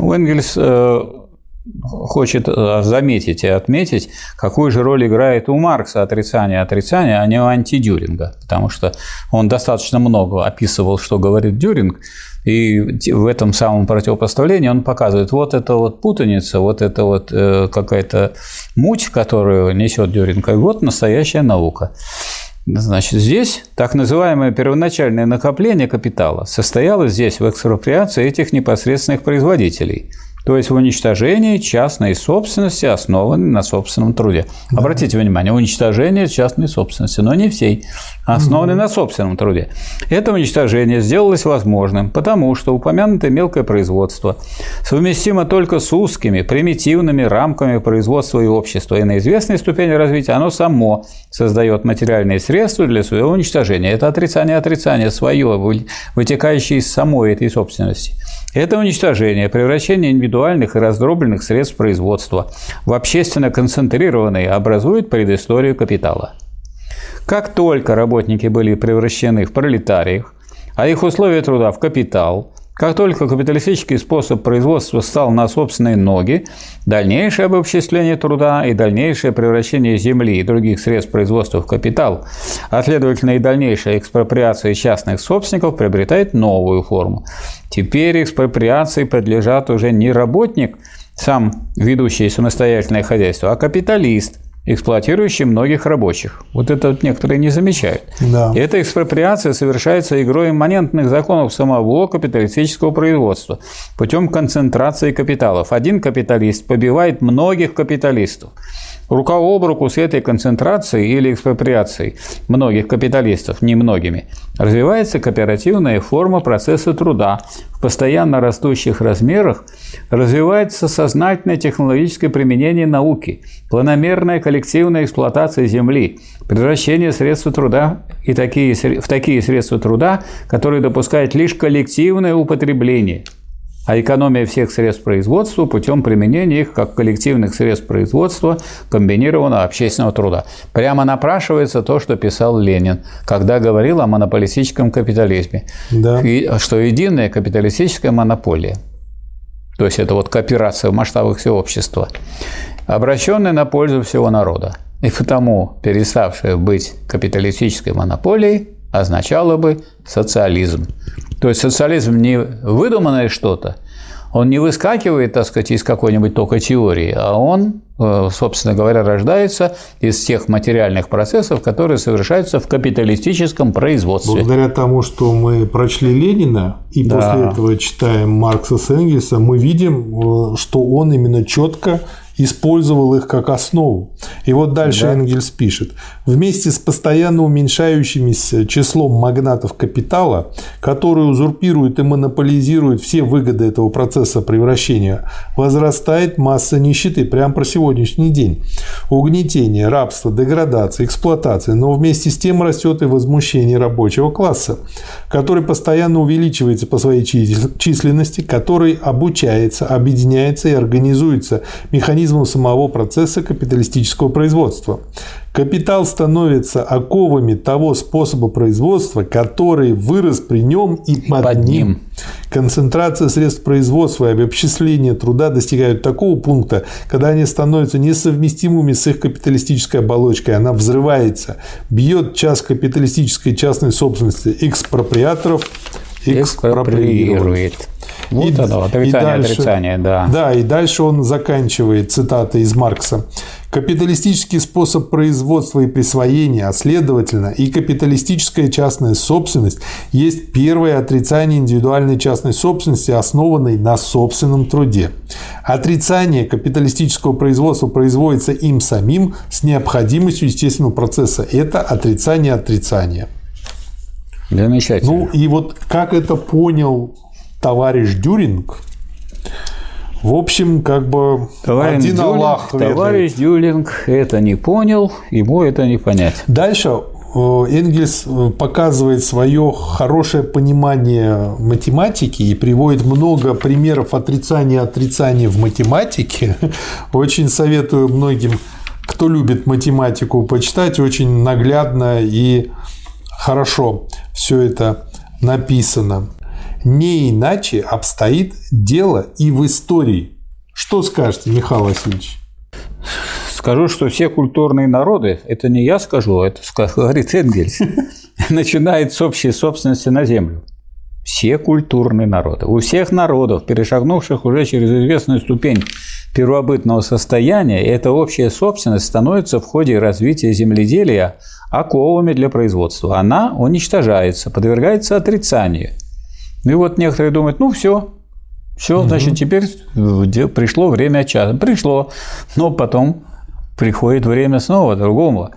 Энгельс э, хочет э, заметить и отметить, какую же роль играет у Маркса отрицание отрицания, а не у антидюринга, потому что он достаточно много описывал, что говорит Дюринг, и в этом самом противопоставлении он показывает, вот это вот путаница, вот это вот э, какая-то муть, которую несет Дюринг, и вот настоящая наука. Значит, здесь так называемое первоначальное накопление капитала состоялось здесь в экспроприации этих непосредственных производителей – то есть в уничтожении частной собственности, основанной на собственном труде. Да. Обратите внимание, уничтожение частной собственности, но не всей, основанной угу. на собственном труде. Это уничтожение сделалось возможным, потому что упомянутое мелкое производство совместимо только с узкими, примитивными рамками производства и общества, и на известной ступени развития оно само создает материальные средства для своего уничтожения. Это отрицание отрицания свое, вытекающее из самой этой собственности. Это уничтожение, превращение индивидуальных и раздробленных средств производства в общественно концентрированные образует предысторию капитала. Как только работники были превращены в пролетариев, а их условия труда в капитал, как только капиталистический способ производства стал на собственные ноги, дальнейшее обобществление труда и дальнейшее превращение земли и других средств производства в капитал, а следовательно и дальнейшая экспроприация частных собственников приобретает новую форму. Теперь экспроприации подлежат уже не работник, сам ведущий самостоятельное хозяйство, а капиталист, эксплуатирующий многих рабочих. Вот это вот некоторые не замечают. Да. Эта экспроприация совершается игрой имманентных законов самого капиталистического производства путем концентрации капиталов. Один капиталист побивает многих капиталистов. Рука об руку с этой концентрацией или экспроприацией многих капиталистов, не многими, развивается кооперативная форма процесса труда. В постоянно растущих размерах развивается сознательное технологическое применение науки, планомерная коллективная эксплуатация земли, превращение средств труда и такие, в такие средства труда, которые допускают лишь коллективное употребление – а экономия всех средств производства путем применения их как коллективных средств производства комбинированного общественного труда. Прямо напрашивается то, что писал Ленин, когда говорил о монополистическом капитализме, да. и, что единая капиталистическая монополия, то есть это вот кооперация в масштабах всего общества, обращенная на пользу всего народа. И потому переставшая быть капиталистической монополией означало бы социализм. То есть социализм не выдуманное что-то, он не выскакивает, так сказать, из какой-нибудь только теории, а он, э, собственно говоря, рождается из тех материальных процессов, которые совершаются в капиталистическом производстве. Благодаря тому, что мы прочли Ленина и да. после этого читаем Маркса с Энгельса, мы видим, э, что он именно четко использовал их как основу. И вот дальше да. Энгельс пишет. Вместе с постоянно уменьшающимся числом магнатов капитала, которые узурпируют и монополизируют все выгоды этого процесса превращения, возрастает масса нищеты. Прямо про сегодняшний день. Угнетение, рабство, деградация, эксплуатация. Но вместе с тем растет и возмущение рабочего класса, который постоянно увеличивается по своей численности, который обучается, объединяется и организуется механизмом механизмом самого процесса капиталистического производства. Капитал становится оковами того способа производства, который вырос при нем и под, под ним. ним. Концентрация средств производства и обобществление труда достигают такого пункта, когда они становятся несовместимыми с их капиталистической оболочкой. Она взрывается, бьет час капиталистической частной собственности экспроприаторов, экспроприирует. Вот и, оно, отрицание, и дальше, отрицание, да. Да, и дальше он заканчивает цитата из Маркса. Капиталистический способ производства и присвоения, а следовательно и капиталистическая частная собственность есть первое отрицание индивидуальной частной собственности, основанной на собственном труде. Отрицание капиталистического производства производится им самим с необходимостью естественного процесса. Это отрицание отрицания. Замечательно. Ну и вот как это понял товарищ Дюринг. В общем, как бы товарищ один Дюлинг, Аллах Товарищ ведает. Дюлинг это не понял, ему это не понять. Дальше э, Энгельс э, показывает свое хорошее понимание математики и приводит много примеров отрицания отрицания в математике. Очень советую многим, кто любит математику, почитать. Очень наглядно и хорошо все это написано. Не иначе обстоит дело и в истории. Что скажете, Михаил Васильевич? Скажу, что все культурные народы, это не я скажу, это ска- говорит Энгельс, начинает с общей собственности на землю. Все культурные народы. У всех народов, перешагнувших уже через известную ступень первобытного состояния, эта общая собственность становится в ходе развития земледелия оковами для производства. Она уничтожается, подвергается отрицанию. И вот некоторые думают, ну все, все, значит, теперь де- пришло время часа. Пришло, но потом приходит время снова другому.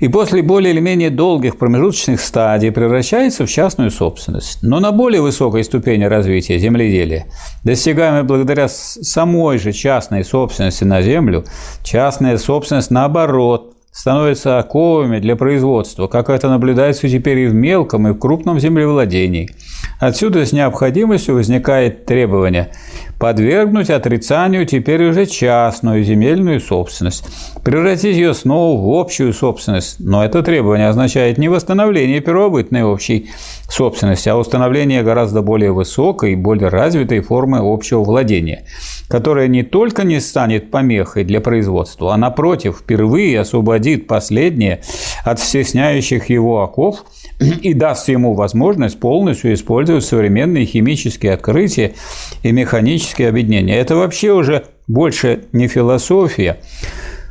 И после более или менее долгих промежуточных стадий превращается в частную собственность. Но на более высокой ступени развития земледелия, достигаемой благодаря самой же частной собственности на землю, частная собственность наоборот становится оковами для производства, как это наблюдается теперь и в мелком, и в крупном землевладении. Отсюда с необходимостью возникает требование подвергнуть отрицанию теперь уже частную земельную собственность, превратить ее снова в общую собственность. Но это требование означает не восстановление первобытной общей собственности, а установление гораздо более высокой и более развитой формы общего владения, которая не только не станет помехой для производства, а напротив, впервые освободит последнее от стесняющих его оков и даст ему возможность полностью использовать современные химические открытия и механические объединения. Это вообще уже больше не философия,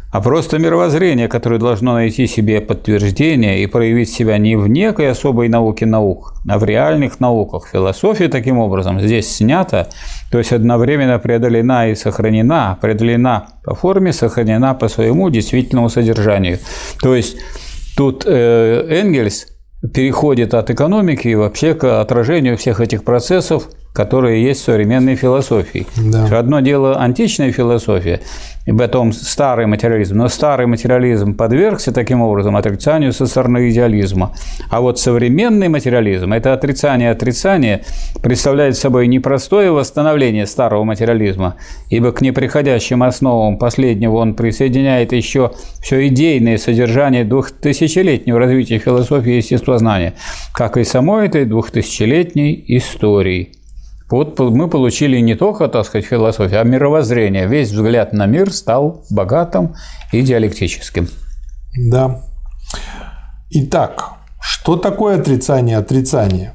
а просто мировоззрение, которое должно найти себе подтверждение и проявить себя не в некой особой науке наук, а в реальных науках. Философия таким образом здесь снята, то есть одновременно преодолена и сохранена, преодолена по форме, сохранена по своему действительному содержанию. То есть тут э, Энгельс переходит от экономики вообще к отражению всех этих процессов, которые есть в современной философии. Да. Одно дело античная философия, и потом старый материализм. Но старый материализм подвергся таким образом отрицанию со стороны идеализма. А вот современный материализм – это отрицание отрицания представляет собой непростое восстановление старого материализма, ибо к неприходящим основам последнего он присоединяет еще все идейное содержание двухтысячелетнего развития философии и естествознания, как и самой этой двухтысячелетней истории. Вот мы получили не только, так сказать, философию, а мировоззрение. Весь взгляд на мир стал богатым и диалектическим. Да. Итак, что такое отрицание отрицания?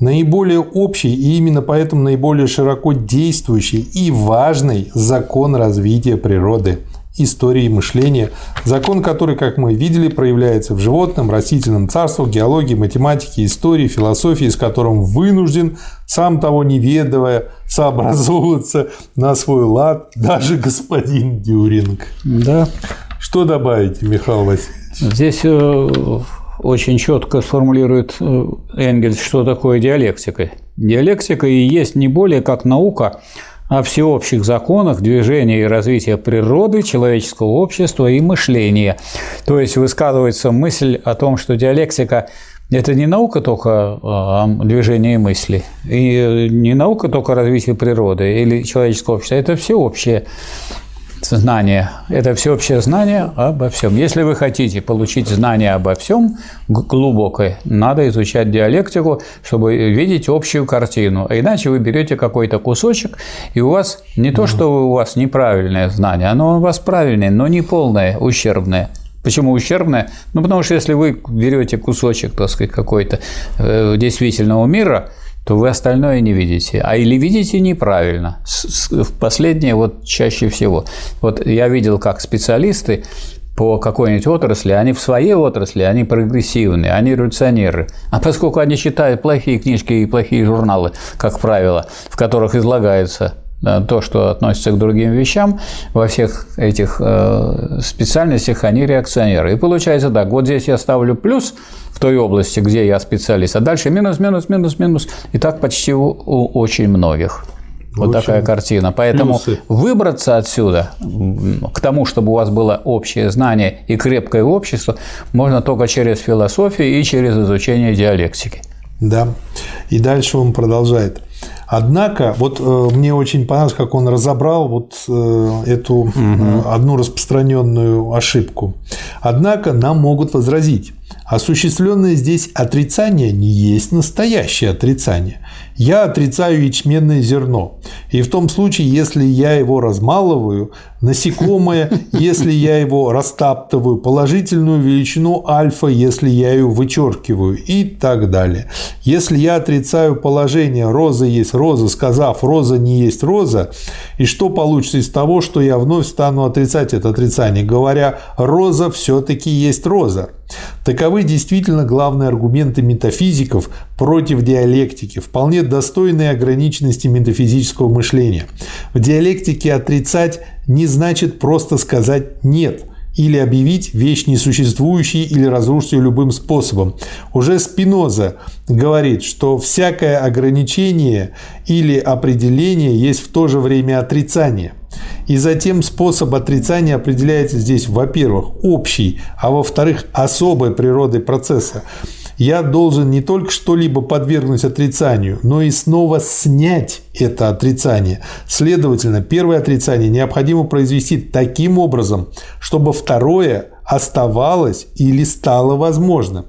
Наиболее общий и именно поэтому наиболее широко действующий и важный закон развития природы, истории мышления, закон, который, как мы видели, проявляется в животном, растительном царствах, геологии, математике, истории, философии, с которым вынужден, сам того не ведая, сообразовываться на свой лад даже господин Дюринг. Да. Что добавите, Михаил Васильевич? Здесь э, очень четко сформулирует э, Энгельс, что такое диалектика. Диалектика и есть не более как наука о всеобщих законах движения и развития природы, человеческого общества и мышления. То есть высказывается мысль о том, что диалектика это не наука только о движении мысли, и не наука только о развитии природы или человеческого общества, это всеобщее знание. Это всеобщее знание обо всем. Если вы хотите получить знание обо всем глубокое, надо изучать диалектику, чтобы видеть общую картину. А иначе вы берете какой-то кусочек, и у вас не то, что у вас неправильное знание, оно у вас правильное, но не полное, ущербное. Почему ущербное? Ну, потому что если вы берете кусочек, так сказать, какой-то э, действительного мира, то вы остальное не видите. А или видите неправильно. В последнее вот чаще всего. Вот я видел, как специалисты по какой-нибудь отрасли, они в своей отрасли, они прогрессивные, они революционеры. А поскольку они читают плохие книжки и плохие журналы, как правило, в которых излагается то, что относится к другим вещам, во всех этих э, специальностях они реакционеры. И получается так, вот здесь я ставлю плюс той области, где я специалист. А дальше минус, минус, минус, минус. И так почти у, у очень многих. Вот Очень такая картина. Поэтому плюсы. выбраться отсюда к тому, чтобы у вас было общее знание и крепкое общество, можно только через философию и через изучение диалектики. Да. И дальше он продолжает. Однако, вот э, мне очень понравилось, как он разобрал вот э, эту угу. э, одну распространенную ошибку. Однако нам могут возразить, осуществленное здесь отрицание не есть настоящее отрицание. Я отрицаю ячменное зерно. И в том случае, если я его размалываю, насекомое, если я его растаптываю, положительную величину альфа, если я ее вычеркиваю и так далее. Если я отрицаю положение роза есть роза, сказав роза не есть роза, и что получится из того, что я вновь стану отрицать это отрицание, говоря роза все-таки есть роза. Таковы действительно главные аргументы метафизиков против диалектики, вполне достойные ограниченности метафизического мышления. В диалектике отрицать не значит просто сказать «нет», или объявить вещь несуществующей или разрушить ее любым способом. Уже Спиноза говорит, что всякое ограничение или определение есть в то же время отрицание – и затем способ отрицания определяется здесь, во-первых, общий, а во-вторых, особой природой процесса. Я должен не только что-либо подвергнуть отрицанию, но и снова снять это отрицание. Следовательно, первое отрицание необходимо произвести таким образом, чтобы второе оставалось или стало возможным.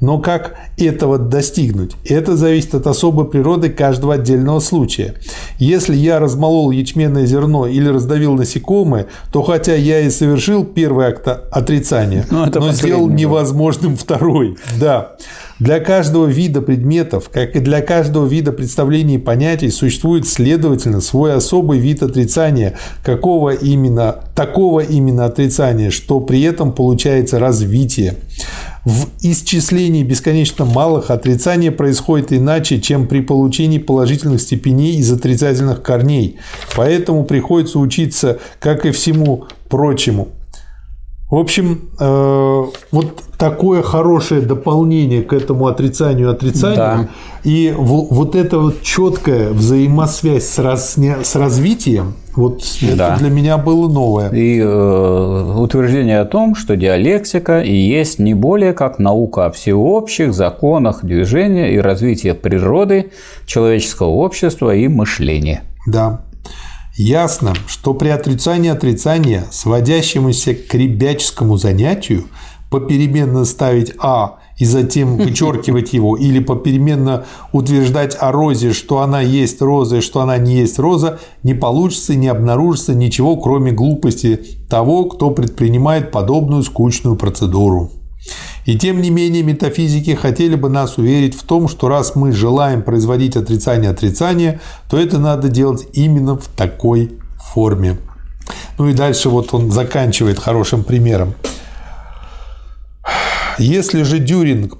Но как этого достигнуть? Это зависит от особой природы каждого отдельного случая. Если я размолол ячменное зерно или раздавил насекомое, то хотя я и совершил первый акт отрицания, но, но сделал невозможным второй. Да. Для каждого вида предметов, как и для каждого вида представлений и понятий, существует, следовательно, свой особый вид отрицания, какого именно, такого именно отрицания, что при этом получается развитие. В исчислении бесконечно малых отрицание происходит иначе, чем при получении положительных степеней из отрицательных корней. Поэтому приходится учиться, как и всему прочему, в общем, э, вот такое хорошее дополнение к этому отрицанию отрицанию. Да. И вот эта вот четкая взаимосвязь с, раз, с развитием, вот да. это для меня было новое. И э, утверждение о том, что диалектика и есть не более как наука о всеобщих законах движения и развития природы, человеческого общества и мышления. Да. Ясно, что при отрицании отрицания, сводящемуся к ребяческому занятию, попеременно ставить А и затем вычеркивать его, или попеременно утверждать о розе, что она есть роза и что она не есть роза, не получится не обнаружится ничего, кроме глупости того, кто предпринимает подобную скучную процедуру. И тем не менее метафизики хотели бы нас уверить в том, что раз мы желаем производить отрицание отрицания, то это надо делать именно в такой форме. Ну и дальше вот он заканчивает хорошим примером. Если же Дюринг,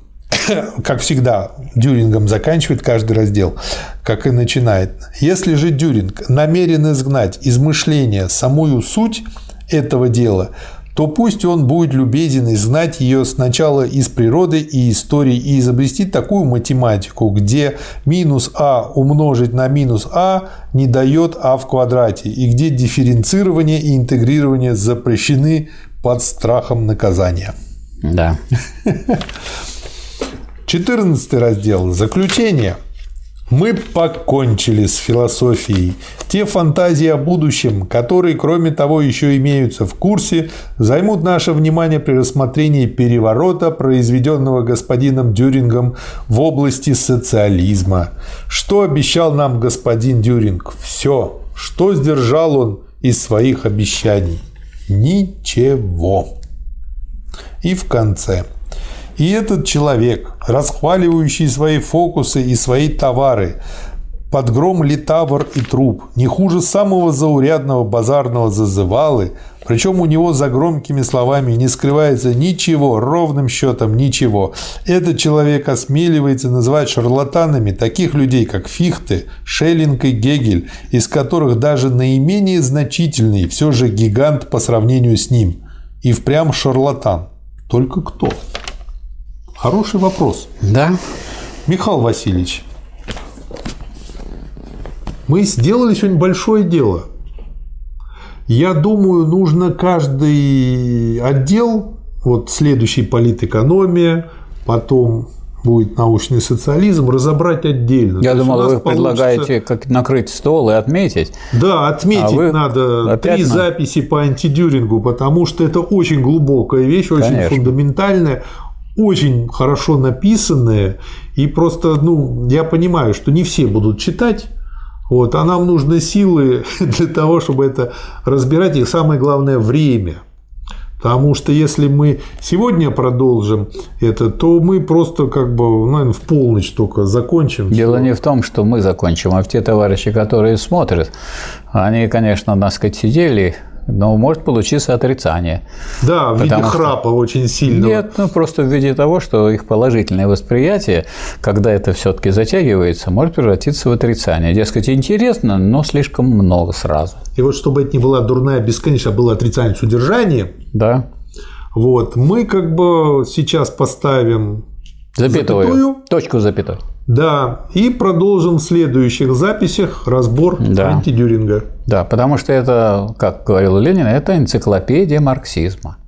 как всегда, Дюрингом заканчивает каждый раздел, как и начинает. Если же Дюринг намерен изгнать из мышления самую суть этого дела, то пусть он будет любезен и знать ее сначала из природы и истории и изобрести такую математику, где минус а умножить на минус а не дает а в квадрате, и где дифференцирование и интегрирование запрещены под страхом наказания. Да. 14 раздел. Заключение. Мы покончили с философией. Те фантазии о будущем, которые, кроме того, еще имеются в курсе, займут наше внимание при рассмотрении переворота, произведенного господином Дюрингом в области социализма. Что обещал нам господин Дюринг? Все. Что сдержал он из своих обещаний? Ничего. И в конце – и этот человек, расхваливающий свои фокусы и свои товары, под гром литавр и труп, не хуже самого заурядного базарного зазывалы, причем у него за громкими словами не скрывается ничего, ровным счетом ничего. Этот человек осмеливается называть шарлатанами таких людей, как Фихте, Шеллинг и Гегель, из которых даже наименее значительный все же гигант по сравнению с ним. И впрямь шарлатан. Только кто? Хороший вопрос. Да. Михаил Васильевич, мы сделали сегодня большое дело. Я думаю, нужно каждый отдел, вот следующий политэкономия, потом будет научный социализм, разобрать отдельно. Я думал, вы получится... предлагаете как накрыть стол и отметить. Да, отметить а надо три на... записи по антидюрингу, потому что это очень глубокая вещь, очень Конечно. фундаментальная, очень хорошо написанная. И просто, ну, я понимаю, что не все будут читать, вот, а нам нужны силы для того, чтобы это разбирать, и самое главное – время. Потому что если мы сегодня продолжим это, то мы просто как бы, наверное, в полночь только закончим. Дело не в том, что мы закончим, а в те товарищи, которые смотрят. Они, конечно, нас сказать, сидели но может получиться отрицание. Да, в виде храпа очень сильно. Нет, ну просто в виде того, что их положительное восприятие, когда это все-таки затягивается, может превратиться в отрицание. Дескать, интересно, но слишком много сразу. И вот чтобы это не была дурная бесконечность, а было отрицание содержания, да. вот, мы как бы сейчас поставим запятую, запятую точку запятой. Да, и продолжим в следующих записях разбор да. антидюринга. Да, потому что это, как говорил Ленин, это энциклопедия марксизма.